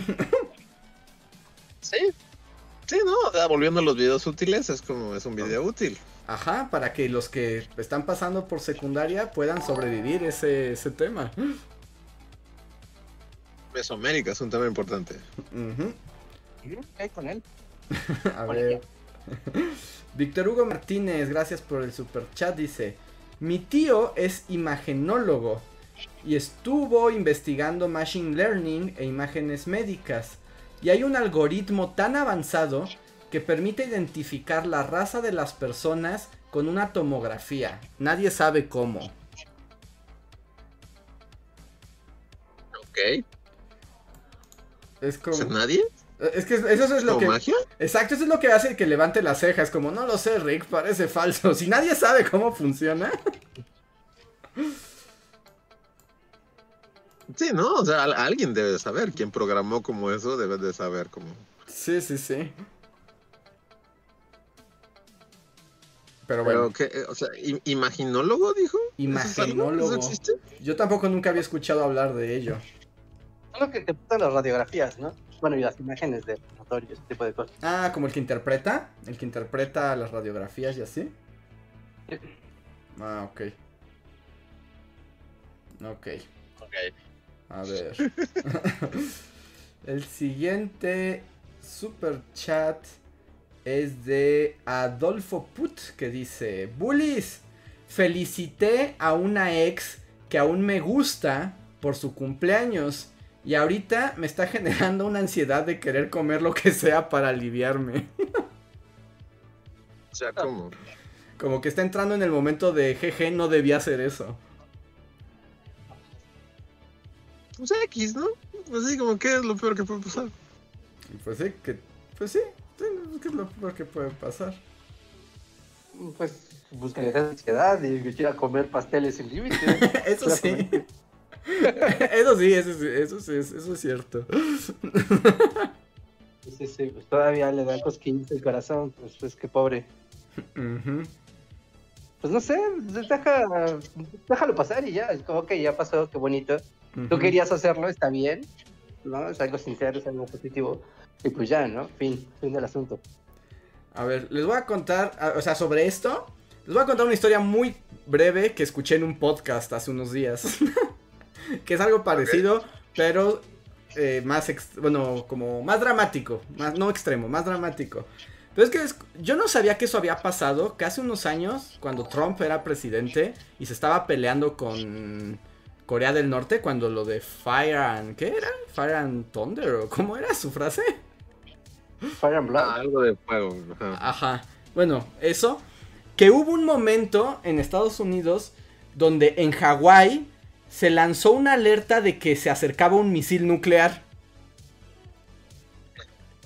Sí. Sí, ¿no? O sea, volviendo a los videos útiles, es como es un video útil. Ajá, para que los que están pasando por secundaria puedan sobrevivir ese, ese tema. Mesoamérica es un tema importante. Ujú. ¿Qué con él? A ver. Víctor Hugo Martínez, gracias por el super chat. Dice: Mi tío es imagenólogo y estuvo investigando machine learning e imágenes médicas. Y hay un algoritmo tan avanzado que permite identificar la raza de las personas con una tomografía. Nadie sabe cómo. Ok. Es como. ¿Nadie? Es que eso es lo ¿Como que. magia? Exacto, eso es lo que hace que levante las cejas. Como no lo sé, Rick, parece falso. Si nadie sabe cómo funciona. Sí, ¿no? O sea, al- alguien debe de saber. Quien programó como eso debe de saber cómo. Sí, sí, sí. Pero Pero, bueno, ¿qué? Eh, O sea, ¿im- ¿imaginólogo dijo? Imaginólogo. ¿Eso existe? yo tampoco nunca había escuchado hablar de ello. Solo que te putan las radiografías, ¿no? Bueno, y las imágenes de laboratorio, ese tipo de cosas. Ah, como el que interpreta, el que interpreta las radiografías y así. Ah, ok. Ok, Ok. a ver. el siguiente super chat es de Adolfo Put que dice, Bullies, felicité a una ex que aún me gusta por su cumpleaños y ahorita me está generando una ansiedad de querer comer lo que sea para aliviarme. O sea, ¿cómo? Como que está entrando en el momento de jeje, no debía hacer eso. Pues X, ¿no? Así como, ¿qué es lo peor que puede pasar? Pues sí, que, pues sí, sí, ¿qué es lo peor que puede pasar? Pues buscan esa ansiedad y que quiera comer pasteles sin límite. Eso sí. Eso sí, eso sí, eso sí, es- eso es cierto. Sí, sí, pues todavía le da cosquillas el corazón, pues, pues qué pobre. Ujú. Pues no sé, deja, déjalo pasar y ya, es como que ya pasó, qué bonito. Tú Ujú. querías hacerlo, está bien, ¿no? Es algo sincero, es algo positivo. Y pues ya, ¿no? Fin, fin del asunto. A ver, les voy a contar, o sea, sobre esto, les voy a contar una historia muy breve que escuché en un podcast hace unos días. que es algo parecido, pero eh, más, ex- bueno, como más dramático, más, no extremo, más dramático. Pero es que es- yo no sabía que eso había pasado, que hace unos años, cuando Trump era presidente y se estaba peleando con Corea del Norte, cuando lo de Fire and, ¿qué era? Fire and Thunder, o ¿cómo era su frase? Fire and Blood. Ah, algo de fuego. Ajá. Bueno, eso. Que hubo un momento en Estados Unidos donde en Hawái se lanzó una alerta de que se acercaba un misil nuclear.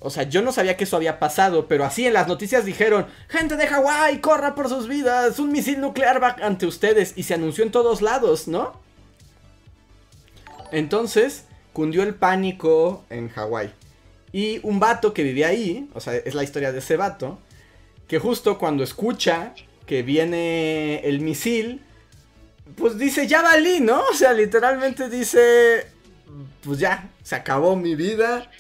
O sea, yo no sabía que eso había pasado, pero así en las noticias dijeron, gente de Hawái, corra por sus vidas, un misil nuclear va ante ustedes y se anunció en todos lados, ¿no? Entonces, cundió el pánico en Hawái. Y un vato que vivía ahí, o sea, es la historia de ese vato, que justo cuando escucha que viene el misil, pues dice, ya valí, ¿no? O sea, literalmente dice, pues ya, se acabó mi vida,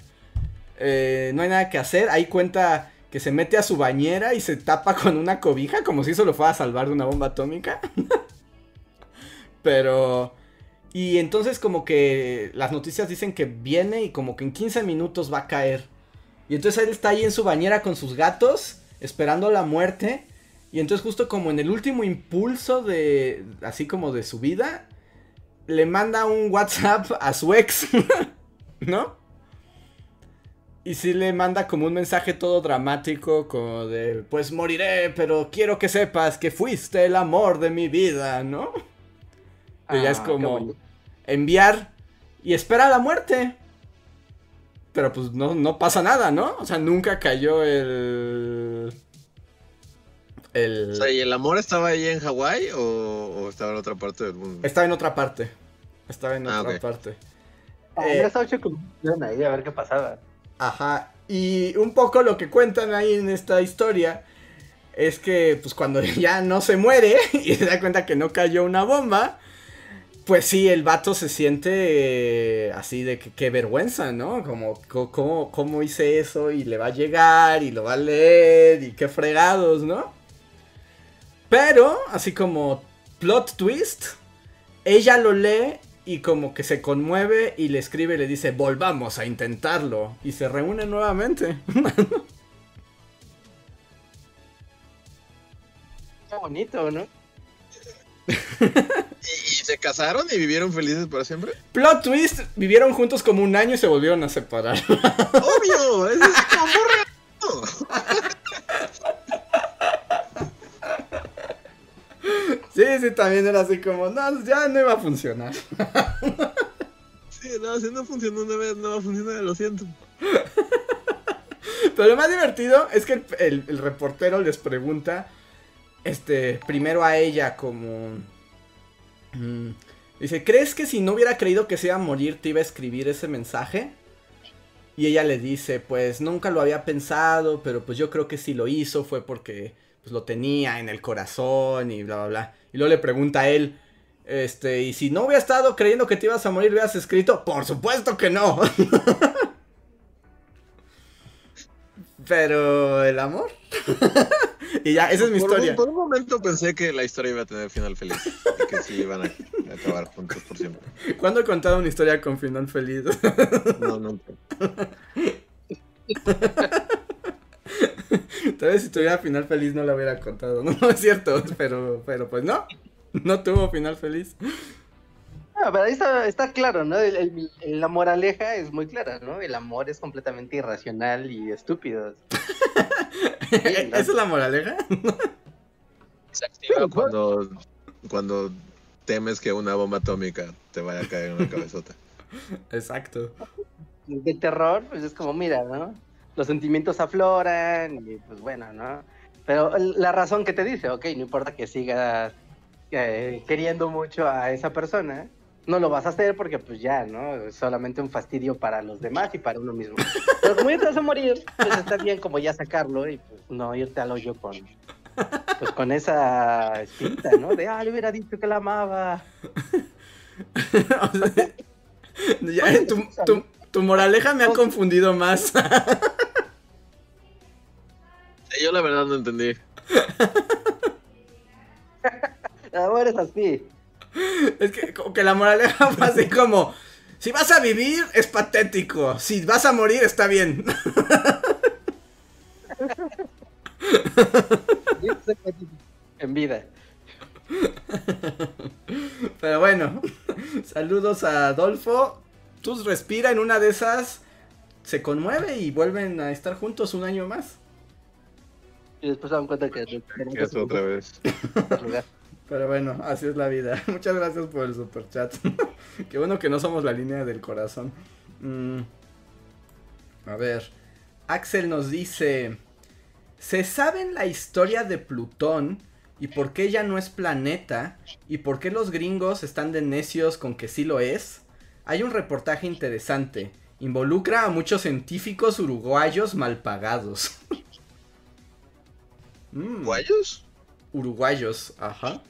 eh, no hay nada que hacer. Ahí cuenta que se mete a su bañera y se tapa con una cobija, como si eso lo fuera a salvar de una bomba atómica. Pero... Y entonces como que las noticias dicen que viene y como que en 15 minutos va a caer. Y entonces él está ahí en su bañera con sus gatos, esperando la muerte. Y entonces justo como en el último impulso de, así como de su vida, le manda un WhatsApp a su ex, ¿no? Y sí le manda como un mensaje todo dramático, como de, pues moriré, pero quiero que sepas que fuiste el amor de mi vida, ¿no? y ya es Ah, como enviar y espera la muerte. Pero pues no, no pasa nada, ¿no? O sea, nunca cayó el... El... O sea, ¿y el amor estaba ahí en Hawái o, o estaba en otra parte del mundo? Estaba en otra parte. Estaba en Ah, otra parte. Ah, Eh, estaba ahí a ver qué pasaba. Ajá. Y un poco lo que cuentan ahí en esta historia es que pues cuando ya no se muere y se da cuenta que no cayó una bomba, pues sí, el vato se siente eh, así de que qué vergüenza, ¿no? Como co- cómo, cómo hice eso y le va a llegar y lo va a leer y qué fregados, ¿no? Pero, así como plot twist, ella lo lee y como que se conmueve y le escribe y le dice, volvamos a intentarlo. Y se reúnen nuevamente. Qué bonito, ¿no? ¿Y, y se casaron y vivieron felices para siempre? Plot twist, vivieron juntos como un año y se volvieron a separar. ¡Obvio! ¡Es como muy real. Sí, sí, también era así como, no, ya no iba a funcionar. Sí, no, si no funcionó una vez, no va a funcionar, lo siento. Pero lo más divertido es que el, el- el reportero les pregunta, este, primero a ella como... mm, dice, ¿crees que si no hubiera creído que se iba a morir te iba a escribir ese mensaje? Y ella le dice, pues nunca lo había pensado, pero pues yo creo que si lo hizo fue porque pues lo tenía en el corazón y bla, bla, bla. Y luego le pregunta a él, este, y si no hubiera estado creyendo que te ibas a morir, hubieras escrito, por supuesto que no. Pero el amor. y ya, esa es mi por, historia. Un, por un momento pensé que la historia iba a tener final feliz. Y que sí iban a, a acabar juntos por siempre. ¿Cuándo he contado una historia con final feliz? No, nunca. Tal vez si tuviera final feliz no la hubiera contado. No, no es cierto, pero, pero pues no. No tuvo final feliz. Ah, pero ahí está, está claro, ¿no? El- el- el- la moraleja es muy clara, ¿no? El amor es completamente irracional y estúpido. ¿Esa es la moraleja? Se activa cuando, cuando temes que una bomba atómica te vaya a caer en una cabezota. Exacto. De terror, pues es como, mira, ¿no? Los sentimientos afloran y pues bueno, ¿no? Pero la razón que te dice, ok, no importa que sigas eh, queriendo mucho a esa persona, no lo vas a hacer porque pues ya, ¿no? Es solamente un fastidio para los demás y para uno mismo. Pero como ya te vas a morir, pues está bien como ya sacarlo y pues no irte al hoyo con, pues con esa espinita, ¿no? De, ah, le hubiera dicho que la amaba. O sea, ya, tu, tu- tu moraleja me ha confundido más. Yo la verdad no entendí. El amor es así. Es que como que la moraleja fue así como, si vas a vivir es patético, si vas a morir está bien. En vida. Pero bueno, saludos a Adolfo. Tus respira en una de esas, se conmueve y vuelven a estar juntos un año más. Y después se dan cuenta que... Que es otra vez. Pero bueno, así es la vida. Muchas gracias por el super chat. Qué bueno que no somos la línea del corazón. Mm. A ver, Axel nos dice, ¿se saben la historia de Plutón y por qué ya no es planeta y por qué los gringos están de necios con que sí lo es? Hay un reportaje interesante Involucra a muchos científicos uruguayos mal pagados. Mm, ¿Uruguayos? uruguayos, ajá.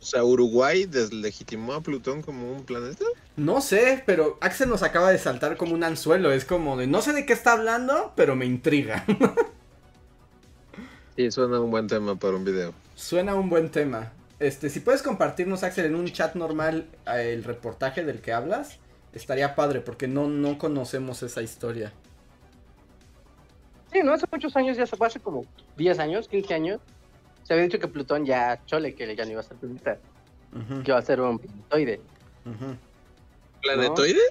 O sea, Uruguay deslegitimó a Plutón como un planeta. No sé, pero Axel nos acaba de saltar como un anzuelo. Es como de no sé de qué está hablando, pero me intriga. Sí, suena un buen tema para un video. Suena un buen tema. Este, si puedes compartirnos, Axel, en un chat normal eh, el reportaje del que hablas, estaría padre, porque no, no conocemos esa historia. Sí, no, hace muchos años, ya se fue hace como 10 años, 15 años. Se había dicho que Plutón ya chole, que ya no iba a ser planeta, Ujú, que iba a ser un planetoide. ujú. ¿Planetoide?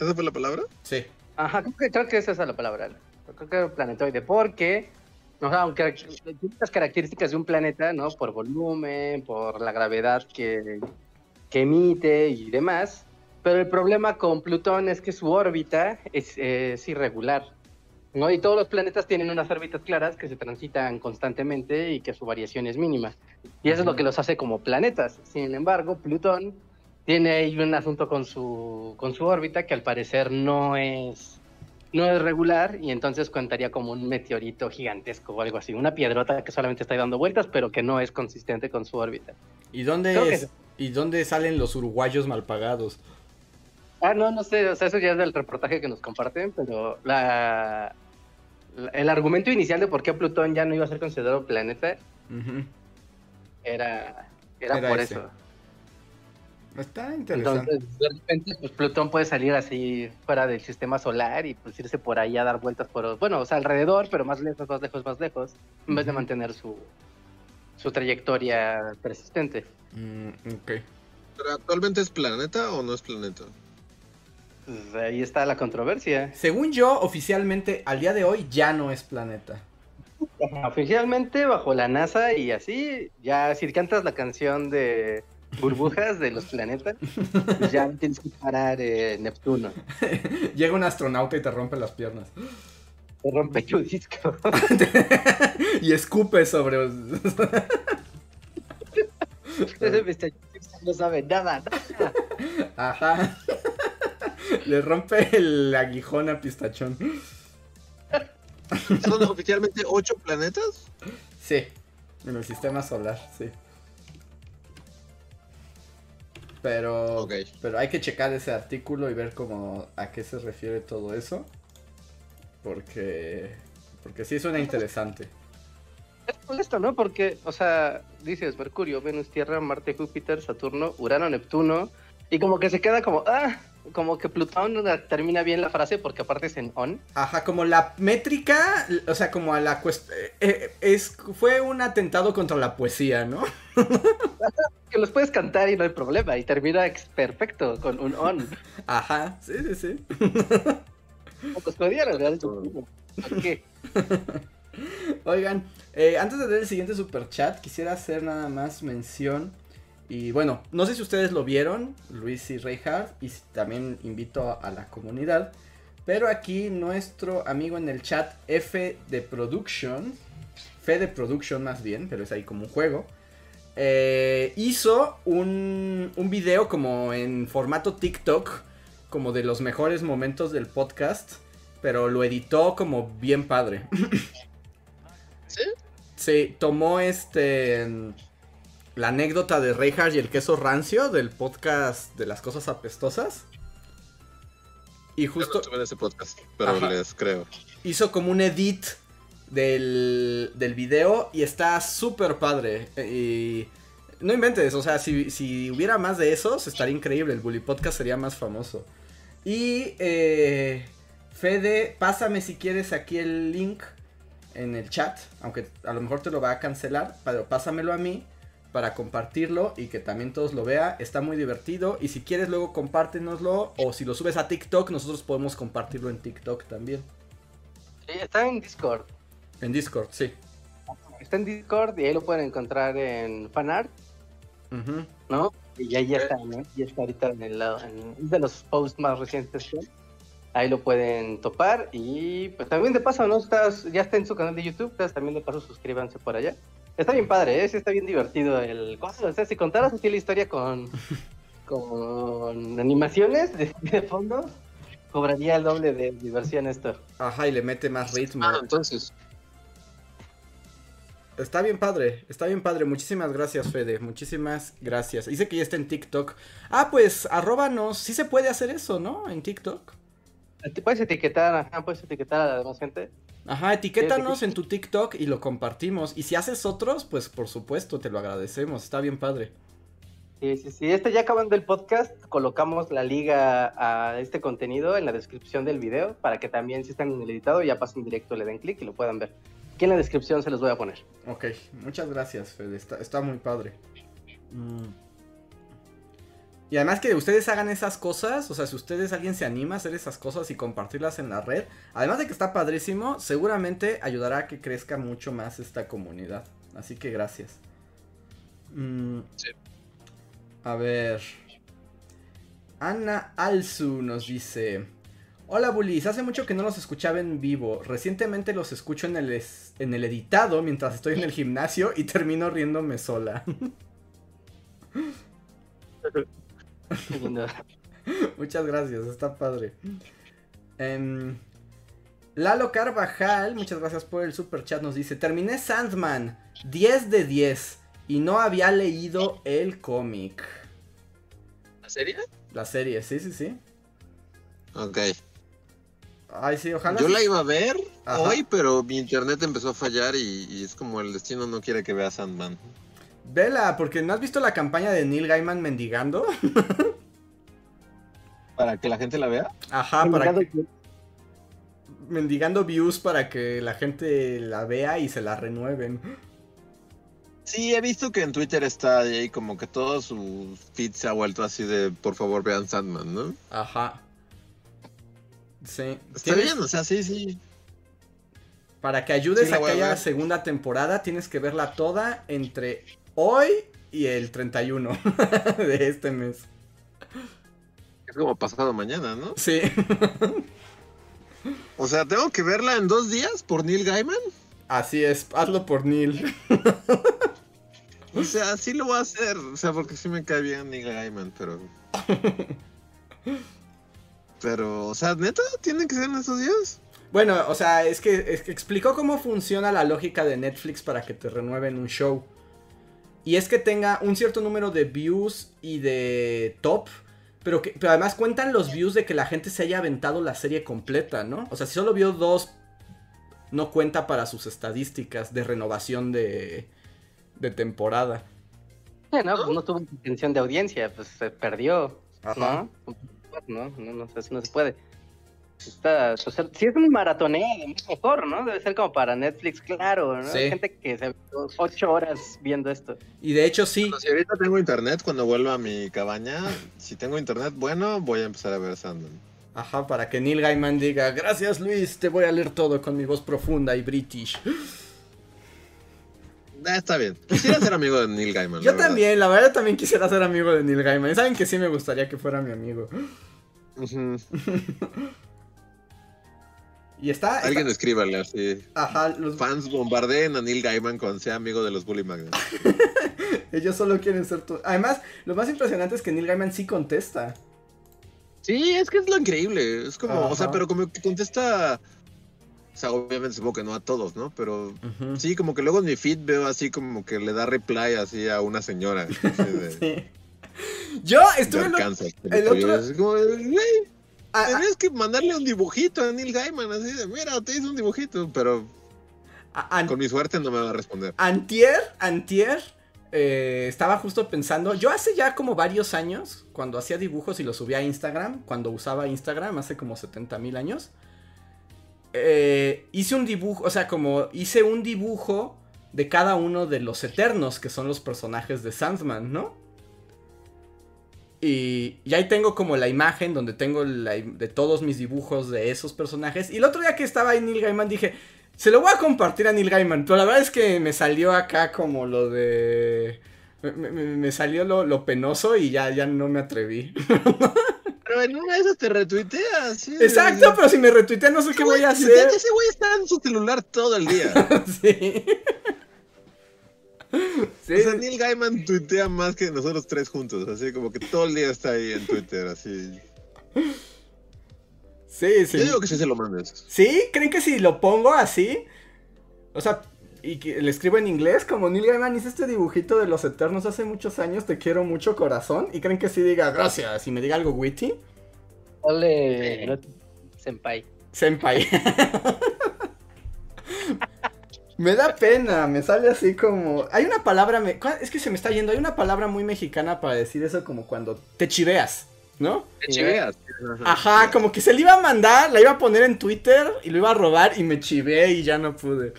¿Esa fue la palabra? Sí. Ajá, creo que, creo que esa es la palabra. Creo que era planetoide, porque, o sea, aunque tiene las características de un planeta, ¿no? Por volumen, por la gravedad que, que emite y demás. Pero el problema con Plutón es que su órbita es, es irregular. ¿no? Y todos los planetas tienen unas órbitas claras que se transitan constantemente y que su variación es mínima. Y eso es lo que los hace como planetas. Sin embargo, Plutón tiene ahí un asunto con su, con su órbita que al parecer no es, no es regular y entonces contaría como un meteorito gigantesco o algo así. Una piedrota que solamente está dando vueltas pero que no es consistente con su órbita. ¿Y dónde, que es-. ¿Y dónde salen los uruguayos mal pagados? Ah, no, no sé, o sea, eso ya es del reportaje que nos comparten, pero la, la- el argumento inicial de por qué Plutón ya no iba a ser considerado planeta era, era, Era por ese. eso. Está interesante. Entonces, de repente, pues Plutón puede salir así fuera del sistema solar y pues irse por ahí a dar vueltas por, bueno, o sea, alrededor, pero más lejos, más lejos, más lejos, en vez de mantener su, su trayectoria persistente. Mm, ok. ¿Pero actualmente es planeta o no es planeta? Pues, ahí está la controversia. Según yo, oficialmente, al día de hoy, ya no es planeta. Oficialmente bajo la NASA y así, ya si cantas la canción de burbujas de los planetas, pues ya tienes que parar eh, Neptuno. Llega un astronauta y te rompe las piernas. Se rompe tu disco. y escupe sobre... No sabe nada. nada. Ajá. Le rompe el aguijón a Pistachón. ¿Son oficialmente ocho planetas? Sí, en el sistema solar, sí. Pero, pero hay que checar ese artículo y ver cómo a qué se refiere todo eso. Porque, porque sí suena interesante. Es molesto, ¿no? Porque, o sea, dices Mercurio, Venus, Tierra, Marte, Júpiter, Saturno, Urano, Neptuno, y como que se queda como, ah, como que Plutón termina bien la frase porque aparte es en on. Ajá, como la métrica, o sea, como a la cuestión... es, fue un atentado contra la poesía, ¿no? Que los puedes cantar y no hay problema, y termina ex- perfecto con un on. Ajá, sí, sí, sí. Los jodieron, ¿verdad? ¿Por qué? Oigan, eh, antes de leer el siguiente super chat, quisiera hacer nada más mención. Y bueno, no sé si ustedes lo vieron, Luis y Reinhardt, y también invito a, la comunidad. Pero aquí nuestro amigo en el chat, F de Production, F de Production más bien, pero es ahí como un juego, eh, hizo un, un video como en formato TikTok, como de los mejores momentos del podcast, pero lo editó como bien padre. ¿Sí? Sí, tomó este la anécdota de Reinhardt y el queso rancio del podcast de las cosas apestosas. Y Yo no justo estuve en ese podcast, pero Ajá. les creo. hizo como un edit del, del video y está súper padre. Y no inventes, o sea, si, si hubiera más de esos, estaría increíble. El Bully Podcast sería más famoso. Y eh, Fede, pásame si quieres aquí el link en el chat, aunque a lo mejor te lo va a cancelar, pero pásamelo a mí para compartirlo y que también todos lo vean. Está muy divertido y si quieres luego compártenoslo o si lo subes a TikTok, nosotros podemos compartirlo en TikTok también. Sí, está en Discord. En Discord, sí. Está en Discord y ahí lo pueden encontrar en fanart. ¿no? Y ahí ya está, ¿no? Ya está ahorita en el lado, en, de los posts más recientes. ¿no? Ahí lo pueden topar y pues también de paso, ¿no? Estás, ya está en su canal de YouTube, entonces también de paso suscríbanse por allá. Está bien padre, ¿eh? Sí está bien divertido el... O sea, si contaras así la historia con, con animaciones de, de fondo, cobraría el doble de diversión esto. Ajá, y le mete más ritmo. Ah, entonces. Está bien padre, está bien padre. Muchísimas gracias, Fede. Muchísimas gracias. Dice que ya está en TikTok. Ah, pues arróbanos. Sí se puede hacer eso, ¿no? En TikTok. Puedes etiquetar, ajá, puedes etiquetar a la demás gente. Ajá, etiquétanos en tu TikTok y lo compartimos. Y si haces otros, pues por supuesto, te lo agradecemos. Está bien padre. Sí, sí, sí. Este ya acabando el podcast, colocamos la liga a este contenido en la descripción del video para que también si están en el editado ya pasen directo, le den clic y lo puedan ver. Aquí en la descripción se los voy a poner. Ok, muchas gracias, Fede. Está, está muy padre. Mm. Y además que ustedes hagan esas cosas, o sea, si ustedes alguien se anima a hacer esas cosas y compartirlas en la red, además de que está padrísimo, seguramente ayudará a que crezca mucho más esta comunidad. Así que gracias. Mm. Sí. A ver. Ana Alzu nos dice. Hola Bullies, hace mucho que no los escuchaba en vivo. Recientemente los escucho en el, es- en el editado mientras estoy en el gimnasio y termino riéndome sola. Muchas gracias, está padre. Em, Lalo Carvajal, muchas gracias por el super chat, nos dice, terminé Sandman, 10 de 10, y no había leído el cómic. ¿La serie? La serie, sí, sí, sí. Ok. Ay, sí, ojalá. Yo sí- la iba a ver Ajá. hoy, pero mi internet empezó a fallar y, y es como el destino no quiere que vea Sandman. Vela, porque ¿no has visto la campaña de Neil Gaiman mendigando? ¿Para que la gente la vea? Ajá, para que, mendigando views para que la gente la vea y se la renueven. Sí, he visto que en Twitter está ahí como que todo su feed se ha vuelto así de por favor vean Sandman, ¿no? Ajá. Sí. Está Tienes- bien, o sea, sí, sí. Para que ayudes Sí, a que haya segunda temporada, tienes que verla toda entre hoy y el 31 de este mes. Es como pasado mañana, ¿no? Sí. O sea, tengo que verla en dos días por Neil Gaiman. Así es, hazlo por Neil. O sea, sí lo voy a hacer. O sea, porque sí me cae bien Neil Gaiman, pero. Pero, o sea, neta, tienen que ser en esos días. Bueno, o sea, es que, es que explicó cómo funciona la lógica de Netflix para que te renueven un show. Y es que tenga un cierto número de views y de top. Pero, que, pero además cuentan los views de que la gente se haya aventado la serie completa, ¿no? O sea, si solo vio dos, no cuenta para sus estadísticas de renovación de, de temporada. Sí, no, pues no tuvo intención de audiencia, pues se perdió. Ajá. ¿No? No, no, no, eso no se puede. Está, pues, si es un maratoneo, mejor, ¿no? Debe ser como para Netflix, claro, ¿no? Sí. Hay gente que se ocho horas viendo esto. Y de hecho sí. Bueno, si ahorita tengo internet, cuando vuelva a mi cabaña, si tengo internet bueno, voy a empezar a ver Sandman. Ajá, para que Neil Gaiman diga, gracias Luis, te voy a leer todo con mi voz profunda y british. Ah, está bien. Quisiera ser amigo de Neil Gaiman. Yo la verdad. también, la verdad también quisiera ser amigo de Neil Gaiman. Saben que sí me gustaría que fuera mi amigo. Ujú. Y está... está- Alguien escríbale así. Ajá, los- Fans bombardeen a Neil Gaiman cuando sea amigo de los Bully Magnets. ellos solo quieren ser... tu- Además, lo más impresionante es que Neil Gaiman sí contesta. Sí, es que es lo increíble. Es como, o sea, pero como que contesta. O sea, obviamente supongo que no a todos, ¿no? Pero sí, como que luego en mi feed veo así como que le da reply así a una señora. de, Sí. Yo estuve... Arkansas, el otro- Así como, güey, Ah, ah, tenías que mandarle un dibujito a Neil Gaiman, así de, mira, te hice un dibujito, pero an- con mi suerte no me va a responder. Antier, antier, eh, estaba justo pensando, yo hace ya como varios años, cuando hacía dibujos y los subía a Instagram, cuando usaba Instagram, hace como 70 mil años, eh, hice un dibujo, o sea, como hice un dibujo de cada uno de los Eternos, que son los personajes de Sandman, ¿no? Y, y ahí tengo como la imagen donde tengo la de todos mis dibujos de esos personajes. Y el otro día que estaba ahí Neil Gaiman dije, se lo voy a compartir a Neil Gaiman. Pero la verdad es que me salió acá como lo de... Me, me- me salió lo, lo penoso y ya, ya no me atreví. Pero en una de esas te retuiteas. sí, Exacto, pero si me retuitea no sé qué voy a Ese hacer. ese güey está en su celular todo el día. Sí. Sí, O sea, Neil Gaiman tuitea más que nosotros tres juntos, así como que todo el día está ahí en Twitter, así. sí, sí. Yo digo que sí se lo mandes. ¿Sí? ¿Creen que si lo pongo así? O sea, y que le escribo en inglés, como Neil Gaiman hizo este dibujito de los Eternos hace muchos años, te quiero mucho corazón. ¿Y creen que sí diga gracias y me diga algo witty? Dale, no- senpai. Senpai. me da pena, me sale así como... Hay una palabra, me... es que se me está yendo, hay una palabra muy mexicana para decir eso como cuando te chiveas, ¿no? Te chiveas. Ajá, como que se le iba a mandar, la iba a poner en Twitter y lo iba a robar y me chivé y ya no pude.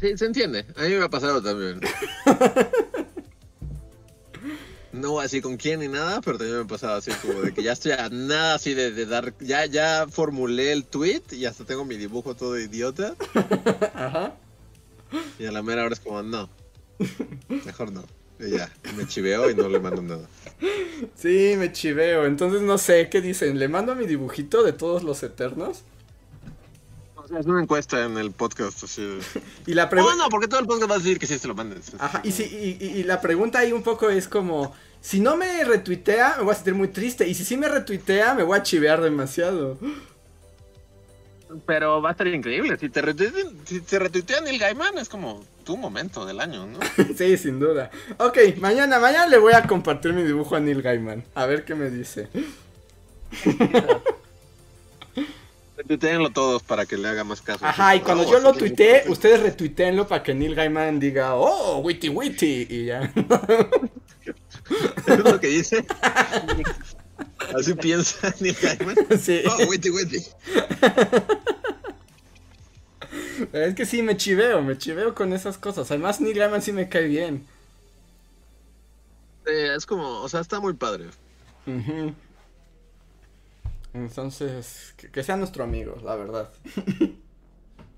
Sí, se entiende. A mí me ha pasado también. No así con quién ni nada, pero también me ha pasado así como de que ya estoy a nada así de, de dar. Ya, ya formulé el tweet y hasta tengo mi dibujo todo idiota. Ajá. Y a la mera hora es como, no. Mejor no. Y ya, me chiveo y no le mando nada. Sí, me chiveo. Entonces no sé, ¿qué dicen? ¿Le mando mi dibujito de todos los eternos? O sea, es una encuesta en el podcast así. de- Y la pregunta... no, porque todo el podcast va a decir que sí se lo mandes. Ajá, y, y- y la pregunta ahí un poco es como, si no me retuitea, me voy a sentir muy triste. Y si sí me retuitea, me voy a chivear demasiado. Pero va a estar increíble. Si te retuitean, si te retuitean Neil Gaiman, es como tu momento del año, ¿no? sí, sin duda. Ok, mañana, mañana le voy a compartir mi dibujo a Neil Gaiman. A ver qué me dice. Retuiteenlo todos para que le haga más caso. Ajá, y cuando Oh, yo lo sí, tuitee, ustedes retuiteenlo para que Neil Gaiman diga, oh, witty witty, y ya. ¿Es lo que dice? Así piensa Neil Gaiman. sí. Oh, witty. Es que sí, me chiveo, me chiveo con esas cosas. Además, Neil Gaiman sí me cae bien. Es como, o sea, está muy padre. Entonces, que, que sea nuestro amigo, la verdad.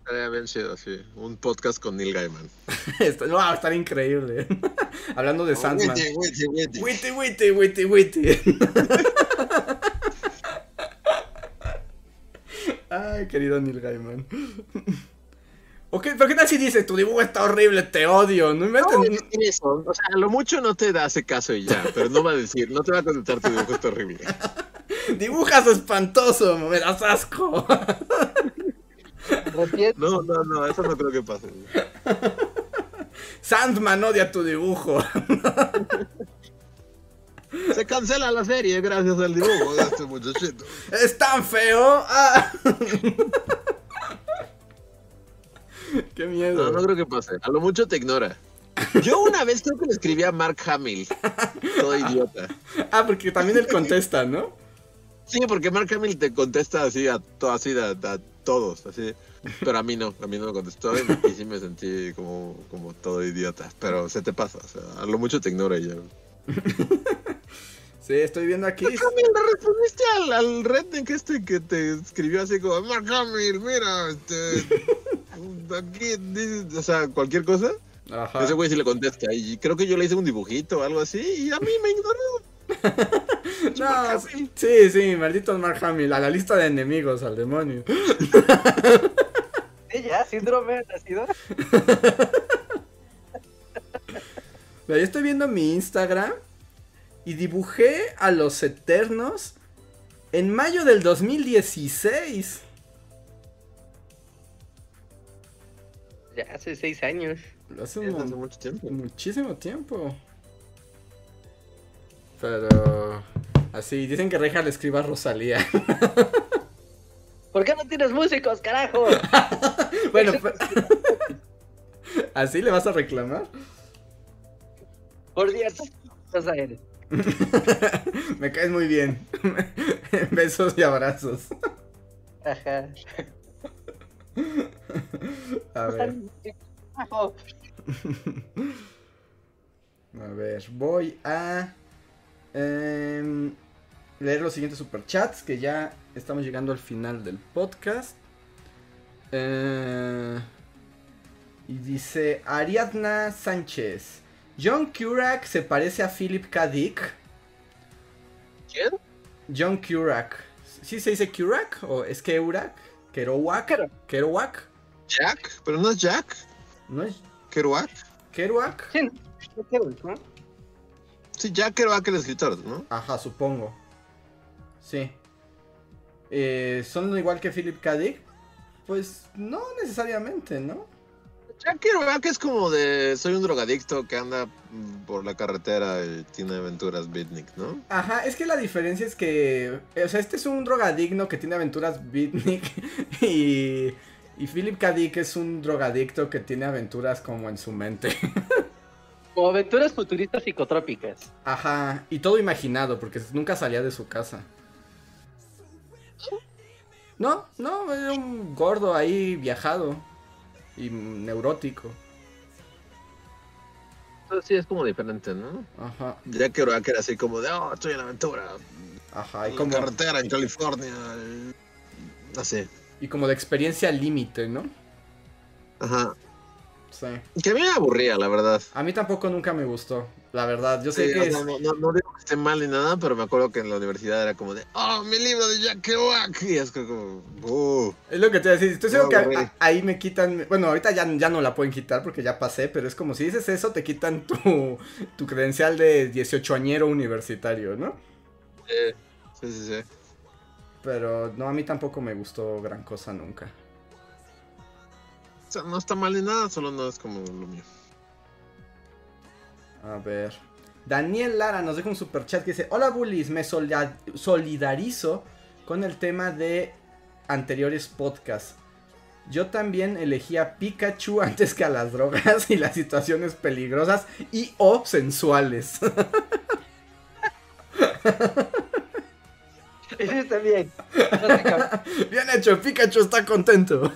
Estaría bien chido, sí. Un podcast con Neil Gaiman. No, va a estar increíble. Hablando de Sandman. Witty, witty, witty. Witty, witty. Ay, querido Neil Gaiman. Ok, pero ¿qué tal si dice, tu dibujo está horrible, te odio? No No inventes. decir eso. O sea, a lo mucho no te da ese caso y ya, pero no va a decir, no te va a contestar tu dibujo está horrible. Dibujas espantoso, me das asco. No, no, no, eso no creo que pase. Sandman odia tu dibujo. Se cancela la serie gracias al dibujo de este muchachito. Es tan feo. Ah. Qué miedo. No, no creo que pase. A lo mucho te ignora. Yo una vez creo que le escribí a Mark Hamill. Todo idiota. Ah, porque también él contesta, ¿no? Sí, porque Mark Hamill te contesta así a, así a, a todos, así. Pero a mí no, a mí no me contestó y, y sí me sentí como, como todo idiota. Pero se te pasa, o sea, a lo mucho te ignora y ya. Sí, estoy viendo aquí. Mark le respondiste al, al redneck este que te escribió así como, Mark Hamill, mira, este, aquí, dices", o sea, cualquier cosa. Ajá. Ese güey sí le contesta y creo que yo le hice un dibujito o algo así y a mí me ignoró. No, sí, sí, maldito Mark Hamill, a la lista de enemigos, al demonio. Sí, ya, síndrome nacido. Mira, yo estoy viendo mi Instagram y dibujé a los Eternos en mayo del 2016. Ya hace seis años. Hace un Hace mon- mucho tiempo. muchísimo tiempo. Pero... Así, dicen que Reja le escriba a Rosalía. ¿Por qué no tienes músicos, carajo? bueno, pues- ¿así le vas a reclamar? Por cierto, cosa eres. Me caes muy bien. Besos y abrazos. Ajá. A ver, a ver, voy a em, leer los siguientes superchats que ya estamos llegando al final del podcast. Eh, y dice Ariadna Sánchez. John Curak se parece a Philip K. Dick. ¿Quién? John Curak. ¿Sí se dice Curak? ¿O es Kerouac? ¿Kerouac? Kerouac. Jack, pero no es Jack. ¿No es Kerouac. Kerouac. Sí, no Sí, Jack Kerouac el escritor, ¿no? Ajá, supongo. Sí. Eh, ¿Son igual que Philip K. Dick? Pues no necesariamente, ¿no? Jack Kerouac es como de soy un drogadicto que anda por la carretera y tiene aventuras beatnik, ¿no? Ajá, es que la diferencia es que. O sea, este es un drogadigno que tiene aventuras beatnik. Y. Y Philip K. Dick es un drogadicto que tiene aventuras como en su mente. Como aventuras futuristas psicotrópicas. Ajá, y todo imaginado, porque nunca salía de su casa. No, no, era un gordo ahí viajado. Y neurótico. Sí es como diferente, ¿no? Ajá, Jack Kerouac era así como de, oh, estoy en aventura. ajá, y en como, carretera en California. y- Así. y como de experiencia límite, ¿no? Ajá. Sí. Que a mí me aburría, la verdad. A mí tampoco nunca me gustó, la verdad. Yo sé Sí, que es... no, no- no digo que esté mal ni nada, pero me acuerdo que en la universidad era como de, oh, mi libro de Jack Kerouac. Y es como, uh. Es lo que te voy a decir. Estoy seguro que a- güey. a- ahí me quitan. Bueno, ahorita ya, ya no la pueden quitar porque ya pasé, pero es como si dices eso, te quitan tu, tu credencial de 18 añero universitario, ¿no? eh, sí, sí, sí. Pero no, a mí tampoco me gustó gran cosa nunca. O sea, no está mal ni nada, solo no es como lo mío. A ver. Daniel Lara nos deja un super chat que dice: Hola bullies, me solidarizo con el tema de anteriores podcasts. Yo también elegí a Pikachu antes que a las drogas y las situaciones peligrosas y o sensuales. Eso está bien. Bien hecho, Pikachu está contento.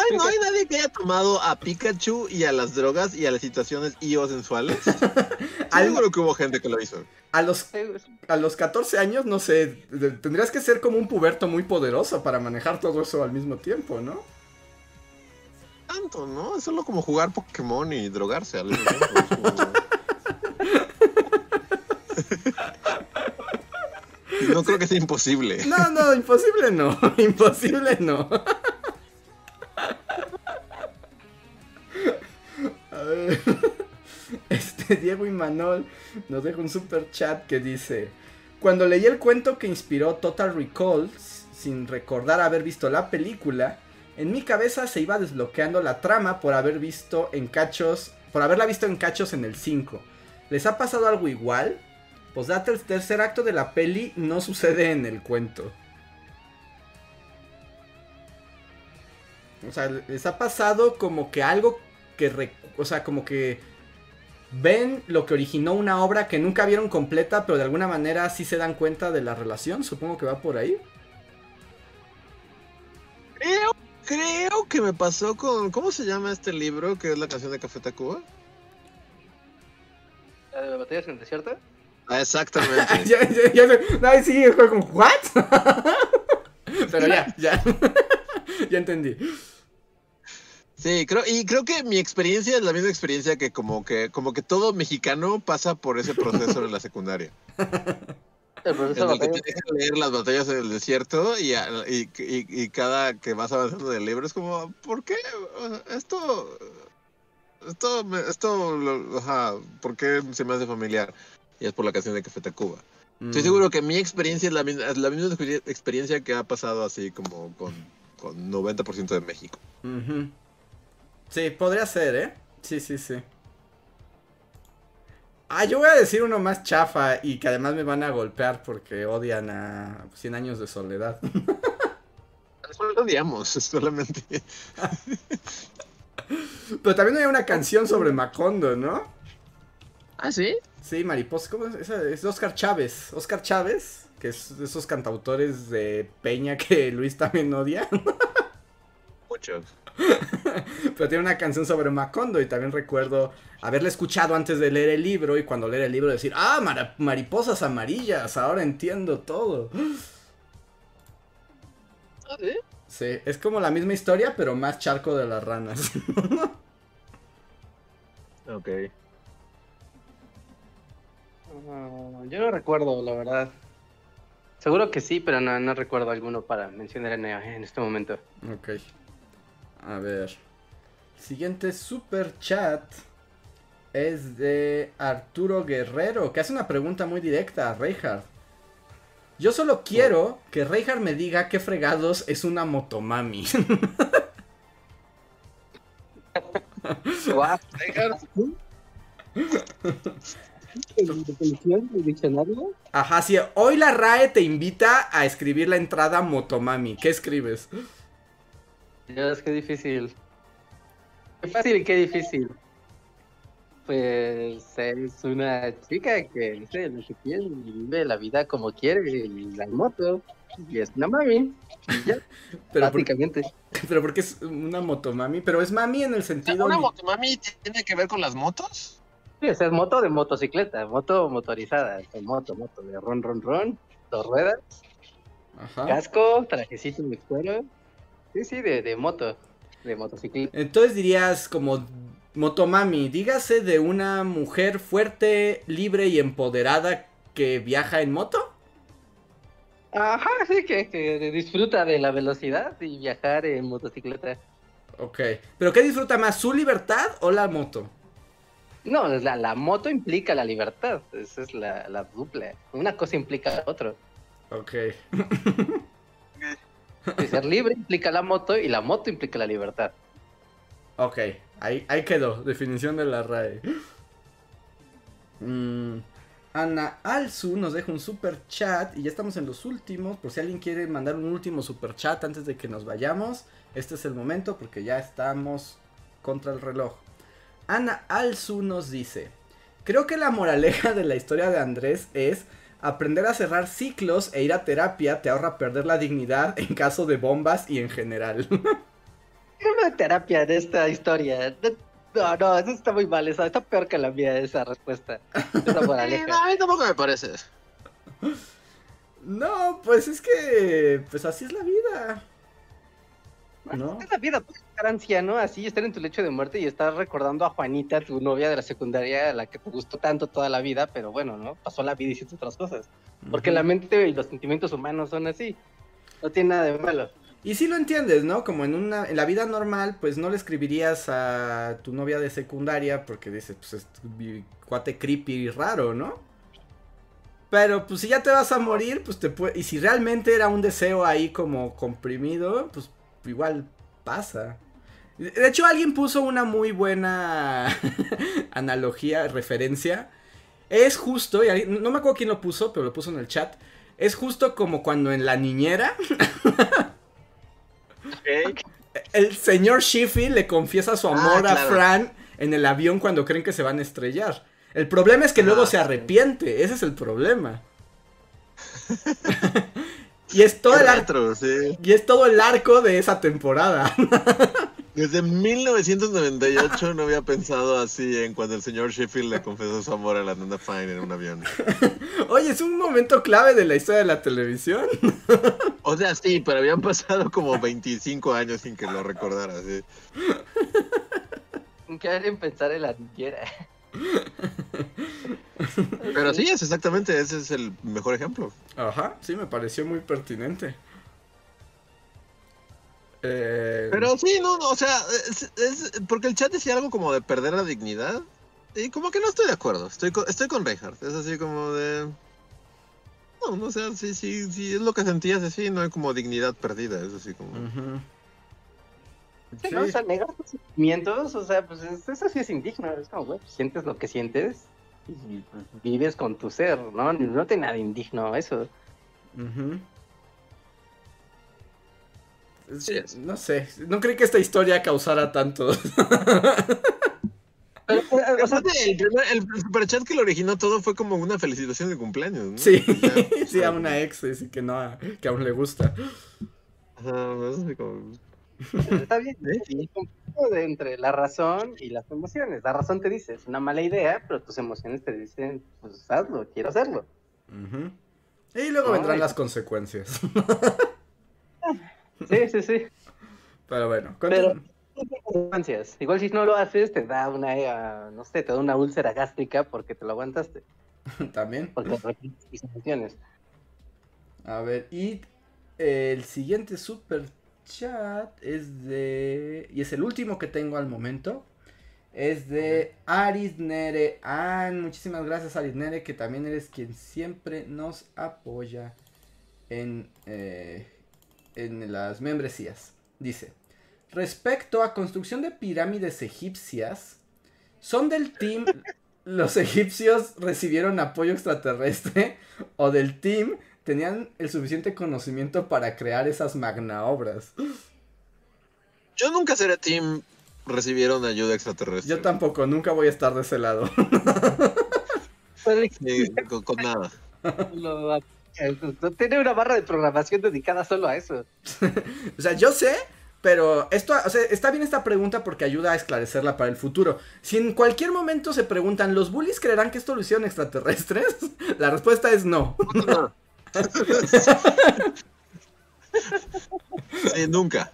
Ay, no hay nadie que haya tomado a Pikachu y a las drogas y a las situaciones y o sensuales. Al- Seguro que hubo gente que lo hizo. A los, a los 14 años, no sé, tendrías que ser como un puberto muy poderoso para manejar todo eso al mismo tiempo, ¿no? Tanto, ¿no? Es solo como jugar Pokémon y drogarse al mismo tiempo. No creo que sea imposible. No, no, imposible no, imposible no. Este Diego Imanol nos deja un super chat que dice: Cuando leí el cuento que inspiró Total Recall, sin recordar haber visto la película, en mi cabeza se iba desbloqueando la trama por haber visto en cachos, por haberla visto en cachos en el 5. ¿Les ha pasado algo igual? Pues date el tercer acto de la peli no sucede en el cuento. O sea, les ha pasado como que algo que, rec- o sea, como que ven lo que originó una obra que nunca vieron completa, pero de alguna manera sí se dan cuenta de la relación. Supongo que va por ahí. Creo, creo que me pasó con. ¿Cómo se llama este libro que es la canción de Café Tacuba? ¿La de batallas en el desierto? Ah, exactamente. ya, ya, ya, ay, sí, fue como, ¿what? pero ya, ya. ya entendí. Sí, creo, y creo que mi experiencia es la misma experiencia que como que, como que todo mexicano pasa por ese proceso en la secundaria. El proceso En el que te dejan leer las batallas en el desierto y, y, y- y cada que vas avanzando del libro es como, ¿por qué? Esto, esto, esto, lo- ajá, ¿por qué se me hace familiar? Y es por la canción de Café Tacuba. Estoy Mm. seguro que mi experiencia es la misma, es la misma experien- experiencia que ha pasado así como con, con 90% de México. Sí, podría ser, ¿eh? Sí, sí, sí. Ah, yo voy a decir uno más chafa y que además me van a golpear porque odian a 100 años de soledad. No lo odiamos, solamente. Pero también hay una canción sobre Macondo, ¿no? ¿Ah, sí? Sí, Mariposa, ¿cómo es? Esa es Oscar Chávez. Oscar Chávez, que es de esos cantautores de Peña que Luis también odia. Mucho. Pero tiene una canción sobre Macondo y también recuerdo haberla escuchado antes de leer el libro y cuando leer el libro decir, ah, mariposas amarillas, ahora entiendo todo. ¿Ah, sí? Sí, es como la misma historia, pero más charco de las ranas. Ok. Ah, yo no recuerdo, la verdad. Seguro que sí, pero no, no recuerdo alguno para mencionar en, en este momento. ok. A ver. Siguiente super chat es de Arturo Guerrero, que hace una pregunta muy directa a Reinhardt. Yo solo quiero que Reinhardt me diga qué fregados es una motomami. Diccionario? Ajá, sí, hoy la RAE te invita a escribir la entrada motomami. ¿Qué escribes? Dios, qué difícil. Qué fácil y qué difícil. Pues es una chica que lo que quiere y vive la vida como quiere y la moto. Y es una mami. Y ya, Pero, por, básicamente. pero porque es una motomami, pero es mami en el sentido... ¿Una motomami tiene que ver con las motos? Sí, o sea, es moto de motocicleta, moto motorizada. Es moto, moto de ron, ron, ron. Dos ruedas, Ajá. casco, trajecito de cuero. Sí, sí, de, de moto, de motocicleta. Entonces dirías como motomami, dígase de una mujer fuerte, libre y empoderada que viaja en moto. Ajá, sí, que, que disfruta de la velocidad y viajar en motocicleta. Ok. ¿Pero qué disfruta más, su libertad o la moto? No, la, la moto implica la libertad, esa es la, la dupla. Una cosa implica la otra. Ok. Ser libre implica la moto y la moto implica la libertad. Ok, ahí, ahí quedó, definición de la RAE. Mm, Ana Alzu nos deja un super chat y ya estamos en los últimos. Por si alguien quiere mandar un último super chat antes de que nos vayamos, este es el momento porque ya estamos contra el reloj. Ana Alzu nos dice: Creo que la moraleja de la historia de Andrés es. Aprender a cerrar ciclos e ir a terapia te ahorra perder la dignidad en caso de bombas y en general. ¿Qué una terapia de esta historia? No, no, eso está muy mal, esa, está peor que la mía esa respuesta. Esa moraleja. no, a mí tampoco me parece. No, pues es que. Pues así es la vida. ¿No? Es la vida, puedes estar anciano así, estar en tu lecho de muerte y estar recordando a Juanita, tu novia de la secundaria, a la que te gustó tanto toda la vida, pero bueno, ¿no? Pasó la vida y hiciste otras cosas. Porque la mente y los sentimientos humanos son así. No tiene nada de malo. Y sí lo entiendes, ¿no? Como en una. En la vida normal, pues no le escribirías a tu novia de secundaria porque dices, pues es mi cuate creepy y raro, ¿no? Pero pues si ya te vas a morir, pues te puede. Y si realmente era un deseo ahí como comprimido, pues igual pasa. De hecho, alguien puso una muy buena analogía, referencia. Es justo, y no me acuerdo quién lo puso, pero lo puso en el chat. Es justo como cuando en la niñera el señor Sheffield le confiesa su amor Ah, a claro. Fran en el avión cuando creen que se van a estrellar. El problema es que Ah, luego se sí. arrepiente, ese es el problema. y es todo el ar- Retro, sí. y es todo el arco de esa temporada. Desde 1998 no había pensado así en cuando el señor Sheffield le confesó su amor a la nana Fine en un avión. Oye, es un momento clave de la historia de la televisión. O sea, sí, pero habían pasado como 25 años sin que lo recordara. Sí. ¿Qué alguien pensar en la niñera? Pero sí, es exactamente, ese es el mejor ejemplo. Ajá, sí, me pareció muy pertinente. Eh, Pero sí, no, no, o sea, es, es- porque el chat decía algo como de perder la dignidad. Y como que no estoy de acuerdo. Estoy con, estoy con Reinhardt. Es así como de. No, no, o sea, sí, sí, sí, es lo que sentías así, no hay como dignidad perdida. Es así como. ujú. Sí, ¿no? O sea, negar tus sentimientos, o sea, pues es- eso sí es indigno. Es como, güey, pues, sientes lo que sientes y pues, vives con tu ser, ¿no? No tiene nada indigno eso. Sí. No sé, no creí que esta historia causara tanto. Pero, o sea, Aparte, el, primer, el superchat que lo originó todo fue como una felicitación de cumpleaños, ¿no? Sí, sí, a una ex, sí, que no, que aún le gusta. Ajá, es así como- está bien. ¿Eh? De entre la razón y las emociones. La razón te dice, es una mala idea, pero tus emociones te dicen, pues hazlo, quiero hacerlo. Y luego vendrán las consecuencias. Sí, sí, sí. Pero bueno, Pero- continu- consecuencias. Igual si no lo haces, te da una, eh, no sé, te da una úlcera gástrica porque te lo aguantaste, también. porque tus emociones. A ver, y el siguiente super chat es de... Y es el último que tengo al momento. Es de Arisnere. Ah, muchísimas gracias Arisnere, que también eres quien siempre nos apoya en, eh, en las membresías. Dice, respecto a construcción de pirámides egipcias, ¿son del team los egipcios recibieron apoyo extraterrestre o del team tenían el suficiente conocimiento para crear esas magna obras? Yo nunca seré team recibieron ayuda extraterrestre. Yo tampoco, nunca voy a estar de ese lado. Sí, con, con nada. No tiene una barra de programación dedicada solo a eso. O sea, yo sé, pero esto, o sea, está bien esta pregunta porque ayuda a esclarecerla para el futuro. Si en cualquier momento se preguntan, ¿los bullies creerán que esto lo hicieron extraterrestres? La respuesta es no. No. Sí, nunca.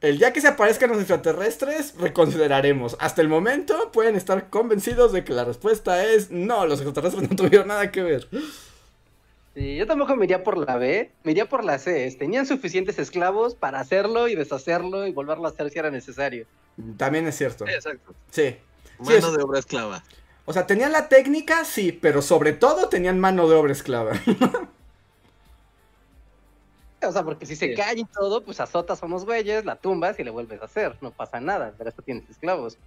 El día que se aparezcan los extraterrestres, reconsideraremos. Hasta el momento pueden estar convencidos de que la respuesta es no, los extraterrestres no tuvieron nada que ver. Sí, yo tampoco me iría por la B, me iría por la C. Tenían suficientes esclavos para hacerlo y deshacerlo y volverlo a hacer si era necesario. También es cierto. Sí, exacto. Sí. Mano es- de obra esclava. O sea, tenían la técnica, sí, pero sobre todo tenían mano de obra esclava. O sea, porque si se Sí. cae y todo, pues azotas a unos güeyes, la tumbas y le vuelves a hacer. No pasa nada, pero esto tienes esclavos.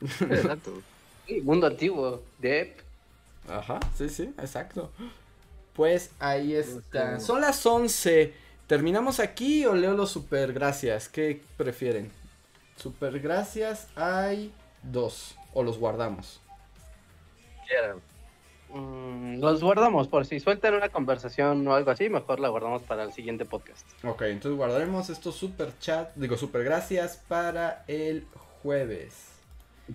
Exacto. Sí, mundo antiguo, Dep. Ajá, sí, sí, exacto. Pues ahí está. Sí. Son las 11. ¿Terminamos aquí o leo los super gracias? ¿Qué prefieren? Super gracias hay dos. O los guardamos. Quieran. Mm, los guardamos por si sueltan una conversación o algo así, mejor la guardamos para el siguiente podcast. Ok, entonces guardaremos estos super chat, digo super gracias para el jueves.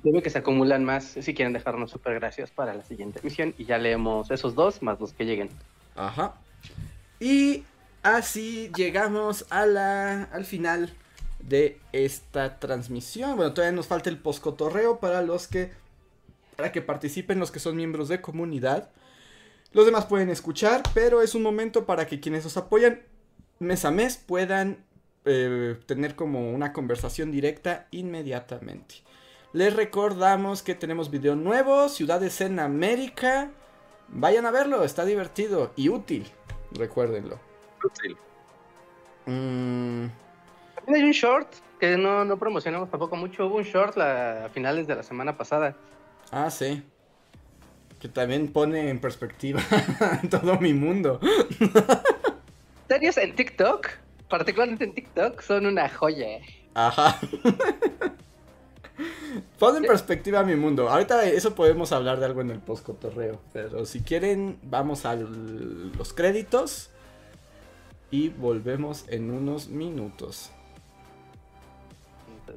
Creo que se acumulan más si quieren dejarnos super gracias para la siguiente emisión y ya leemos esos dos más los que lleguen. Ajá. Y así llegamos a la, al final de esta transmisión. Bueno, todavía nos falta el poscotorreo para los que para que participen los que son miembros de comunidad. Los demás pueden escuchar, pero es un momento para que quienes nos apoyan mes a mes puedan eh, tener como una conversación directa inmediatamente. Les recordamos que tenemos video nuevo, Ciudades en América. Vayan a verlo, está divertido y útil. Recuérdenlo. Útil. Mm, También hay un short que no, no promocionamos tampoco mucho. Hubo un short la- a finales de la semana pasada. ah, sí. Que también pone en perspectiva todo mi mundo. Series en TikTok, particularmente en TikTok, son una joya. Ajá. Pone en perspectiva mi mundo. Ahorita eso podemos hablar de algo en el postcotorreo. Pero si quieren, vamos a los créditos. Y volvemos en unos minutos.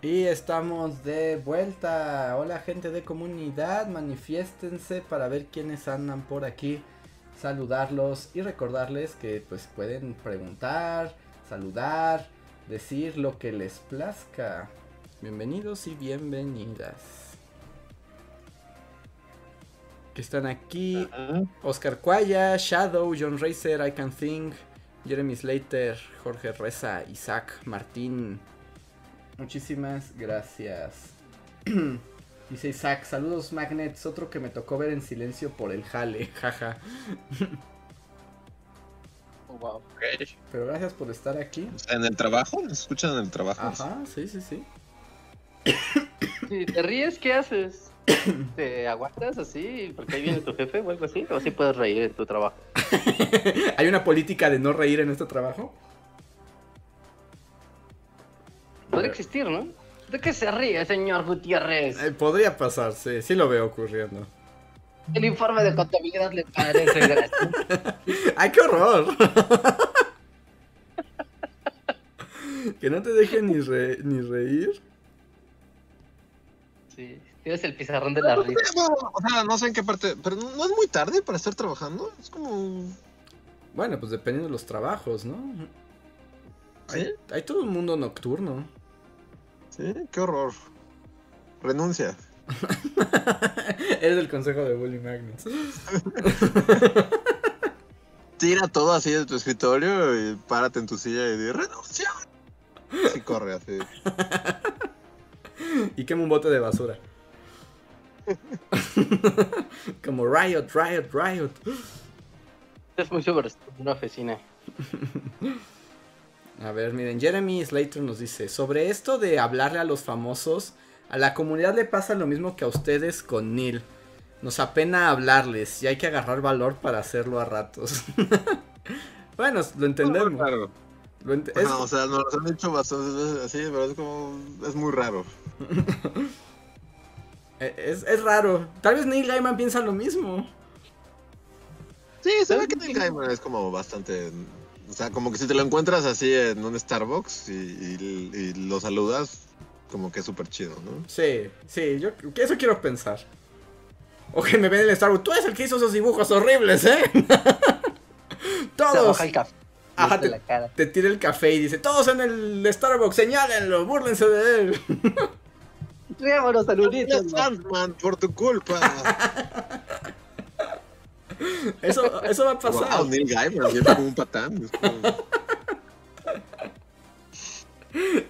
Y estamos de vuelta. Hola gente de comunidad, manifiéstense para ver quiénes andan por aquí, saludarlos y recordarles que pues pueden preguntar, saludar, decir lo que les plazca. Bienvenidos y bienvenidas. Que están aquí. Oscar Cuaya, Shadow, John Racer, I Can Think, Jeremy Slater, Jorge Reza, Isaac Martín. Muchísimas gracias. Dice Isaac, saludos Magnets, otro que me tocó ver en silencio por el jale, jaja. wow. Ok. Pero gracias por estar aquí. ¿En el trabajo? ¿Nos escuchan en el trabajo? Ajá, sí, sí, sí. Si te ríes, ¿qué haces? ¿Te aguantas así porque ahí viene tu jefe o algo así? ¿O sí puedes reír en tu trabajo? ¿Hay una política de no reír en este trabajo? Podría existir, ¿no? ¿De qué se ríe, señor Gutiérrez? Eh, podría pasar, sí, sí lo veo ocurriendo. El informe de contabilidad le parece gracioso. ¡Ay, qué horror! que no te dejen ni, re- ni reír. Sí, tienes el pizarrón de la risa. O sea, no sé en qué parte, pero no no es muy tarde para estar trabajando. Es como. Bueno, pues dependiendo de los trabajos, ¿no? Hay, hay todo un mundo nocturno. Sí, qué horror. Renuncia. Eres el consejo de Bully Magnets. Tira todo así de tu escritorio y párate en tu silla y di renuncia. Así corre, así. y quema un bote de basura. Como Riot, Riot, Riot. Es muy sobre una oficina. A ver, miren, Jeremy Slater nos dice, sobre esto de hablarle a los famosos, a la comunidad le pasa lo mismo que a ustedes con Neil. Nos apena hablarles y hay que agarrar valor para hacerlo a ratos. bueno, lo entendemos. Claro. Lo ent- Ajá, es- o sea, nos lo han dicho bastantes veces así, pero es como. Es muy raro. eh, es, es raro. Tal vez Neil Gaiman piensa lo mismo. Sí, se ve que Neil Gaiman es como bastante. O sea, como que si te lo encuentras así en un Starbucks y, y- y lo saludas, como que es súper chido, ¿no? Sí, sí, yo que eso quiero pensar. O que me ven en el Starbucks. Tú eres el que hizo esos dibujos horribles, ¿eh? Se Todos. baja el café. Ajá, te, tira el café y dice, todos en el Starbucks, señálenlo, búrlense de él. Saluditos. Gracias, Sandman, por tu culpa. Eso, eso va a pasar. wow, Neil Gaiman, siempre como un patán. como-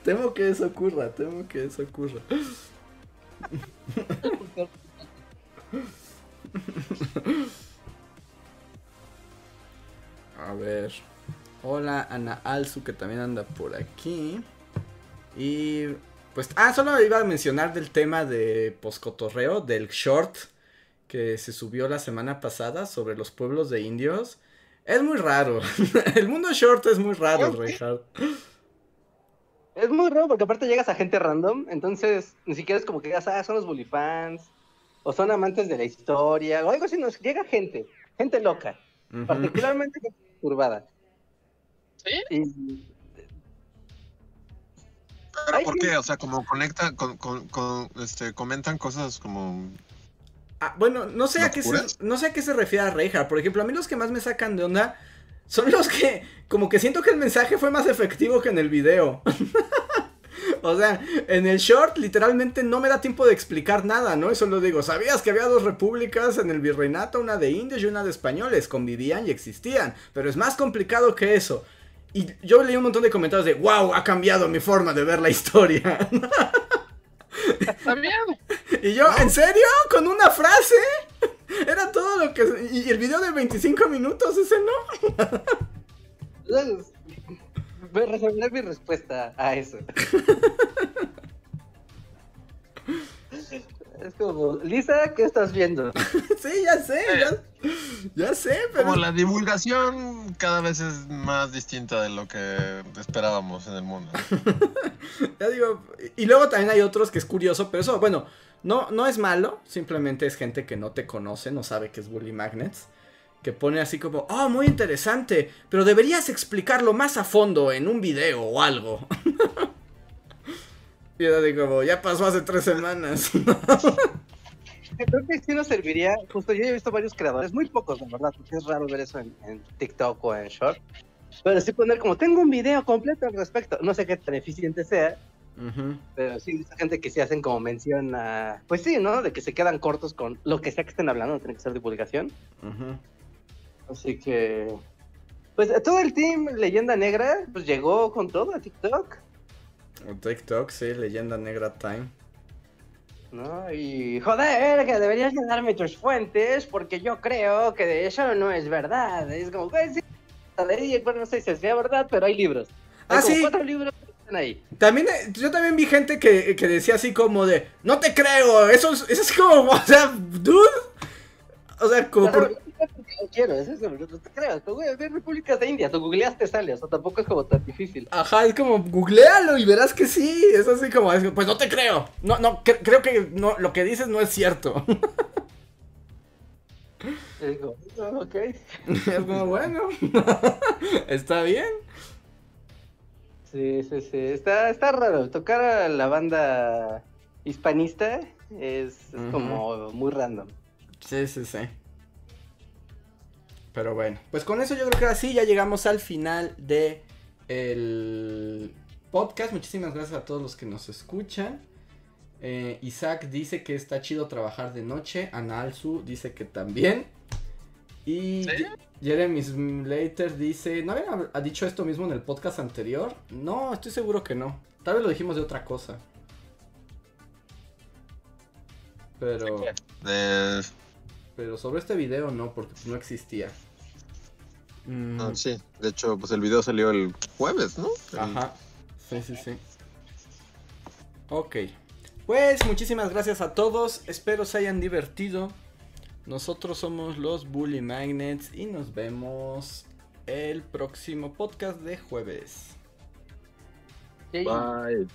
Temo que eso ocurra, temo que eso ocurra. A ver. Hola, Ana Alzu, que también anda por aquí. Y pues, ah, solo iba a mencionar del tema de poscotorreo, del short que se subió la semana pasada sobre los pueblos de indios. Es muy raro. El mundo short es muy raro, Reinhardt. Es muy raro porque aparte llegas a gente random, entonces ni siquiera es como que digas, ah, son los bully fans, o son amantes de la historia, o algo así, nos llega gente, gente loca, Ujú. particularmente gente turbada. ¿Sí? Y ¿Pero Ay, por sí. qué? O sea, como conectan, con, con, con, este, comentan cosas como... Ah, bueno, no sé, a qué se, no sé a qué se refiere a Reinhardt. Por ejemplo, a mí los que más me sacan de onda son los que, como que siento que el mensaje fue más efectivo que en el video. o sea, en el short literalmente no me da tiempo de explicar nada, ¿no? Eso lo digo. ¿Sabías que había dos repúblicas en el virreinato? Una de indios y una de españoles. Convivían y existían. Pero es más complicado que eso. Y yo leí un montón de comentarios de, wow, ha cambiado mi forma de ver la historia. Está bien. Y yo, ¿en serio? ¿Con una frase? Era todo lo que... Y el video de 25 minutos, ese no. voy a resolver mi respuesta a eso. es como, Lisa, ¿qué estás viendo? Sí, ya sé, ya, ya sé, pero... Como la divulgación cada vez es más distinta de lo que esperábamos en el mundo. Ya digo, y luego también hay otros que es curioso, pero eso, bueno, no, no es malo, simplemente es gente que no te conoce, no sabe que es Bully Magnets, que pone así como, oh, muy interesante, pero deberías explicarlo más a fondo en un video o algo. y yo digo, ya pasó hace tres semanas. Creo que sí nos serviría, justo yo he visto varios creadores, muy pocos, la verdad, porque es raro ver eso en, en TikTok o en Short. Pero sí poner como, tengo un video completo al respecto. No sé qué tan eficiente sea, Pero sí, esa gente que sí hacen como mención a. Pues sí, ¿no? De que se quedan cortos con lo que sea que estén hablando, no tiene que ser divulgación. Ujú. Así que. Pues todo el team Leyenda Negra, pues llegó con todo a TikTok, TikTok, sí, leyenda negra time. ¿no? Y joder, que deberías de darme tus fuentes, porque yo creo que de eso no es verdad. Es como, pues sí, bueno, no sé si sea verdad, pero hay libros. Hay Ah, como sí. cuatro libros están ahí. También, eh, yo también vi gente que, que decía así como de, no te creo, eso es, eso es como, o sea, dude. O sea, como por... no quiero, es eso, no te creas. Tú, güey, ve Repúblicas de India, tú googleaste sale, o sea, tampoco es como tan difícil. Ajá, es como, googlealo y verás que sí. Es así como, es- pues no te creo. No, no, cre- creo que no, lo que dices no es cierto. Digo, "Ah, ok. Es como, bueno, está bien. Sí, sí, sí. Está, está raro. Tocar a la banda hispanista es, como muy random. Sí, sí, sí. Pero bueno, pues con eso yo creo que así ya llegamos al final de el podcast. Muchísimas gracias a todos los que nos escuchan. Eh, Isaac dice que está chido trabajar de noche. Ana Alzu dice que también. Y ¿Sí? Jeremy Slater dice, ¿no habían hab- ha dicho esto mismo en el podcast anterior? No, estoy seguro que no. Tal vez lo dijimos de otra cosa. Pero... Eh, Pero sobre este video no, porque no existía. Mm, no, sí, de hecho, pues el video salió el jueves, ¿no? El- Ajá. Sí, sí, sí. Ok. Pues muchísimas gracias a todos. Espero se hayan divertido. Nosotros somos los Bully Magnets y nos vemos el próximo podcast de jueves. Bye.